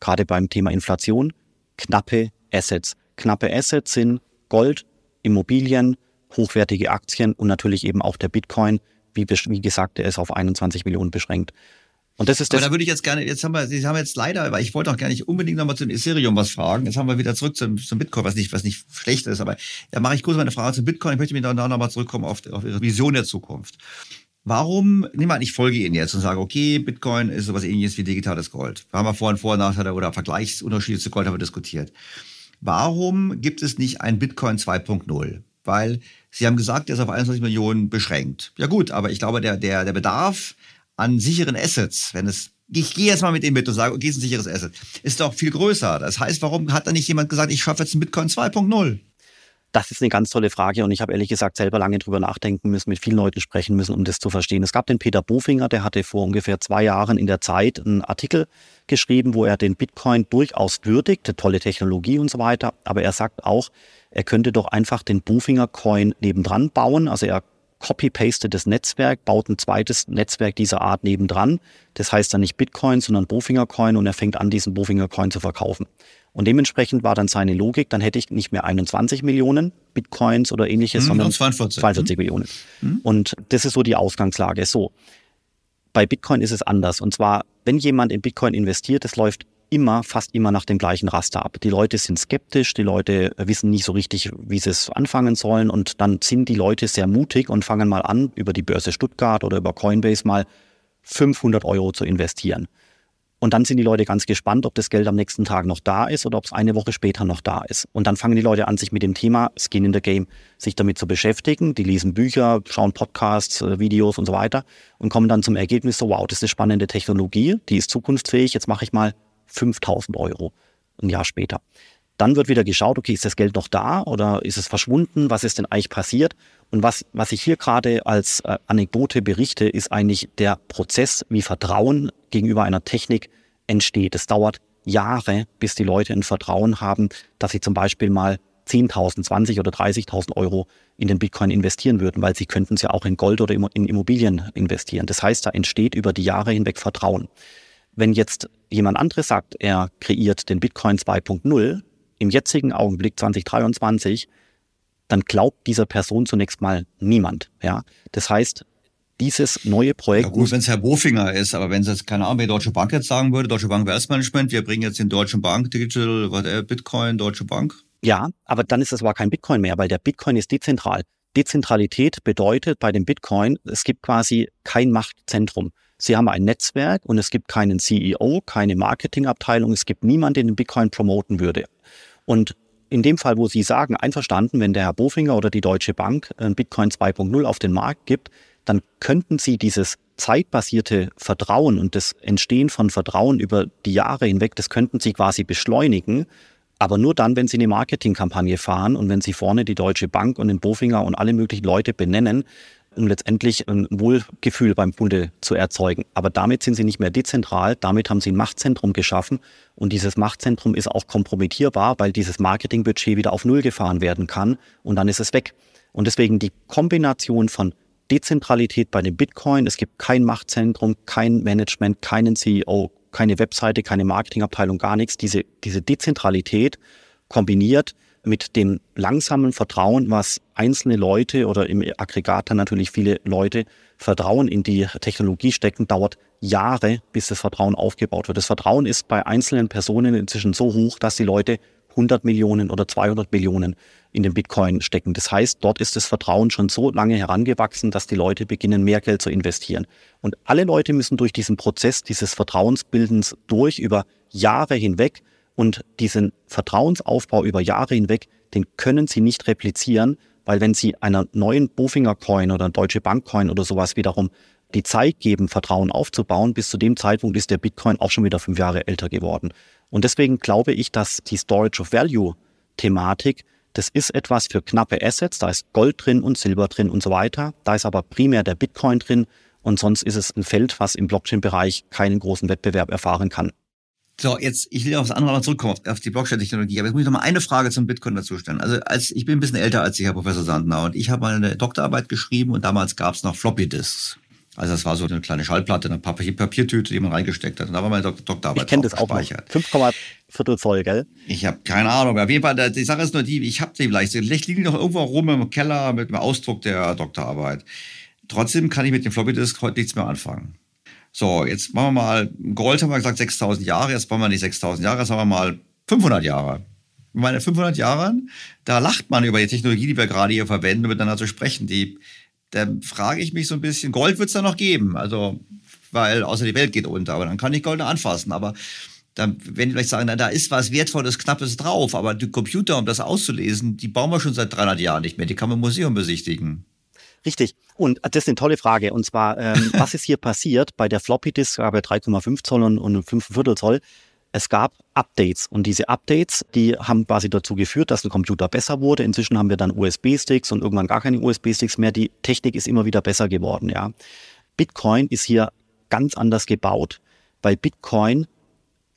Gerade beim Thema Inflation, knappe Assets. Knappe Assets sind Gold, Immobilien, hochwertige Aktien und natürlich eben auch der Bitcoin. Wie, wie gesagt, der ist auf 21 Millionen beschränkt. Und das ist das. Aber da würde ich jetzt gerne, jetzt haben wir, Sie haben jetzt leider, weil ich wollte auch gar nicht unbedingt nochmal zum Ethereum was fragen. Jetzt haben wir wieder zurück zum, zum Bitcoin, was nicht, was nicht schlecht ist. Aber da mache ich kurz meine Frage zum Bitcoin. Ich möchte mich dann nochmal zurückkommen auf, auf Ihre Vision der Zukunft. Warum, nehmen wir an, ich folge Ihnen jetzt und sage, okay, Bitcoin ist sowas ähnliches wie digitales Gold. Wir haben ja vorhin Vor- und Nachteile oder Vergleichsunterschiede zu Gold haben wir diskutiert. Warum gibt es nicht ein Bitcoin 2.0? Weil Sie haben gesagt, der ist auf 21 Millionen beschränkt. Ja gut, aber ich glaube, der, der, der Bedarf an sicheren Assets, wenn es ich gehe jetzt mal mit dem mit und sage, okay, ist ein sicheres Asset, ist doch viel größer. Das heißt, warum hat da nicht jemand gesagt, ich schaffe jetzt ein Bitcoin 2.0? Das ist eine ganz tolle Frage und ich habe ehrlich gesagt selber lange drüber nachdenken müssen, mit vielen Leuten sprechen müssen, um das zu verstehen. Es gab den Peter Bofinger, der hatte vor ungefähr zwei Jahren in der Zeit einen Artikel geschrieben, wo er den Bitcoin durchaus würdigt, tolle Technologie und so weiter. Aber er sagt auch, er könnte doch einfach den Bofinger Coin nebendran bauen. Also er copy-pastet das Netzwerk, baut ein zweites Netzwerk dieser Art nebendran. Das heißt dann nicht Bitcoin, sondern Bofinger Coin und er fängt an, diesen Bofinger Coin zu verkaufen. Und dementsprechend war dann seine Logik, dann hätte ich nicht mehr 21 Millionen Bitcoins oder ähnliches, Mhm, sondern 42. 42 Millionen. Und das ist so die Ausgangslage. So. Bei Bitcoin ist es anders. Und zwar, wenn jemand in Bitcoin investiert, das läuft immer, fast immer nach dem gleichen Raster ab. Die Leute sind skeptisch, die Leute wissen nicht so richtig, wie sie es anfangen sollen und dann sind die Leute sehr mutig und fangen mal an, über die Börse Stuttgart oder über Coinbase mal 500 Euro zu investieren. Und dann sind die Leute ganz gespannt, ob das Geld am nächsten Tag noch da ist oder ob es eine Woche später noch da ist. Und dann fangen die Leute an, sich mit dem Thema Skin in the Game, sich damit zu beschäftigen. Die lesen Bücher, schauen Podcasts, äh, Videos und so weiter und kommen dann zum Ergebnis, so wow, das ist eine spannende Technologie, die ist zukunftsfähig, jetzt mache ich mal 5000 Euro ein Jahr später. Dann wird wieder geschaut, okay, ist das Geld noch da oder ist es verschwunden? Was ist denn eigentlich passiert? Und was, was ich hier gerade als äh, Anekdote berichte, ist eigentlich der Prozess, wie Vertrauen gegenüber einer Technik entsteht. Es dauert Jahre, bis die Leute ein Vertrauen haben, dass sie zum Beispiel mal 10.000, 20.000 oder 30.000 Euro in den Bitcoin investieren würden, weil sie könnten es ja auch in Gold oder in Immobilien investieren. Das heißt, da entsteht über die Jahre hinweg Vertrauen. Wenn jetzt jemand anderes sagt, er kreiert den Bitcoin 2.0 im jetzigen Augenblick 2023, dann glaubt dieser Person zunächst mal niemand. Ja, das heißt, dieses neue Projekt. Ja gut, wenn es Herr Bofinger ist, aber wenn es jetzt, keine Ahnung, wer Deutsche Bank jetzt sagen würde, Deutsche Bank Wealth Management, wir bringen jetzt den Deutschen Bank Digital, was, äh, Bitcoin, Deutsche Bank. Ja, aber dann ist es aber kein Bitcoin mehr, weil der Bitcoin ist dezentral. Dezentralität bedeutet bei dem Bitcoin, es gibt quasi kein Machtzentrum. Sie haben ein Netzwerk und es gibt keinen CEO, keine Marketingabteilung, es gibt niemanden, der den Bitcoin promoten würde. Und in dem Fall, wo Sie sagen, einverstanden, wenn der Herr Bofinger oder die Deutsche Bank ein Bitcoin 2.0 auf den Markt gibt, dann könnten Sie dieses zeitbasierte Vertrauen und das Entstehen von Vertrauen über die Jahre hinweg, das könnten Sie quasi beschleunigen, aber nur dann, wenn Sie eine Marketingkampagne fahren und wenn Sie vorne die Deutsche Bank und den Bofinger und alle möglichen Leute benennen, um letztendlich ein Wohlgefühl beim Kunde zu erzeugen. Aber damit sind sie nicht mehr dezentral, damit haben sie ein Machtzentrum geschaffen und dieses Machtzentrum ist auch kompromittierbar, weil dieses Marketingbudget wieder auf Null gefahren werden kann und dann ist es weg. Und deswegen die Kombination von Dezentralität bei dem Bitcoin, es gibt kein Machtzentrum, kein Management, keinen CEO, keine Webseite, keine Marketingabteilung, gar nichts. Diese, diese Dezentralität kombiniert mit dem langsamen Vertrauen, was einzelne Leute oder im Aggregat dann natürlich viele Leute Vertrauen in die Technologie stecken, dauert Jahre, bis das Vertrauen aufgebaut wird. Das Vertrauen ist bei einzelnen Personen inzwischen so hoch, dass die Leute 100 Millionen oder 200 Millionen in den Bitcoin stecken. Das heißt, dort ist das Vertrauen schon so lange herangewachsen, dass die Leute beginnen, mehr Geld zu investieren. Und alle Leute müssen durch diesen Prozess dieses Vertrauensbildens durch über Jahre hinweg und diesen Vertrauensaufbau über Jahre hinweg, den können sie nicht replizieren, weil wenn sie einer neuen Bofinger Coin oder Deutsche Bank Coin oder sowas wiederum die Zeit geben, Vertrauen aufzubauen, bis zu dem Zeitpunkt ist der Bitcoin auch schon wieder fünf Jahre älter geworden. Und deswegen glaube ich, dass die Storage of Value Thematik, das ist etwas für knappe Assets, da ist Gold drin und Silber drin und so weiter. Da ist aber primär der Bitcoin drin und sonst ist es ein Feld, was im Blockchain-Bereich keinen großen Wettbewerb erfahren kann. So, jetzt, ich will auf das andere mal zurückkommen, auf die Blockchain-Technologie. Aber jetzt muss ich noch mal eine Frage zum Bitcoin dazu stellen. Also, als, ich bin ein bisschen älter als Sie, Herr Professor Sandner, und ich habe mal eine Doktorarbeit geschrieben und damals gab es noch Floppy-Disks. Also das war so eine kleine Schallplatte, eine Papier Papiertüte, die man reingesteckt hat. Und da war meine Dok Doktorarbeit Ich kenne das auch gespeichert. 5,4 Zoll, gell? Ich habe keine Ahnung. Auf jeden Fall, die Sache ist nur die, ich habe die vielleicht. Vielleicht liegen die noch irgendwo rum im Keller mit dem Ausdruck der Doktorarbeit. Trotzdem kann ich mit dem Floppy-Disk heute nichts mehr anfangen. So, jetzt machen wir mal, Gold haben wir gesagt 6000 Jahre, jetzt machen wir nicht 6000 Jahre, jetzt haben wir mal 500 Jahre. In meinen 500 Jahren, da lacht man über die Technologie, die wir gerade hier verwenden, miteinander zu sprechen. Die, da frage ich mich so ein bisschen, Gold wird es da noch geben, also, weil außer die Welt geht unter, aber dann kann ich Gold noch anfassen, aber dann, wenn die vielleicht sagen, na, da ist was Wertvolles, Knappes drauf, aber die Computer, um das auszulesen, die bauen wir schon seit 300 Jahren nicht mehr, die kann man im Museum besichtigen. Richtig. Und das ist eine tolle Frage. Und zwar, ähm, <laughs> was ist hier passiert bei der Floppy Disk, aber 3,5 Zoll und, und 5 Viertel Zoll? Es gab Updates und diese Updates, die haben quasi dazu geführt, dass ein Computer besser wurde. Inzwischen haben wir dann USB-Sticks und irgendwann gar keine USB-Sticks mehr. Die Technik ist immer wieder besser geworden. Ja. Bitcoin ist hier ganz anders gebaut, weil Bitcoin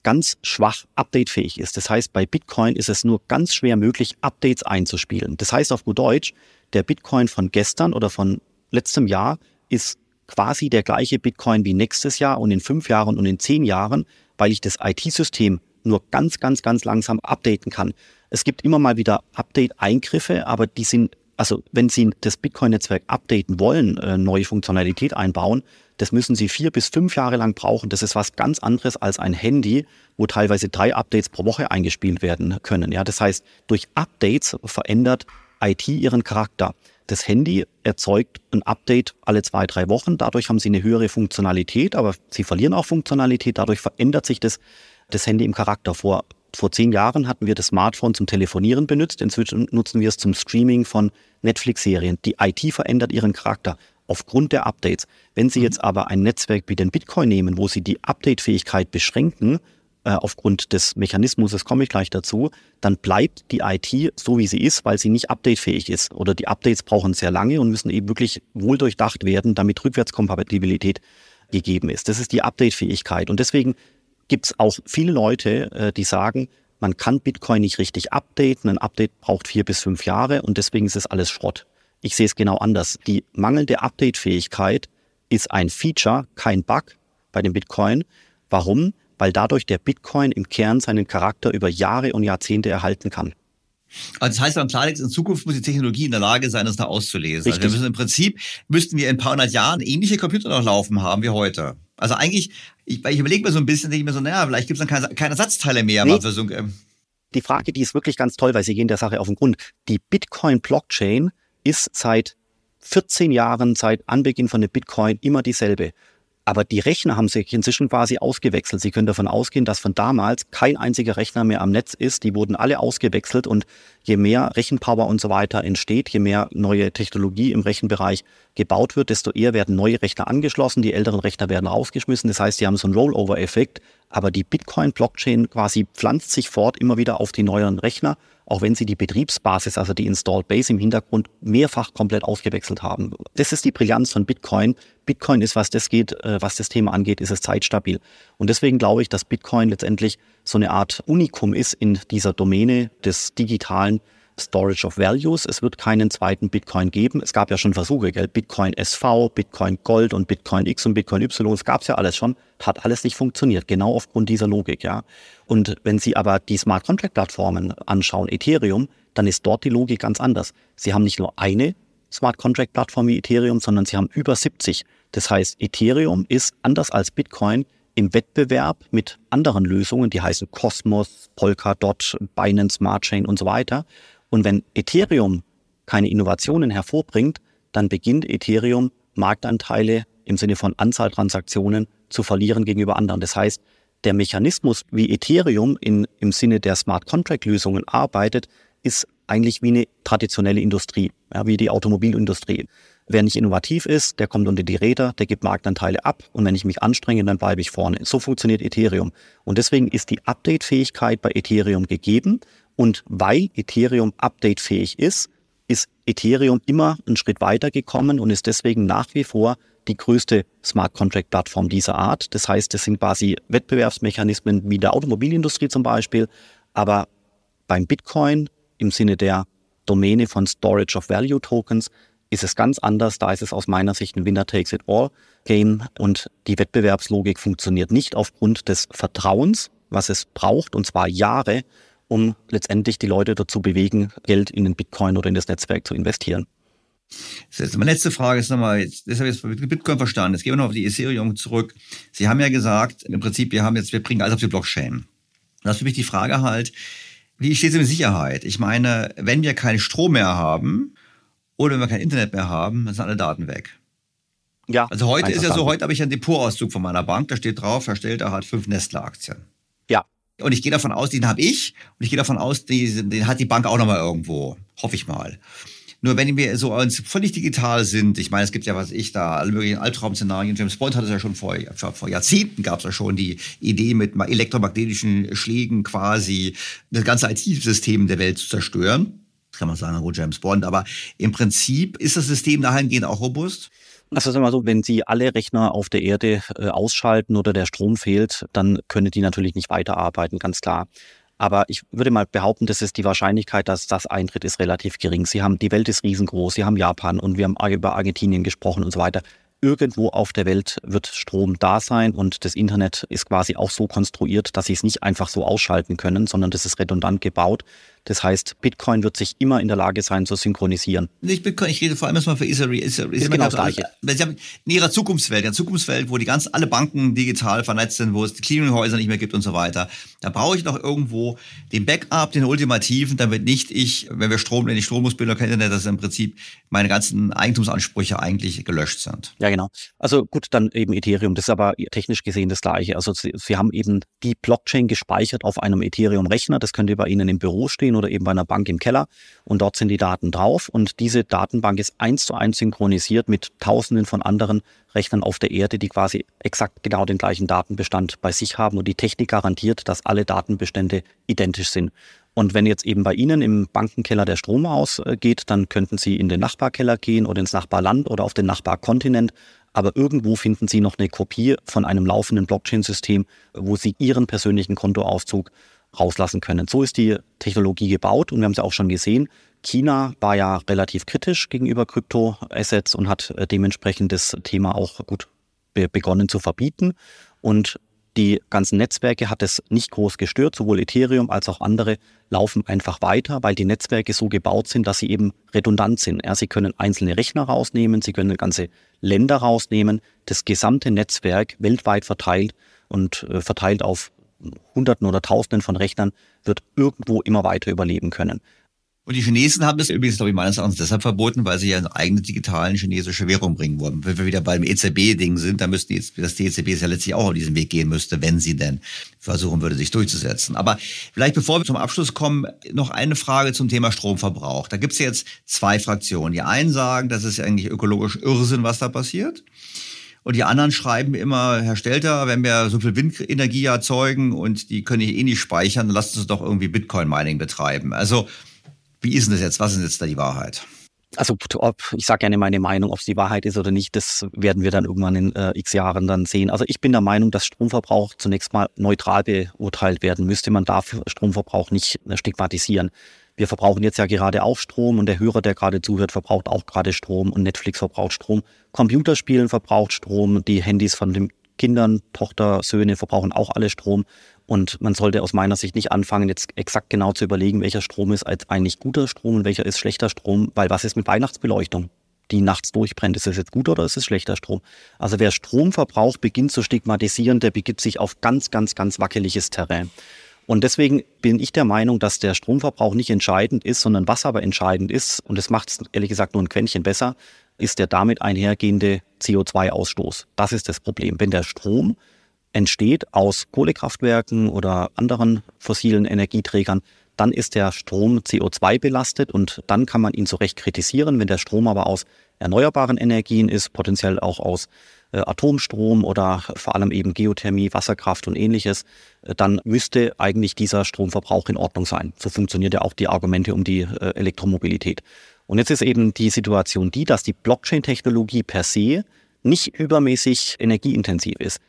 ganz schwach updatefähig ist. Das heißt, bei Bitcoin ist es nur ganz schwer möglich, Updates einzuspielen. Das heißt auf gut Deutsch, der Bitcoin von gestern oder von letztem Jahr ist quasi der gleiche Bitcoin wie nächstes Jahr und in fünf Jahren und in zehn Jahren, weil ich das IT-System nur ganz, ganz, ganz langsam updaten kann. Es gibt immer mal wieder Update-Eingriffe, aber die sind, also wenn Sie das Bitcoin-Netzwerk updaten wollen, äh, neue Funktionalität einbauen, das müssen Sie vier bis fünf Jahre lang brauchen. Das ist was ganz anderes als ein Handy, wo teilweise drei Updates pro Woche eingespielt werden können. Ja, das heißt, durch Updates verändert IT ihren Charakter. Das Handy erzeugt ein Update alle zwei, drei Wochen. Dadurch haben sie eine höhere Funktionalität, aber sie verlieren auch Funktionalität. Dadurch verändert sich das, das Handy im Charakter. Vor, vor zehn Jahren hatten wir das Smartphone zum Telefonieren benutzt. Inzwischen nutzen wir es zum Streaming von Netflix-Serien. Die IT verändert ihren Charakter aufgrund der Updates. Wenn Sie jetzt aber ein Netzwerk wie den Bitcoin nehmen, wo Sie die Update-Fähigkeit beschränken, äh, aufgrund des Mechanismus, das komme ich gleich dazu, dann bleibt die IT so, wie sie ist, weil sie nicht updatefähig ist. Oder die Updates brauchen sehr lange und müssen eben wirklich wohl durchdacht werden, damit Rückwärtskompatibilität gegeben ist. Das ist die Updatefähigkeit. Und deswegen gibt es auch viele Leute, äh, die sagen, man kann Bitcoin nicht richtig updaten. Ein Update braucht vier bis fünf Jahre und deswegen ist es alles Schrott. Ich sehe es genau anders. Die mangelnde Updatefähigkeit ist ein Feature, kein Bug bei dem Bitcoin. Warum? Weil dadurch der Bitcoin im Kern seinen Charakter über Jahre und Jahrzehnte erhalten kann. Also das heißt beim Klartext, in Zukunft muss die Technologie in der Lage sein, das da auszulesen. Also wir müssen im Prinzip, müssten wir in ein paar hundert Jahren ähnliche Computer noch laufen haben wie heute. Also eigentlich, ich, ich überlege mir so ein bisschen, denke ich mir so, naja, vielleicht gibt es dann keine, keine Ersatzteile mehr. Nee. So, ähm. Die Frage, die ist wirklich ganz toll, weil Sie gehen der Sache auf den Grund. Die Bitcoin-Blockchain ist seit 14 Jahren, seit Anbeginn von der Bitcoin immer dieselbe. Aber die Rechner haben sich inzwischen quasi ausgewechselt. Sie können davon ausgehen, dass von damals kein einziger Rechner mehr am Netz ist. Die wurden alle ausgewechselt und je mehr Rechenpower und so weiter entsteht, je mehr neue Technologie im Rechenbereich gebaut wird, desto eher werden neue Rechner angeschlossen, die älteren Rechner werden rausgeschmissen. Das heißt, sie haben so einen Rollover-Effekt. Aber die Bitcoin-Blockchain quasi pflanzt sich fort immer wieder auf die neueren Rechner auch wenn sie die Betriebsbasis, also die Installed Base im Hintergrund mehrfach komplett ausgewechselt haben. Das ist die Brillanz von Bitcoin. Bitcoin ist, was das geht, äh, was das Thema angeht, ist es zeitstabil. Und deswegen glaube ich, dass Bitcoin letztendlich so eine Art Unikum ist in dieser Domäne des digitalen Storage of Values. Es wird keinen zweiten Bitcoin geben. Es gab ja schon Versuche, gell? Bitcoin SV, Bitcoin Gold und Bitcoin X und Bitcoin Y. Es gab es ja alles schon. Hat alles nicht funktioniert. Genau aufgrund dieser Logik, ja. Und wenn Sie aber die Smart Contract Plattformen anschauen, Ethereum, dann ist dort die Logik ganz anders. Sie haben nicht nur eine Smart Contract Plattform wie Ethereum, sondern sie haben über 70. Das heißt, Ethereum ist anders als Bitcoin im Wettbewerb mit anderen Lösungen, die heißen Cosmos, Polkadot, Binance Smart Chain und so weiter. Und wenn Ethereum keine Innovationen hervorbringt, dann beginnt Ethereum Marktanteile im Sinne von Anzahl Transaktionen zu verlieren gegenüber anderen. Das heißt, der Mechanismus, wie Ethereum in, im Sinne der Smart Contract Lösungen arbeitet, ist eigentlich wie eine traditionelle Industrie, ja, wie die Automobilindustrie. Wer nicht innovativ ist, der kommt unter die Räder, der gibt Marktanteile ab und wenn ich mich anstrenge, dann bleibe ich vorne. So funktioniert Ethereum. Und deswegen ist die Update-Fähigkeit bei Ethereum gegeben und weil Ethereum updatefähig ist, ist Ethereum immer einen Schritt weiter gekommen und ist deswegen nach wie vor die größte Smart Contract Plattform dieser Art. Das heißt, es sind quasi Wettbewerbsmechanismen wie der Automobilindustrie zum Beispiel, aber beim Bitcoin im Sinne der Domäne von Storage of Value Tokens ist es ganz anders. Da ist es aus meiner Sicht ein Winner takes it all Game und die Wettbewerbslogik funktioniert nicht aufgrund des Vertrauens, was es braucht, und zwar Jahre, um letztendlich die Leute dazu bewegen, Geld in den Bitcoin oder in das Netzwerk zu investieren. Das ist meine letzte Frage ist nochmal, jetzt, das habe ich jetzt Bitcoin verstanden. Jetzt gehen wir noch auf die Ethereum zurück. Sie haben ja gesagt, im Prinzip, wir haben jetzt, wir bringen alles auf die Blockchain. Das ist für mich die Frage halt, wie steht es mit Sicherheit? Ich meine, wenn wir keinen Strom mehr haben oder wenn wir kein Internet mehr haben, dann sind alle Daten weg. Ja. Also heute ist ja so, heute habe ich einen Depotauszug von meiner Bank, da steht drauf, Herr Stelter hat fünf Nestle-Aktien. Und ich gehe davon aus, den habe ich und ich gehe davon aus, den, den hat die Bank auch nochmal irgendwo. Hoffe ich mal. Nur wenn wir so völlig digital sind, ich meine, es gibt ja, was ich da, alle möglichen Albtraum-Szenarien. James Bond hat es ja schon vor, vor Jahrzehnten gab es ja schon die Idee, mit elektromagnetischen Schlägen quasi das ganze IT-System der Welt zu zerstören. Das kann man sagen, gut, James Bond. Aber im Prinzip ist das System dahingehend auch robust. Also sagen wir mal so, wenn Sie alle Rechner auf der Erde äh, ausschalten oder der Strom fehlt, dann können die natürlich nicht weiterarbeiten, ganz klar. Aber ich würde mal behaupten, dass es die Wahrscheinlichkeit, dass das eintritt, ist relativ gering. Sie haben, die Welt ist riesengroß, Sie haben Japan und wir haben über Argentinien gesprochen und so weiter. Irgendwo auf der Welt wird Strom da sein und das Internet ist quasi auch so konstruiert, dass Sie es nicht einfach so ausschalten können, sondern das ist redundant gebaut. Das heißt, Bitcoin wird sich immer in der Lage sein zu synchronisieren. Nicht Bitcoin, ich rede vor allem erstmal für Israel. Israel ist genau das Gleiche. Sie haben in ihrer Zukunftswelt, in der Zukunftswelt, wo die ganz alle Banken digital vernetzt sind, wo es die Clearinghäuser nicht mehr gibt und so weiter, da brauche ich noch irgendwo den Backup, den ultimativen, damit nicht ich, wenn wir Strom, wenn ich Strom muss, bin kein Internet, dass im Prinzip meine ganzen Eigentumsansprüche eigentlich gelöscht sind. Ja, genau. Also gut, dann eben Ethereum. Das ist aber technisch gesehen das Gleiche. Also Sie, Sie haben eben die Blockchain gespeichert auf einem Ethereum-Rechner. Das könnte bei Ihnen im Büro stehen oder eben bei einer Bank im Keller und dort sind die Daten drauf und diese Datenbank ist eins zu eins synchronisiert mit Tausenden von anderen Rechnern auf der Erde, die quasi exakt genau den gleichen Datenbestand bei sich haben und die Technik garantiert, dass alle Datenbestände identisch sind. Und wenn jetzt eben bei Ihnen im Bankenkeller der Strom ausgeht, dann könnten Sie in den Nachbarkeller gehen oder ins Nachbarland oder auf den Nachbarkontinent. Aber irgendwo finden Sie noch eine Kopie von einem laufenden Blockchain-System, wo Sie Ihren persönlichen Kontoauszug rauslassen können. So ist die Technologie gebaut und wir haben es ja auch schon gesehen. China war ja relativ kritisch gegenüber Kryptoassets und hat äh, dementsprechend das Thema auch gut begonnen zu verbieten. Und die ganzen Netzwerke hat es nicht groß gestört, sowohl Ethereum als auch andere laufen einfach weiter, weil die Netzwerke so gebaut sind, dass sie eben redundant sind. Ja, sie können einzelne Rechner rausnehmen, sie können ganze Länder rausnehmen, das gesamte Netzwerk weltweit verteilt und äh, verteilt auf Hunderten oder Tausenden von Rechnern wird irgendwo immer weiter überleben können. Und die Chinesen haben das übrigens, glaube ich, meines Erachtens deshalb verboten, weil sie ja eine eigene digitale chinesische Währung bringen wollen. Wenn wir wieder beim EZB-Ding sind, dann müssten jetzt, dass die EZB ja letztlich auch auf diesen Weg gehen müsste, wenn sie denn versuchen würde, sich durchzusetzen. Aber vielleicht bevor wir zum Abschluss kommen, noch eine Frage zum Thema Stromverbrauch. Da gibt es jetzt zwei Fraktionen. Die einen sagen, das ist eigentlich ökologisch Irrsinn, was da passiert. Und die anderen schreiben immer, Herr Stelter, wenn wir so viel Windenergie erzeugen und die können eh nicht speichern, lasst uns doch irgendwie Bitcoin-Mining betreiben. Also, wie ist denn das jetzt? Was ist jetzt da die Wahrheit? Also ob, ich sage gerne meine Meinung, ob es die Wahrheit ist oder nicht, das werden wir dann irgendwann in äh, x Jahren dann sehen. Also ich bin der Meinung, dass Stromverbrauch zunächst mal neutral beurteilt werden müsste. Man darf Stromverbrauch nicht stigmatisieren. Wir verbrauchen jetzt ja gerade auch Strom und der Hörer, der gerade zuhört, verbraucht auch gerade Strom und Netflix verbraucht Strom. Computerspielen verbraucht Strom, die Handys von den Kindern, Tochter, Söhne verbrauchen auch alle Strom. Und man sollte aus meiner Sicht nicht anfangen, jetzt exakt genau zu überlegen, welcher Strom ist als eigentlich guter Strom und welcher ist schlechter Strom, weil was ist mit Weihnachtsbeleuchtung? die nachts durchbrennt. Ist es jetzt gut oder ist es schlechter Strom? Also wer Stromverbrauch beginnt zu stigmatisieren, der begibt sich auf ganz, ganz, ganz wackeliges Terrain. Und deswegen bin ich der Meinung, dass der Stromverbrauch nicht entscheidend ist, sondern was aber entscheidend ist, und es macht es ehrlich gesagt nur ein Quäntchen besser, ist der damit einhergehende CO2-Ausstoß. Das ist das Problem. Wenn der Strom entsteht aus Kohlekraftwerken oder anderen fossilen Energieträgern, dann ist der Strom CO2 belastet und dann kann man ihn zu Recht kritisieren. Wenn der Strom aber aus erneuerbaren Energien ist, potenziell auch aus Atomstrom oder vor allem eben Geothermie, Wasserkraft und ähnliches, äh, dann müsste eigentlich dieser Stromverbrauch in Ordnung sein. So funktioniert ja auch die Argumente um die äh, Elektromobilität. Und jetzt ist eben die Situation die, dass die Blockchain-Technologie per se nicht übermäßig energieintensiv ist.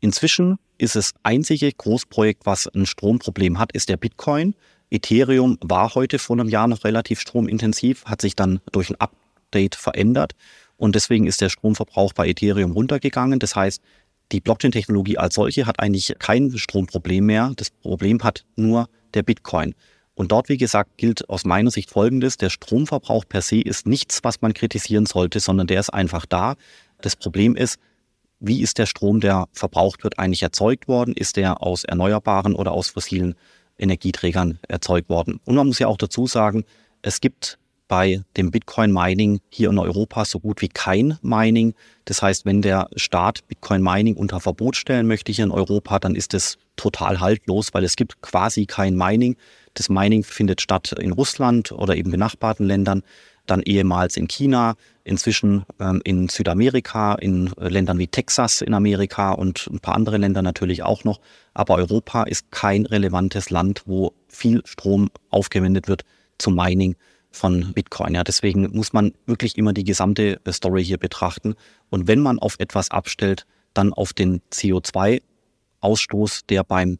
Inzwischen ist das einzige Großprojekt, was ein Stromproblem hat, ist der Bitcoin. Ethereum war heute vor einem Jahr noch relativ stromintensiv, hat sich dann durch ein Update verändert und deswegen ist der Stromverbrauch bei Ethereum runtergegangen. Das heißt, die Blockchain-Technologie als solche hat eigentlich kein Stromproblem mehr. Das Problem hat nur der Bitcoin. Und dort, wie gesagt, gilt aus meiner Sicht Folgendes. Der Stromverbrauch per se ist nichts, was man kritisieren sollte, sondern der ist einfach da. Das Problem ist, wie ist der Strom, der verbraucht wird, eigentlich erzeugt worden? Ist der aus erneuerbaren oder aus fossilen Energieträgern erzeugt worden? Und man muss ja auch dazu sagen, es gibt bei dem Bitcoin-Mining hier in Europa so gut wie kein Mining. Das heißt, wenn der Staat Bitcoin-Mining unter Verbot stellen möchte hier in Europa, dann ist es total haltlos, weil es gibt quasi kein Mining. Das Mining findet statt in Russland oder eben benachbarten Ländern, dann ehemals in China, inzwischen ähm, in Südamerika, in äh, Ländern wie Texas in Amerika und ein paar andere Länder natürlich auch noch. Aber Europa ist kein relevantes Land, wo viel Strom aufgewendet wird zum Mining von Bitcoin. Ja, deswegen muss man wirklich immer die gesamte äh, Story hier betrachten. Und wenn man auf etwas abstellt, dann auf den CO2-Ausstoß, der beim,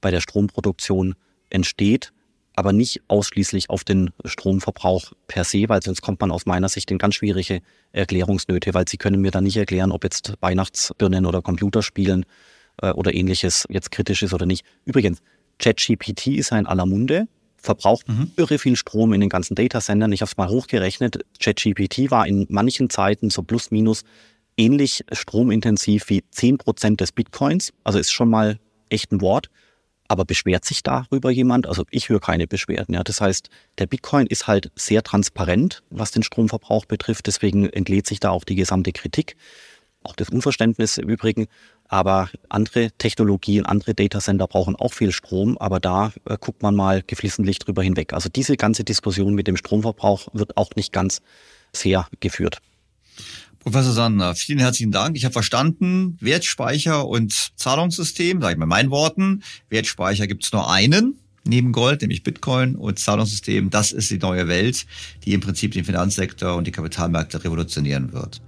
bei der Stromproduktion entsteht, aber nicht ausschließlich auf den Stromverbrauch per se, weil sonst kommt man aus meiner Sicht in ganz schwierige Erklärungsnöte, weil sie können mir dann nicht erklären, ob jetzt Weihnachtsbirnen oder Computerspielen äh, oder ähnliches jetzt kritisch ist oder nicht. Übrigens, ChatGPT ist ja in aller Munde verbraucht mhm. irre viel Strom in den ganzen Datacentern. Ich habe es mal hochgerechnet. ChatGPT war in manchen Zeiten so plus minus ähnlich stromintensiv wie 10% des Bitcoins. Also ist schon mal echt ein Wort. Aber beschwert sich darüber jemand? Also ich höre keine Beschwerden. Ja. Das heißt, der Bitcoin ist halt sehr transparent, was den Stromverbrauch betrifft. Deswegen entlädt sich da auch die gesamte Kritik. Auch das Unverständnis im Übrigen. Aber andere Technologien, andere Datacenter brauchen auch viel Strom, aber da äh, guckt man mal geflissentlich drüber hinweg. Also diese ganze Diskussion mit dem Stromverbrauch wird auch nicht ganz fair geführt. Professor Sander, vielen herzlichen Dank. Ich habe verstanden, Wertspeicher und Zahlungssystem, sage ich mal meinen Worten. Wertspeicher gibt es nur einen neben Gold, nämlich Bitcoin und Zahlungssystem. Das ist die neue Welt, die im Prinzip den Finanzsektor und die Kapitalmärkte revolutionieren wird.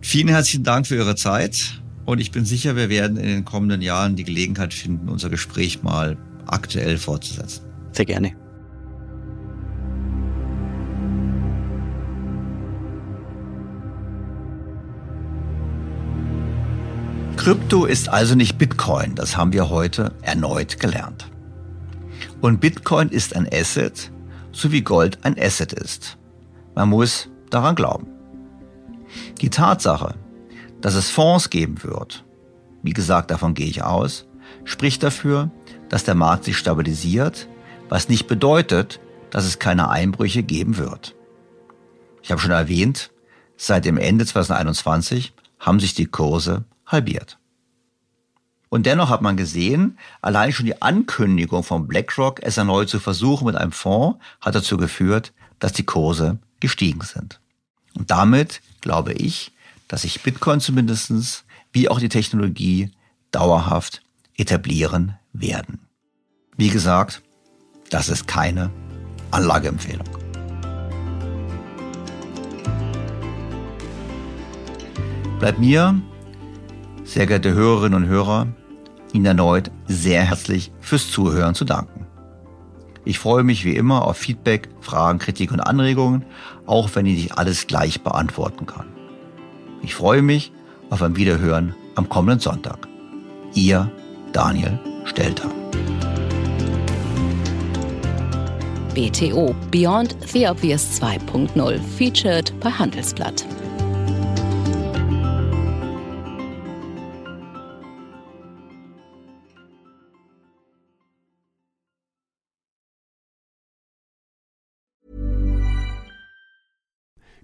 Vielen herzlichen Dank für Ihre Zeit. Und ich bin sicher, wir werden in den kommenden Jahren die Gelegenheit finden, unser Gespräch mal aktuell fortzusetzen. Sehr gerne. Krypto ist also nicht Bitcoin, das haben wir heute erneut gelernt. Und Bitcoin ist ein Asset, so wie Gold ein Asset ist. Man muss daran glauben. Die Tatsache, dass es Fonds geben wird, wie gesagt, davon gehe ich aus, spricht dafür, dass der Markt sich stabilisiert, was nicht bedeutet, dass es keine Einbrüche geben wird. Ich habe schon erwähnt, seit dem Ende 2021 haben sich die Kurse halbiert. Und dennoch hat man gesehen, allein schon die Ankündigung von BlackRock, es erneut zu versuchen mit einem Fonds, hat dazu geführt, dass die Kurse gestiegen sind. Und damit, glaube ich, dass sich Bitcoin zumindestens wie auch die Technologie dauerhaft etablieren werden. Wie gesagt, das ist keine Anlageempfehlung. Bleibt mir, sehr geehrte Hörerinnen und Hörer, Ihnen erneut sehr herzlich fürs Zuhören zu danken. Ich freue mich wie immer auf Feedback, Fragen, Kritik und Anregungen, auch wenn ich nicht alles gleich beantworten kann. Ich freue mich auf ein Wiederhören am kommenden Sonntag. Ihr Daniel Stelter. BTO Beyond the Obvious 2.0 featured bei Handelsblatt.